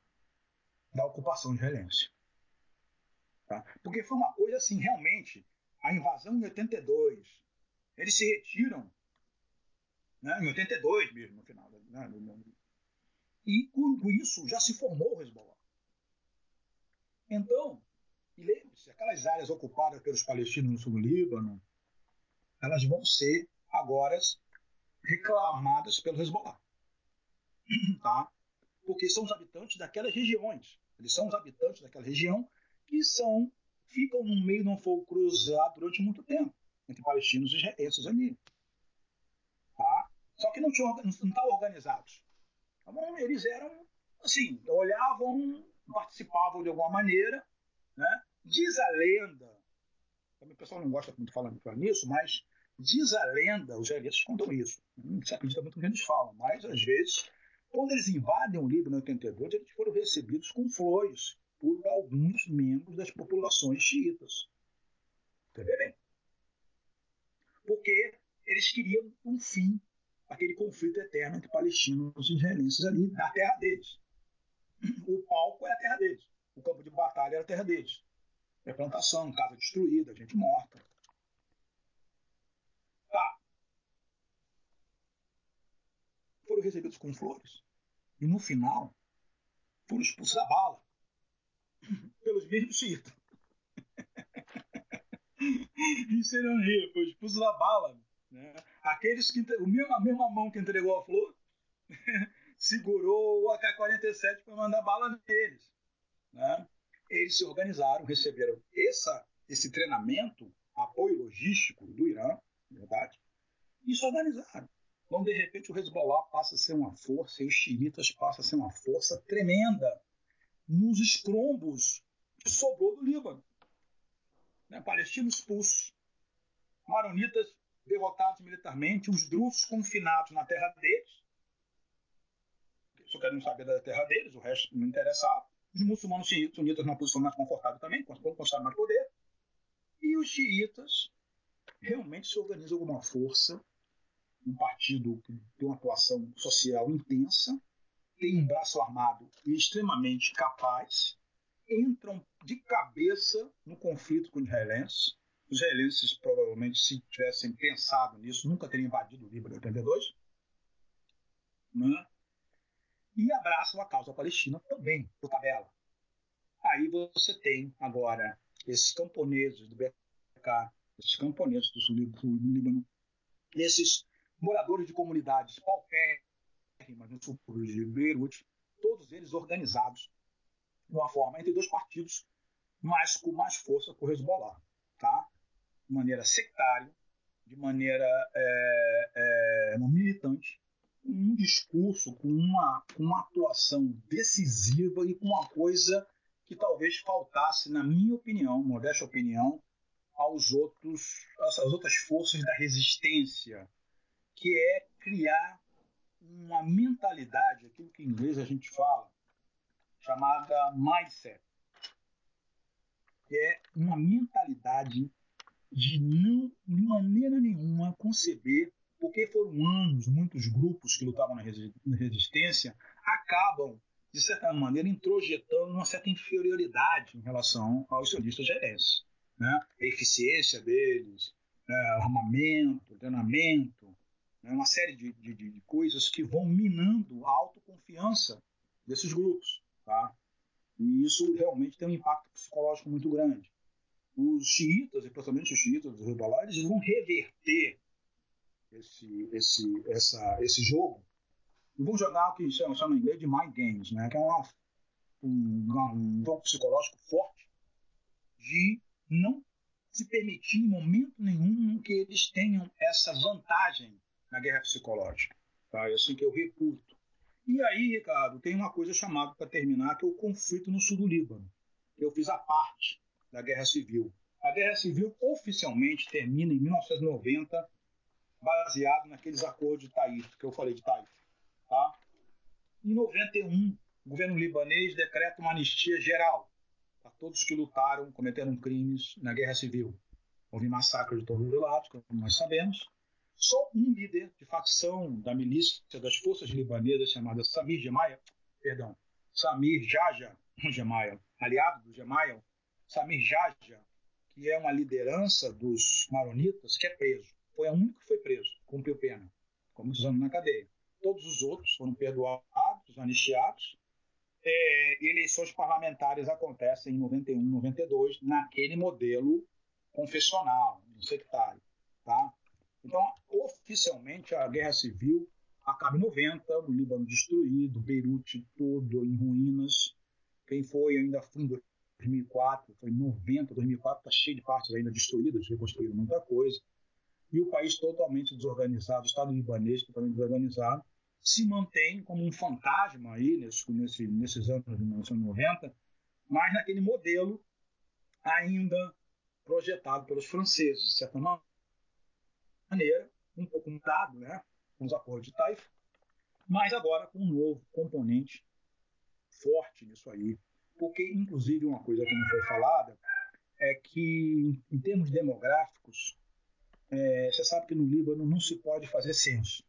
[SPEAKER 2] da ocupação israelense. Tá? Porque foi uma coisa assim, realmente, a invasão em 82, eles se retiram, né, em 82 mesmo, no final. Né, e com isso já se formou o Hezbollah. Então, e lembre-se, aquelas áreas ocupadas pelos palestinos no sul do Líbano, elas vão ser agora reclamadas pelo Hezbollah. [clears throat] Tá? Porque são os habitantes daquelas regiões. Eles são os habitantes daquela região que são ficam no meio de um fogo cruzado durante muito tempo entre palestinos e israelenses ali. Tá? Só que não estavam organizados. Então, eles eram assim, olhavam, participavam de alguma maneira. Né? Diz a lenda, também o pessoal não gosta muito de falar nisso, mas Diz a lenda, os israelitas contam isso. Não se acredita muito no que eles falam, mas às vezes, quando eles invadem o Líbano em 82, eles foram recebidos com flores por alguns membros das populações xiitas. Entenderem? Porque eles queriam um fim aquele conflito eterno entre palestinos e israelenses ali na terra deles. O palco é a terra deles. O campo de batalha era a terra deles. É plantação, casa destruída, gente morta. Foram recebidos com flores. E no final, foram expulsos da bala [clears throat] pelos mesmos xiitas. [laughs] Isso não rir, foi expulsos da bala. Né? Aqueles que o mesmo, a mesma mão que entregou a flor [laughs] segurou o AK-47 para mandar bala neles. Né? Eles se organizaram, receberam essa, esse treinamento, apoio logístico do Irã, verdade, e se organizaram. Então, de repente, o Hezbollah passa a ser uma força e os xiitas passam a ser uma força tremenda nos estrombos que sobrou do Líbano. Né? Palestinos expulsos, maronitas derrotados militarmente, os drusos confinados na terra deles, só querem saber da terra deles, o resto não interessava. Os muçulmanos sunitas numa posição mais confortável também, conquistaram mais poder. E os xiitas realmente se organizam alguma força um partido que tem uma atuação social intensa, tem um braço armado extremamente capaz, entram de cabeça no conflito com os israelenses. Os israelenses, provavelmente, se tivessem pensado nisso, nunca teriam invadido o Líbano em 82. Né? E abraçam a causa palestina também, por tabela. Aí você tem agora esses camponeses do BK, esses camponeses do sul do Líbano, esses moradores de comunidades paupérrimas no subúrbio de Beirute, todos eles organizados de uma forma entre dois partidos, mas com mais força com o Hezbollah, tá? de maneira sectária, de maneira é, é, militante, com um discurso, com uma, uma atuação decisiva e com uma coisa que talvez faltasse, na minha opinião, modesta opinião, aos outros, às outras forças da resistência que é criar uma mentalidade, aquilo que em inglês a gente fala, chamada mindset, que é uma mentalidade de não, de maneira nenhuma, conceber, porque foram anos, muitos grupos que lutavam na resistência acabam, de certa maneira, introjetando uma certa inferioridade em relação aos sionistas gerenses. Né? A eficiência deles, né? armamento, treinamento, né? uma série de, de, de coisas que vão minando a autoconfiança desses grupos. Tá? E isso realmente tem um impacto psicológico muito grande os xiitas, e principalmente os xiitas dos eles vão reverter esse, esse, essa, esse jogo e vão jogar o que chama, chama em inglês de mind games, né? que é uma, um, um jogo psicológico forte de não se permitir em momento nenhum que eles tenham essa vantagem na guerra psicológica. Tá? É assim que eu reputo. E aí, Ricardo, tem uma coisa chamada para terminar, que é o conflito no sul do Líbano. Eu fiz a parte da Guerra Civil. A Guerra Civil oficialmente termina em 1990, baseado naqueles acordos de Taif, que eu falei de Taif. Tá? Em 91, o governo libanês decreta uma anistia geral para todos que lutaram, cometeram crimes na Guerra Civil. Houve massacre de todos os lados, como nós sabemos. Só um líder de facção da milícia das forças libanesas, chamado Samir Gemaia, perdão, Samir Jaja [laughs] Gemaia, aliado do Gemaia, Samir Jaja, que é uma liderança dos maronitas, que é preso. Foi a única que foi preso, cumpriu pena, com muitos na cadeia. Todos os outros foram perdoados, anistiados. É, eleições parlamentares acontecem em 91, 92, naquele modelo confessional, sectário. Tá? Então, oficialmente, a guerra civil acaba em 90, o Líbano destruído, Beirute todo em ruínas. Quem foi ainda fundou 2004, foi 90, 2004, está cheio de partes ainda destruídas, reconstruíram muita coisa. E o país totalmente desorganizado, o Estado libanês totalmente desorganizado, se mantém como um fantasma aí nesse, nesse, nesses anos de 1990, mas naquele modelo ainda projetado pelos franceses, de certa maneira, um pouco mudado, né, com os acordos de Taif, mas agora com um novo componente forte nisso aí, porque, inclusive, uma coisa que não foi falada é que, em termos demográficos, é, você sabe que no Líbano não se pode fazer censo.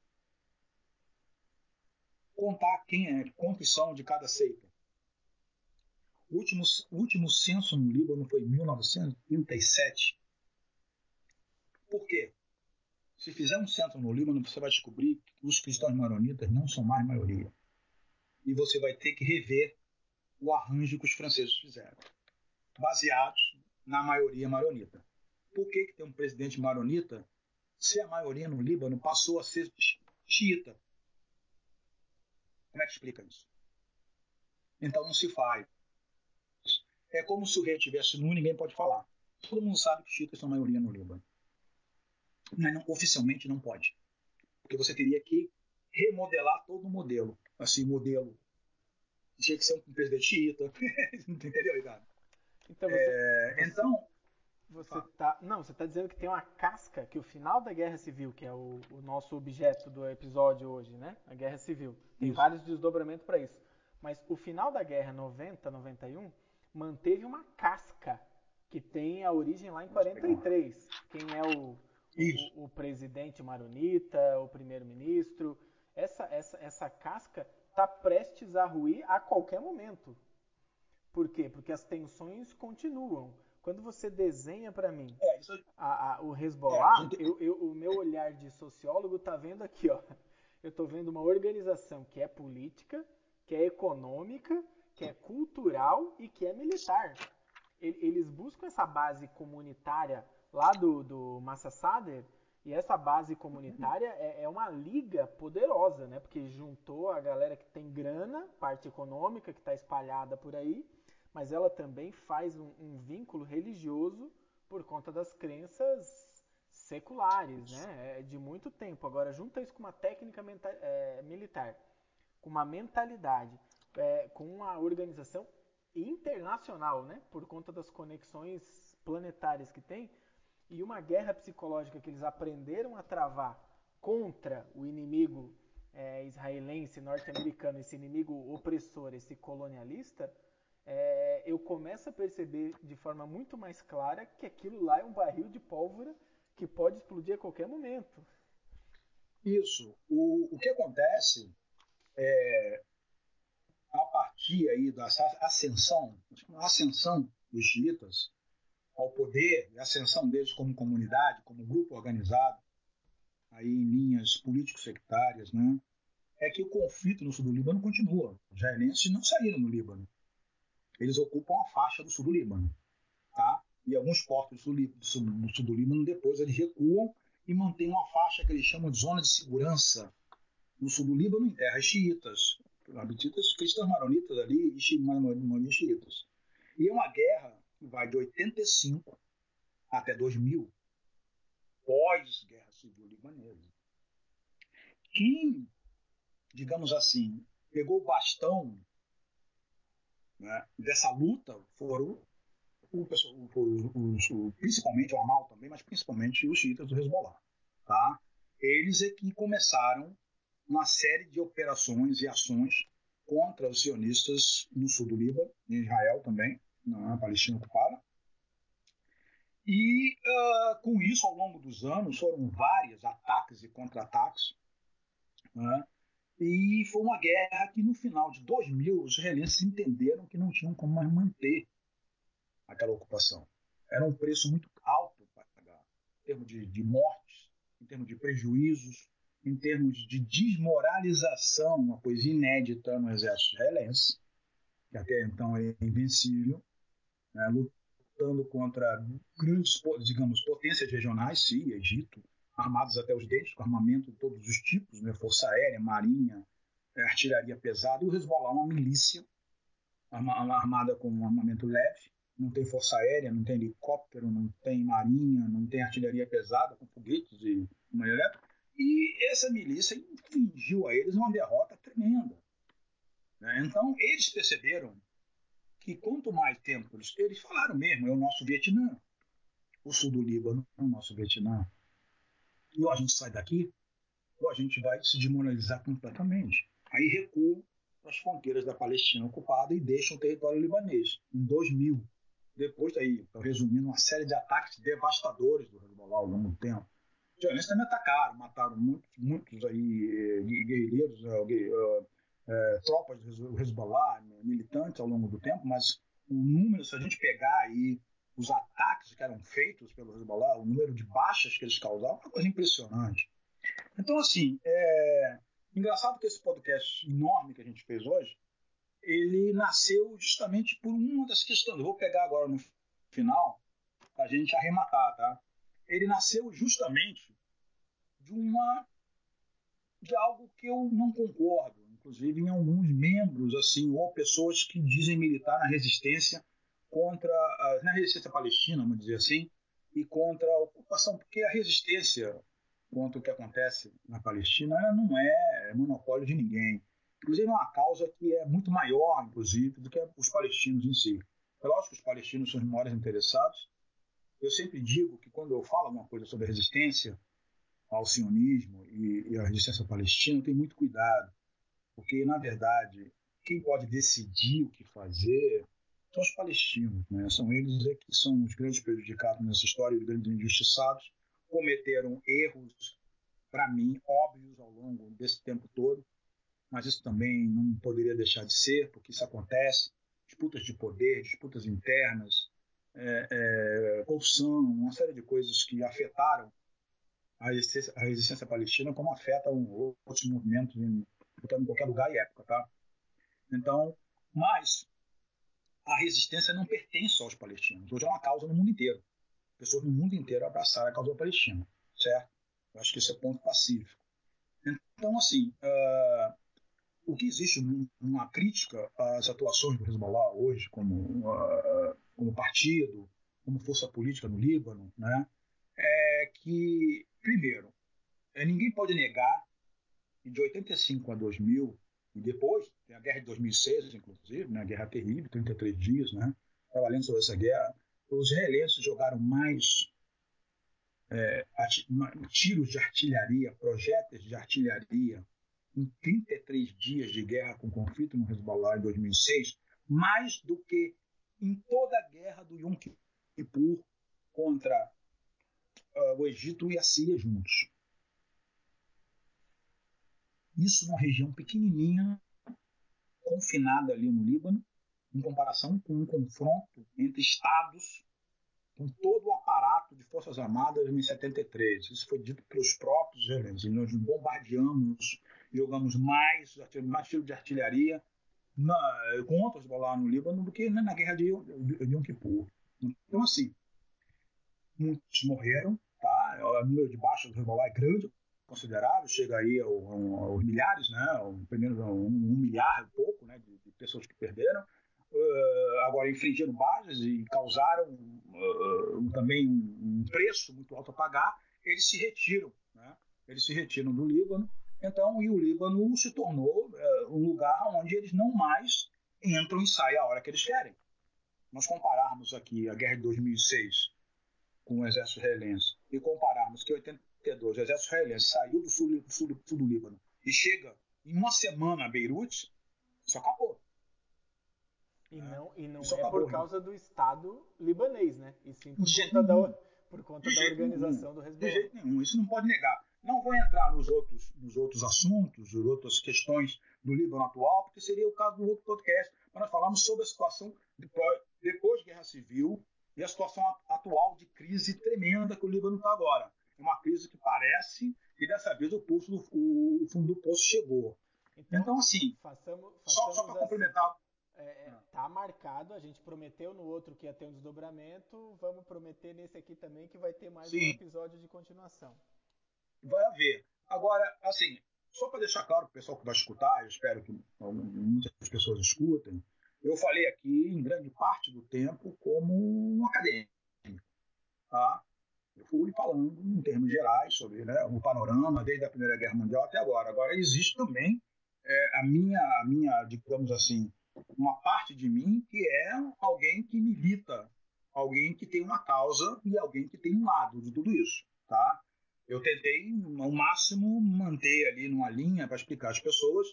[SPEAKER 2] Contar quem é, quantos são de cada seita. O último, o último censo no Líbano foi em 1937. Por quê? Se fizer um censo no Líbano, você vai descobrir que os cristãos maronitas não são mais maioria. E você vai ter que rever o arranjo que os franceses fizeram, baseados na maioria maronita. Por que, que tem um presidente maronita se a maioria no Líbano passou a ser xiita? Como é que explica isso? Então não se faz. É como se o rei estivesse nu ninguém pode falar. Todo mundo sabe que xiitas são a maioria no Líbano. Mas não, oficialmente não pode. Porque você teria que remodelar todo o modelo. Assim, modelo tinha que ser um presidente xiita. [laughs] Entendeu, Ricardo?
[SPEAKER 1] Então, você, é, você, então você tá, não, você está dizendo que tem uma casca que o final da Guerra Civil, que é o, o nosso objeto do episódio hoje, né? A Guerra Civil, tem isso. vários desdobramentos para isso. Mas o final da Guerra 90, 91 manteve uma casca que tem a origem lá em 43. Quem é o, o, o, presidente maronita, o primeiro-ministro. Essa, essa, essa casca está prestes a ruir a qualquer momento. Por quê? Porque as tensões continuam. Quando você desenha para mim é, isso... a, a, o Hezbollah, é, eu, eu, o meu olhar de sociólogo está vendo aqui, ó. Eu estou vendo uma organização que é política, que é econômica, que é cultural e que é militar. Eles buscam essa base comunitária lá do, do Massa Sader, e essa base comunitária é, é, uma liga poderosa, né? Porque juntou a galera que tem grana, parte econômica, que está espalhada por aí, mas ela também faz um, um, vínculo religioso por conta das crenças seculares, né? É de muito tempo. Agora, junta isso com uma técnica é, militar, com uma mentalidade, é, com uma organização internacional, né? Por conta das conexões planetárias que tem e uma guerra psicológica que eles aprenderam a travar contra o inimigo é, israelense, norte-americano, esse inimigo opressor, esse colonialista, é, eu começo a perceber de forma muito mais clara que aquilo lá é um barril de pólvora que pode explodir a qualquer momento.
[SPEAKER 2] Isso. O, o que acontece é a partir aí da ascensão, ascensão dos xiitas ao poder e ascensão deles como comunidade, como grupo organizado, aí em linhas político-sectárias, né? É que o conflito no sul do Líbano continua. Os israelenses não saíram do Líbano. Eles ocupam a faixa do sul do Líbano, tá? E alguns portos do sul do, sul, do, sul do Líbano depois eles recuam e mantêm uma faixa que eles chamam de zona de segurança no sul do Líbano em terras xiitas, abititas cristãos maronitas ali e xiitas. E é uma guerra vai de 85 até 2000, pós-guerra civil libanesa. Quem, digamos assim, pegou o bastão né, dessa luta foram o, o, o, principalmente o Amal também, mas principalmente os xiitas do Hezbollah. Tá? Eles é que começaram uma série de operações e ações contra os sionistas no sul do Líbano, em Israel também, na Palestina ocupada. E uh, com isso, ao longo dos anos, foram vários ataques e contra-ataques. Né? E foi uma guerra que, no final de 2000, os israelenses entenderam que não tinham como mais manter aquela ocupação. Era um preço muito alto para pagar, em termos de, de mortes, em termos de prejuízos, em termos de desmoralização, uma coisa inédita no exército israelense, que até então é invencível, né, lutando contra grandes, digamos, potências regionais, Síria, Egito, armados até os dentes, com armamento de todos os tipos, né, força aérea, marinha, é, artilharia pesada, e o Hezbollah uma milícia armada com um armamento leve, não tem força aérea, não tem helicóptero, não tem marinha, não tem artilharia pesada, com foguetes e uma elétrica, e essa milícia infligiu a eles uma derrota tremenda. Né? Então, eles perceberam que quanto mais tempo eles, eles falaram mesmo, é o nosso Vietnã, o sul do Líbano é o nosso Vietnã. E ou a gente sai daqui, ou a gente vai se desmoralizar completamente. Aí recuam as fronteiras da Palestina ocupada e deixam o território libanês. Em 2000, depois daí, resumindo, uma série de ataques devastadores do Hezbollah ao longo do tempo. Israelenses também atacaram, mataram muitos, muitos aí, eh, guerreiros, uh, é, tropas do Hezbollah, né, militantes ao longo do tempo, mas o número, se a gente pegar aí os ataques que eram feitos pelo Hezbollah, o número de baixas que eles causavam, é uma coisa impressionante. Então, assim, é engraçado que esse podcast enorme que a gente fez hoje, ele nasceu justamente por uma das questões. Eu vou pegar agora no final, para a gente arrematar, tá? Ele nasceu justamente de uma de algo que eu não concordo, inclusive em alguns membros, assim, ou pessoas que dizem militar na resistência contra a, na resistência palestina, vamos dizer assim, e contra a ocupação, porque a resistência contra o que acontece na Palestina não é monopólio de ninguém. Inclusive é uma causa que é muito maior, inclusive, do que os palestinos em si. É lógico que os palestinos são os maiores interessados. Eu sempre digo que quando eu falo alguma coisa sobre a resistência ao sionismo e, e à resistência palestina, eu tenho muito cuidado, porque, na verdade, quem pode decidir o que fazer são os palestinos. Né? São eles é que são os grandes prejudicados nessa história, os grandes injustiçados. Cometeram erros, para mim, óbvios ao longo desse tempo todo, mas isso também não poderia deixar de ser, porque isso acontece. Disputas de poder, disputas internas, é, é, corrupção, uma série de coisas que afetaram a resistência, a resistência palestina, como afeta um, outros movimentos em, em qualquer lugar e época, tá? Então, mas a resistência não pertence aos palestinos. Hoje é uma causa no mundo inteiro. Pessoas no mundo inteiro abraçaram a causa palestina, certo? Eu acho que esse é ponto pacífico. Então, assim, uh, o que existe uma crítica às atuações do Hezbollah hoje como, uh, como partido, como força política no Líbano, né, é que, primeiro, é, ninguém pode negar e de 85 a 2000, e depois, tem a guerra de 2006, inclusive, né, a guerra terrível, 33 dias, né, trabalhando sobre essa guerra, os israelenses jogaram mais é, tiros de artilharia, projéteis de artilharia, em 33 dias de guerra com conflito no Hezbollah em 2006, mais do que em toda a guerra do Yom Kippur contra uh, o Egito e a Síria juntos. Isso numa região pequenininha, confinada ali no Líbano, em comparação com um confronto entre estados com todo o aparato de Forças Armadas em 73. Isso foi dito pelos próprios israelenses. Nós bombardeamos, jogamos mais, mais tiro de artilharia na, contra os Hezbollah no Líbano do que na guerra de, de, de Yom Kippur. Então, assim, muitos morreram, tá? o número de baixas do Hezbollah é grande, considerável, chega aí aos, milhares, né, Primeiro, um, um milhar e pouco né, de, de pessoas que perderam. Uh, agora infringiram bases e causaram uh, também um preço muito alto a pagar, eles se retiram. Né? Eles se retiram do Líbano. Então, e o Líbano se tornou uh, um lugar onde eles não mais entram e saem a hora que eles querem. Nós compararmos aqui a guerra de 2006 com o exército israelense e compararmos que 80, 72, o exército israelense saiu do sul, sul, sul do Líbano e chega em uma semana a Beirute, isso acabou.
[SPEAKER 1] E não, e não isso é acabou, por né? causa né? do Estado libanês, né? E sim por conta, da, por conta da organização
[SPEAKER 2] nenhum.
[SPEAKER 1] do Hezbollah.
[SPEAKER 2] De jeito nenhum, isso não pode negar. Não vou entrar nos outros, nos outros assuntos, nas outras questões do Líbano atual, porque seria o caso do outro podcast, mas nós falamos sobre a situação depois, depois da Guerra Civil e a situação atual de crise tremenda que o Líbano está agora. É uma crise que parece que dessa vez o, pulso do, o, o fundo do poço chegou. Então, então assim,
[SPEAKER 1] façamos, façamos
[SPEAKER 2] só, só para assim, complementar.
[SPEAKER 1] É, é, tá marcado, a gente prometeu no outro que ia ter um desdobramento, vamos prometer nesse aqui também que vai ter mais Sim. um episódio de continuação
[SPEAKER 2] vai haver. Agora, assim, só para deixar claro para o pessoal que vai escutar, eu espero que muitas pessoas escutem, eu falei aqui em grande parte do tempo como um acadêmico. Tá? Fui falando em termos gerais sobre né, o panorama desde a Primeira Guerra Mundial até agora. Agora, existe também é, a, minha, a minha, digamos assim, uma parte de mim que é alguém que milita, alguém que tem uma causa e alguém que tem um lado de tudo isso. Tá? Eu tentei, ao máximo, manter ali numa linha para explicar às pessoas,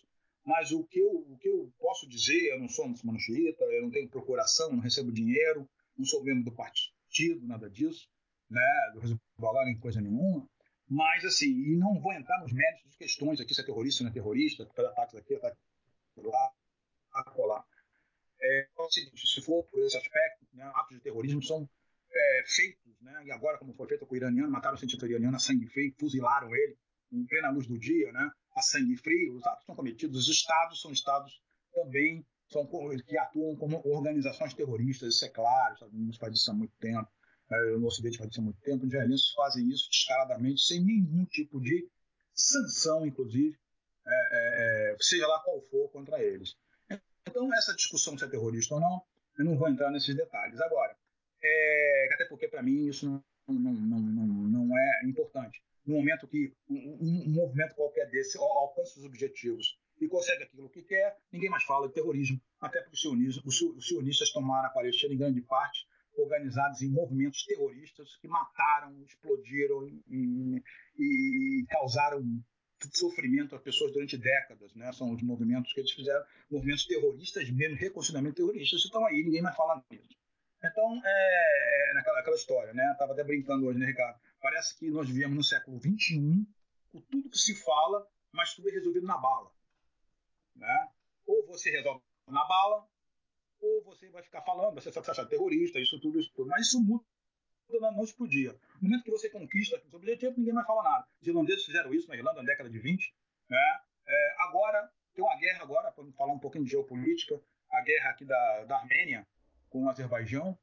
[SPEAKER 2] mas o que, eu, o que eu posso dizer, eu não sou muçulmano xiita, eu não tenho procuração, não recebo dinheiro, não sou membro do partido, nada disso, né, do Hezbollah nem coisa nenhuma, mas assim, e não vou entrar nos méritos de questões aqui, se é terrorista, não é terrorista, ataques aqui, ataques lá, lá. É, é o seguinte, se for por esse aspecto, né, atos de terrorismo são é, feitos, né? e agora como foi feito com o iraniano, mataram o cientista iraniano a sangue frio, fuzilaram ele em plena luz do dia, né? a sangue frio, os atos são cometidos, os estados são estados também são, que atuam como organizações terroristas, isso é claro, Unidos faz isso há muito tempo, é, no Ocidente faz isso há muito tempo, os israelenses fazem isso descaradamente, sem nenhum tipo de sanção, inclusive, é, é, é, seja lá qual for, contra eles. Então, essa discussão se é terrorista ou não, eu não vou entrar nesses detalhes. Agora, é, até porque para mim isso não, não, não, não, não é importante. No momento que um, um, movimento qualquer desse alcança os objetivos e consegue aquilo que quer, ninguém mais fala de terrorismo, até porque os sionistas tomaram a Palestina em grande parte organizados em movimentos terroristas que mataram, explodiram e, e, causaram sofrimento às pessoas durante décadas, né? São os movimentos que eles fizeram, movimentos terroristas mesmo, reconciliamento terroristas, estão aí, ninguém mais fala nisso. Então, é, é naquela aquela história, né? Estava até brincando hoje, né, Ricardo? Parece que nós vivemos no século XXI, com tudo que se fala, mas tudo é resolvido na bala. Né? Ou você resolve na bala, ou você vai ficar falando, você vai achar terrorista, isso tudo, isso tudo. Mas isso muda da noite para o dia. No momento que você conquista os objetivos, ninguém mais fala nada. Os irlandeses fizeram isso na Irlanda na década de 20. Né? É, agora, tem uma guerra agora, para falar um pouquinho de geopolítica, a guerra aqui da, da Armênia, com o Azerbaijão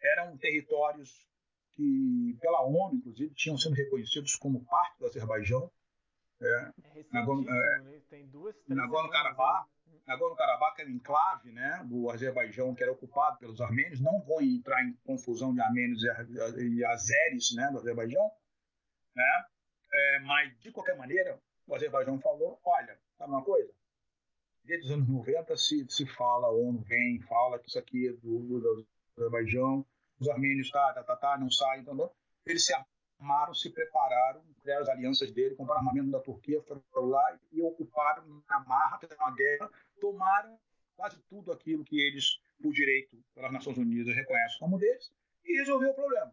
[SPEAKER 2] eram territórios que, pela ONU, inclusive, tinham sido reconhecidos como parte do Azerbaijão.
[SPEAKER 1] É, é Nagorno, é, né?
[SPEAKER 2] Nagorno-Karabakh, é um enclave né, do Azerbaijão que era ocupado pelos armênios. Não vou entrar em confusão de armênios e azeres né, do Azerbaijão, né? É, mas, de qualquer maneira, o Azerbaijão falou, olha, sabe uma coisa? desde os anos 90 se, se fala, a ONU vem, fala que isso aqui é do, do, Azerbaijão, os armênios tá, tá, tá, tá, não saem, então, eles se armaram, se prepararam, criaram as alianças dele, compraram armamento da Turquia, foram lá e ocuparam na marra, uma guerra, tomaram quase tudo aquilo que eles, por direito, pelas Nações Unidas, reconhecem como deles, e resolveu o problema.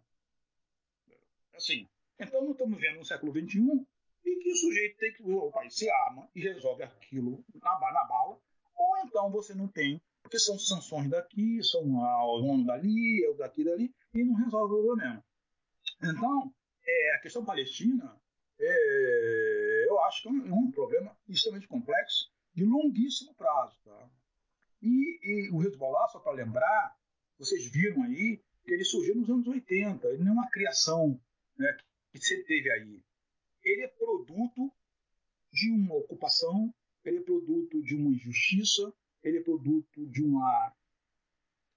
[SPEAKER 2] Assim, então não estamos vendo no século XXI e que o sujeito tem que o país se arma e resolve aquilo na, na bala, ou então você não tem, porque são sanções daqui, são o ONU dali, é o daqui dali, e não resolve o problema. Então, é, a questão palestina, é, eu acho que é um, é um, problema extremamente complexo, de longuíssimo prazo. Tá? E, e o Hezbollah, só para lembrar, vocês viram aí que ele surgiu nos anos 80, ele não é uma criação né, que você teve aí. Ele é produto de uma ocupação, ele é produto de uma injustiça, ele é produto de uma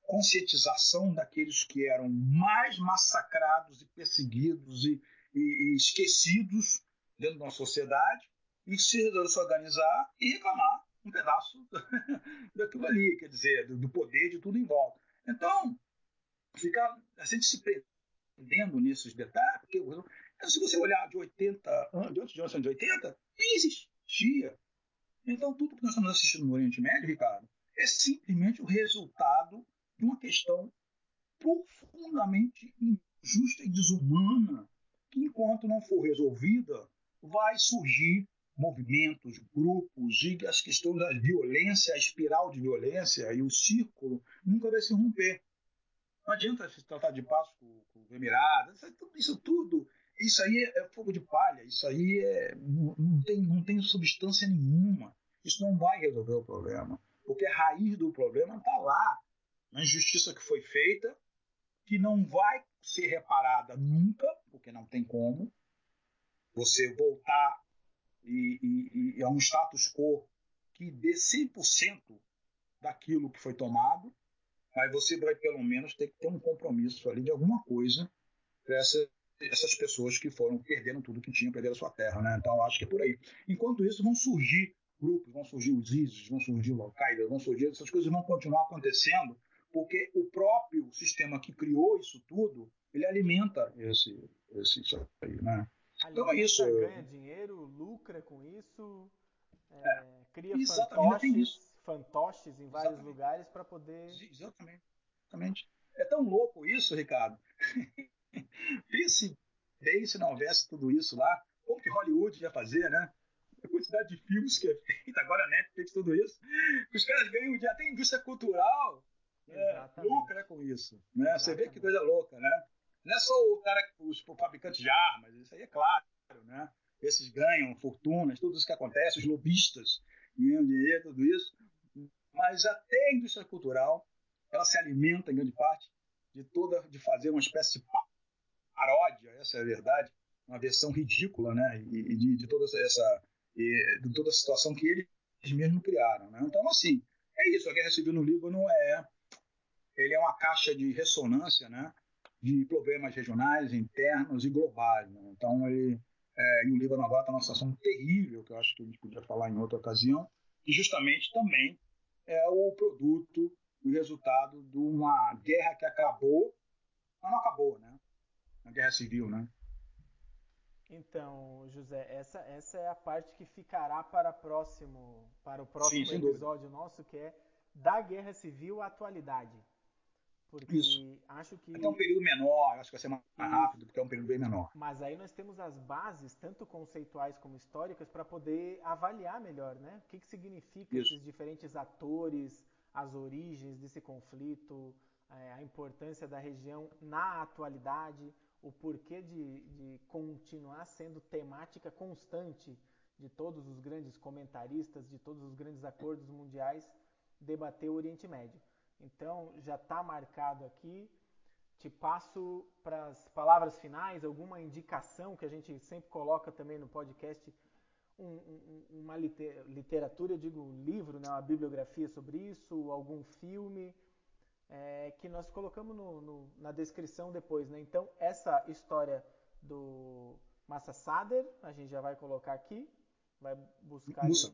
[SPEAKER 2] conscientização daqueles que eram mais massacrados e perseguidos e, e, e esquecidos dentro da sociedade e se se organizar e reclamar um pedaço [laughs] daquilo ali, quer dizer, do, poder de tudo em volta. Então, ficar a gente se prendendo nesses detalhes, porque se você olhar de 80, de antes de 1980, nem existia. Então, tudo que nós estamos assistindo no Oriente Médio, Ricardo, é simplesmente o resultado de uma questão profundamente injusta e desumana, que enquanto não for resolvida, vai surgir movimentos, grupos, e as questões da violência, a espiral de violência e o círculo nunca vai se romper. Não adianta se tratar de paz com, com o Emirados, isso tudo, isso aí é fogo de palha, isso aí é, não, tem, não tem substância nenhuma. Isso não vai resolver o problema, porque a raiz do problema está lá, na injustiça que foi feita, que não vai ser reparada nunca, porque não tem como você voltar e, e, e a um status quo que dê 100% daquilo que foi tomado, mas você vai pelo menos ter que ter um compromisso ali de alguma coisa para essa, essas pessoas que foram perdendo tudo que tinham, perderam a sua terra, né? Então acho que é por aí. Enquanto isso, vão surgir grupos, vão surgir os ISIS, vão surgir o Al-Qaeda, vão surgir, essas coisas vão continuar acontecendo porque o próprio sistema que criou isso tudo, ele alimenta esse, esse isso aí, né?
[SPEAKER 1] Alimenta, então é isso. ganha dinheiro, lucra com isso, é, é, cria fantoches, fantoches em vários exatamente. lugares para poder.
[SPEAKER 2] Exatamente. exatamente. É tão louco isso, Ricardo. [laughs] Pense bem se não houvesse tudo isso lá. Como que Hollywood ia fazer, né? A quantidade de filmes que é feita, agora a Netflix, tudo isso. Os caras ganham, já tem indústria cultural, é, lucra com isso. Né? Você vê que coisa louca, né? Não é só o cara, os fabricantes de armas, isso aí é claro, né? Esses ganham fortunas, tudo isso que acontece, os lobistas ganham dinheiro, tudo isso. Mas até a indústria cultural, ela se alimenta, em grande parte, de toda, de fazer uma espécie de paródia, essa é a verdade, uma versão ridícula, né? E, de, de toda essa, de toda a situação que eles mesmos criaram, né? Então, assim, é isso. A guerra civil no Líbano é, ele é uma caixa de ressonância, né? de problemas regionais, internos e globais. Né? Então, ele, é, e o Líbano agora está numa situação terrível, que eu acho que a gente podia falar em outra ocasião, que justamente também é o produto, o resultado de uma guerra que acabou, mas não acabou, né? Uma guerra civil, né?
[SPEAKER 1] Então, José, essa, essa é a parte que ficará para, próximo, para o próximo Sim, episódio nosso, que é da guerra civil à atualidade. Porque Isso. acho que.
[SPEAKER 2] Até um período menor, acho que vai ser mais rápido, porque é um período bem menor.
[SPEAKER 1] Mas aí nós temos as bases, tanto conceituais como históricas, para poder avaliar melhor, né? O que, que significa Isso. esses diferentes atores, as origens desse conflito, é, a importância da região na atualidade, o porquê de, de continuar sendo temática constante de todos os grandes comentaristas, de todos os grandes acordos mundiais, debater o Oriente Médio. Então já está marcado aqui. Te passo para as palavras finais, alguma indicação que a gente sempre coloca também no podcast, um, um, uma literatura, eu digo livro, né, uma bibliografia sobre isso, algum filme, é, que nós colocamos no, no, na descrição depois. Né? Então, essa história do Massa Sader, a gente já vai colocar aqui, vai buscar.
[SPEAKER 2] Musa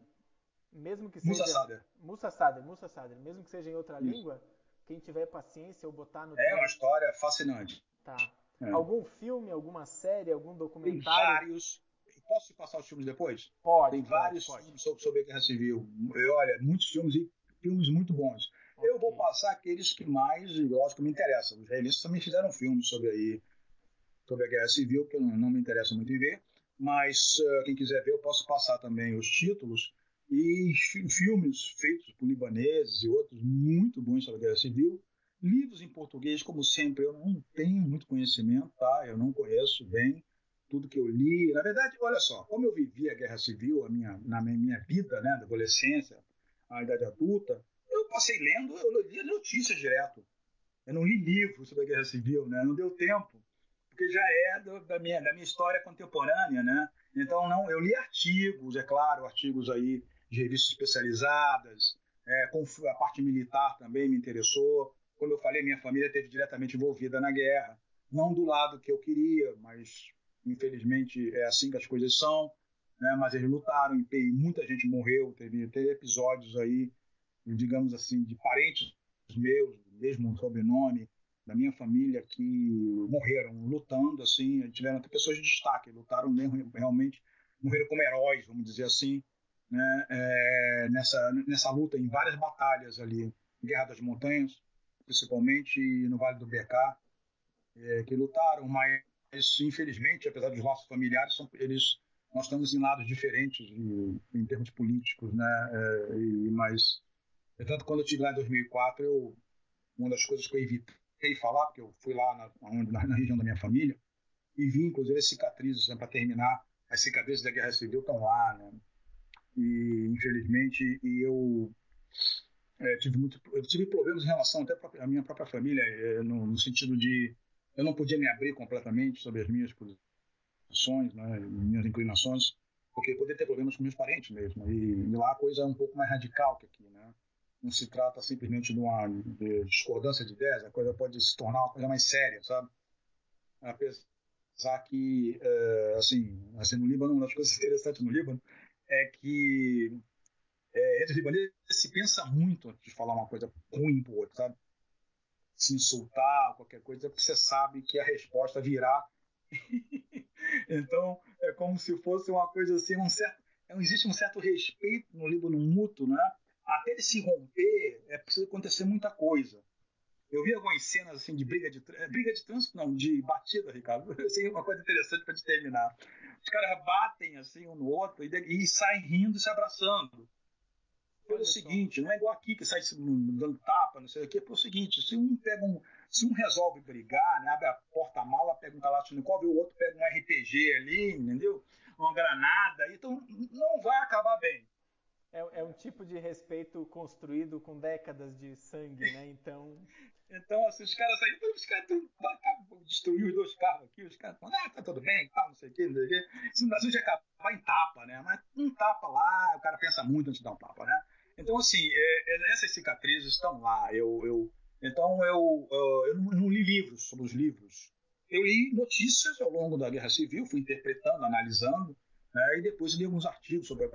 [SPEAKER 1] mesmo que seja. Musa Sader. Musa Sader, Musa Sader. Mesmo que seja em outra Isso. língua, quem tiver paciência ou botar no.
[SPEAKER 2] É uma história fascinante.
[SPEAKER 1] Tá. É. Algum filme, alguma série, algum documentário?
[SPEAKER 2] Tem vários. Posso te passar os filmes depois?
[SPEAKER 1] Pode.
[SPEAKER 2] Tem
[SPEAKER 1] pode,
[SPEAKER 2] vários
[SPEAKER 1] pode.
[SPEAKER 2] filmes sobre, sobre a Guerra Civil. Eu, olha, muitos filmes e, filmes muito bons. Okay. Eu vou passar aqueles que mais, lógico, me interessam. Os realistas também fizeram filmes sobre aí, sobre a Guerra Civil, que eu não, não me interessa muito em ver, mas uh, quem quiser ver, eu posso passar também os títulos e filmes feitos por libaneses e outros muito bons sobre a Guerra Civil. Livros em português, como sempre, eu não tenho muito conhecimento, tá? Eu não conheço bem tudo que eu li. Na verdade, olha só, como eu vivi a Guerra Civil a minha, na minha vida, né, da adolescência à idade adulta, eu passei lendo, eu li notícias direto. Eu não li livros sobre a Guerra Civil, né? Não deu tempo, porque já é do, da, minha, da minha história contemporânea, né? Então, não, eu li artigos, é claro, artigos aí de revistas especializadas, é, a parte militar também me interessou. Como eu falei, minha família esteve diretamente envolvida na guerra. Não do lado que eu queria, mas infelizmente é assim que as coisas são. Né? Mas eles lutaram e muita gente morreu. Teve, teve episódios aí, digamos assim, de parentes meus, mesmo sobrenome, da minha família, que morreram lutando. assim Tiveram até pessoas de destaque, lutaram mesmo, realmente, morreram como heróis, vamos dizer assim. Né, é, nessa, nessa luta em várias batalhas ali, Guerra das Montanhas, principalmente no Vale do Becá, é, que lutaram, mas infelizmente, apesar dos nossos familiares, são, eles, nós estamos em lados diferentes em, termos políticos, né? É, e, mas, portanto, quando eu estive lá em 2004, eu, uma das coisas que eu evitei falar, porque eu fui lá na, na, na região da minha família, e vi, inclusive, as cicatrizes, né, para terminar, as cicatrizes da Guerra Civil estão lá, né? E, infelizmente, e eu é, tive muito, eu tive problemas em relação até à minha própria família, é, no, no, sentido de eu não podia me abrir completamente sobre as minhas posições, né, minhas inclinações, porque poderia ter problemas com meus parentes mesmo. E, e, lá a coisa é um pouco mais radical que aqui, né? Não se trata simplesmente de uma de discordância de ideias, a coisa pode se tornar uma coisa mais séria, sabe? Apesar que, é, assim, assim, no Líbano, uma das coisas [laughs] interessantes no Líbano é que é, entre libaneses se pensa muito antes de falar uma coisa ruim pro outro, sabe? Se insultar, qualquer coisa, porque você sabe que a resposta virá. [laughs] então, é como se fosse uma coisa assim, um certo, existe um certo respeito no Líbano mútuo, né? Até ele se romper, é preciso acontecer muita coisa. Eu vi algumas cenas assim de briga de briga de trânsito, não, de batida, Ricardo. [laughs] Assim, uma coisa interessante para te terminar. Os caras batem assim um no outro e, e saem rindo e se abraçando pelo seguinte, não é igual aqui que sai dando tapa, não sei o quê, pelo seguinte, se um pega um, se um resolve brigar, né, abre a porta-mala, pega um Kalashnikov e o outro pega um RPG ali, entendeu? Uma granada, então não vai acabar bem.
[SPEAKER 1] É, é um tipo de respeito construído com décadas de sangue, né? Então. [laughs]
[SPEAKER 2] então, assim, os caras saíram, os caras destruíram os dois carros aqui, os caras falam, ah, tá tudo bem, tal, não sei o quê, não sei o quê. Isso no Brasil já acabar em tapa, né? Mas um tapa lá, o cara pensa muito antes de dar um tapa, né? Então, assim, é, é, essas cicatrizes estão lá. Eu, eu, então, eu, eu, eu não li livros sobre os livros. Eu li notícias ao longo da Guerra Civil, fui interpretando, analisando, né, e depois li alguns artigos sobre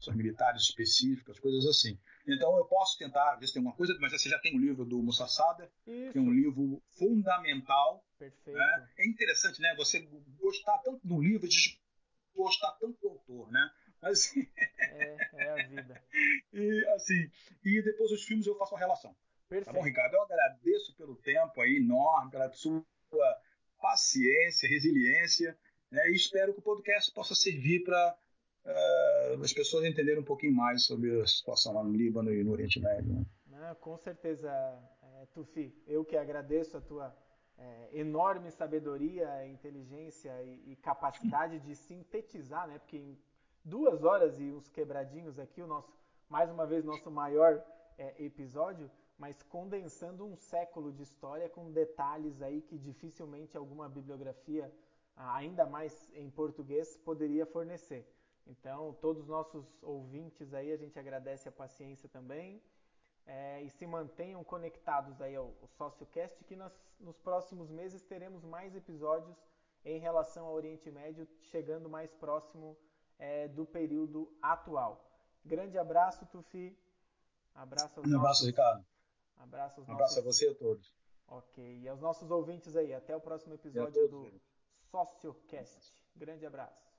[SPEAKER 2] operações militares específicas, coisas assim. Então, eu posso tentar ver se tem alguma coisa, mas você já tem o um livro do Musa Sada, que é um livro fundamental.
[SPEAKER 1] Perfeito.
[SPEAKER 2] Né? É interessante, né? Você gostar tanto do livro, gostar tanto do autor, né?
[SPEAKER 1] Mas... [laughs] É, é a vida.
[SPEAKER 2] e assim, e depois os filmes eu faço a relação. Perfeito. Tá bom, Ricardo? Eu agradeço pelo tempo aí enorme, pela sua paciência, resiliência, né? E espero que o podcast possa servir para uh, as pessoas entenderem um pouquinho mais sobre a situação lá no Líbano e no Oriente Médio. Né?
[SPEAKER 1] Com certeza, é, Tufi. Eu que agradeço a tua é, enorme sabedoria, inteligência e, e, capacidade de sintetizar, né? Porque duas horas e uns quebradinhos aqui, o nosso, mais uma vez, nosso maior é, episódio, mas condensando um século de história com detalhes aí que dificilmente alguma bibliografia, ainda mais em português, poderia fornecer. Então, todos os nossos ouvintes aí, a gente agradece a paciência também. É, e se mantenham conectados aí ao, ao SócioCast, que nós, nos próximos meses teremos mais episódios em relação ao Oriente Médio, chegando mais próximo é, do período atual. Grande abraço, Tufi.
[SPEAKER 2] Abraço aos um abraço, nossos... Ricardo.
[SPEAKER 1] Abraço, aos
[SPEAKER 2] um abraço nossos... a você e a todos.
[SPEAKER 1] Ok. E aos nossos ouvintes aí. Até o próximo episódio do SócioCast. Grande abraço.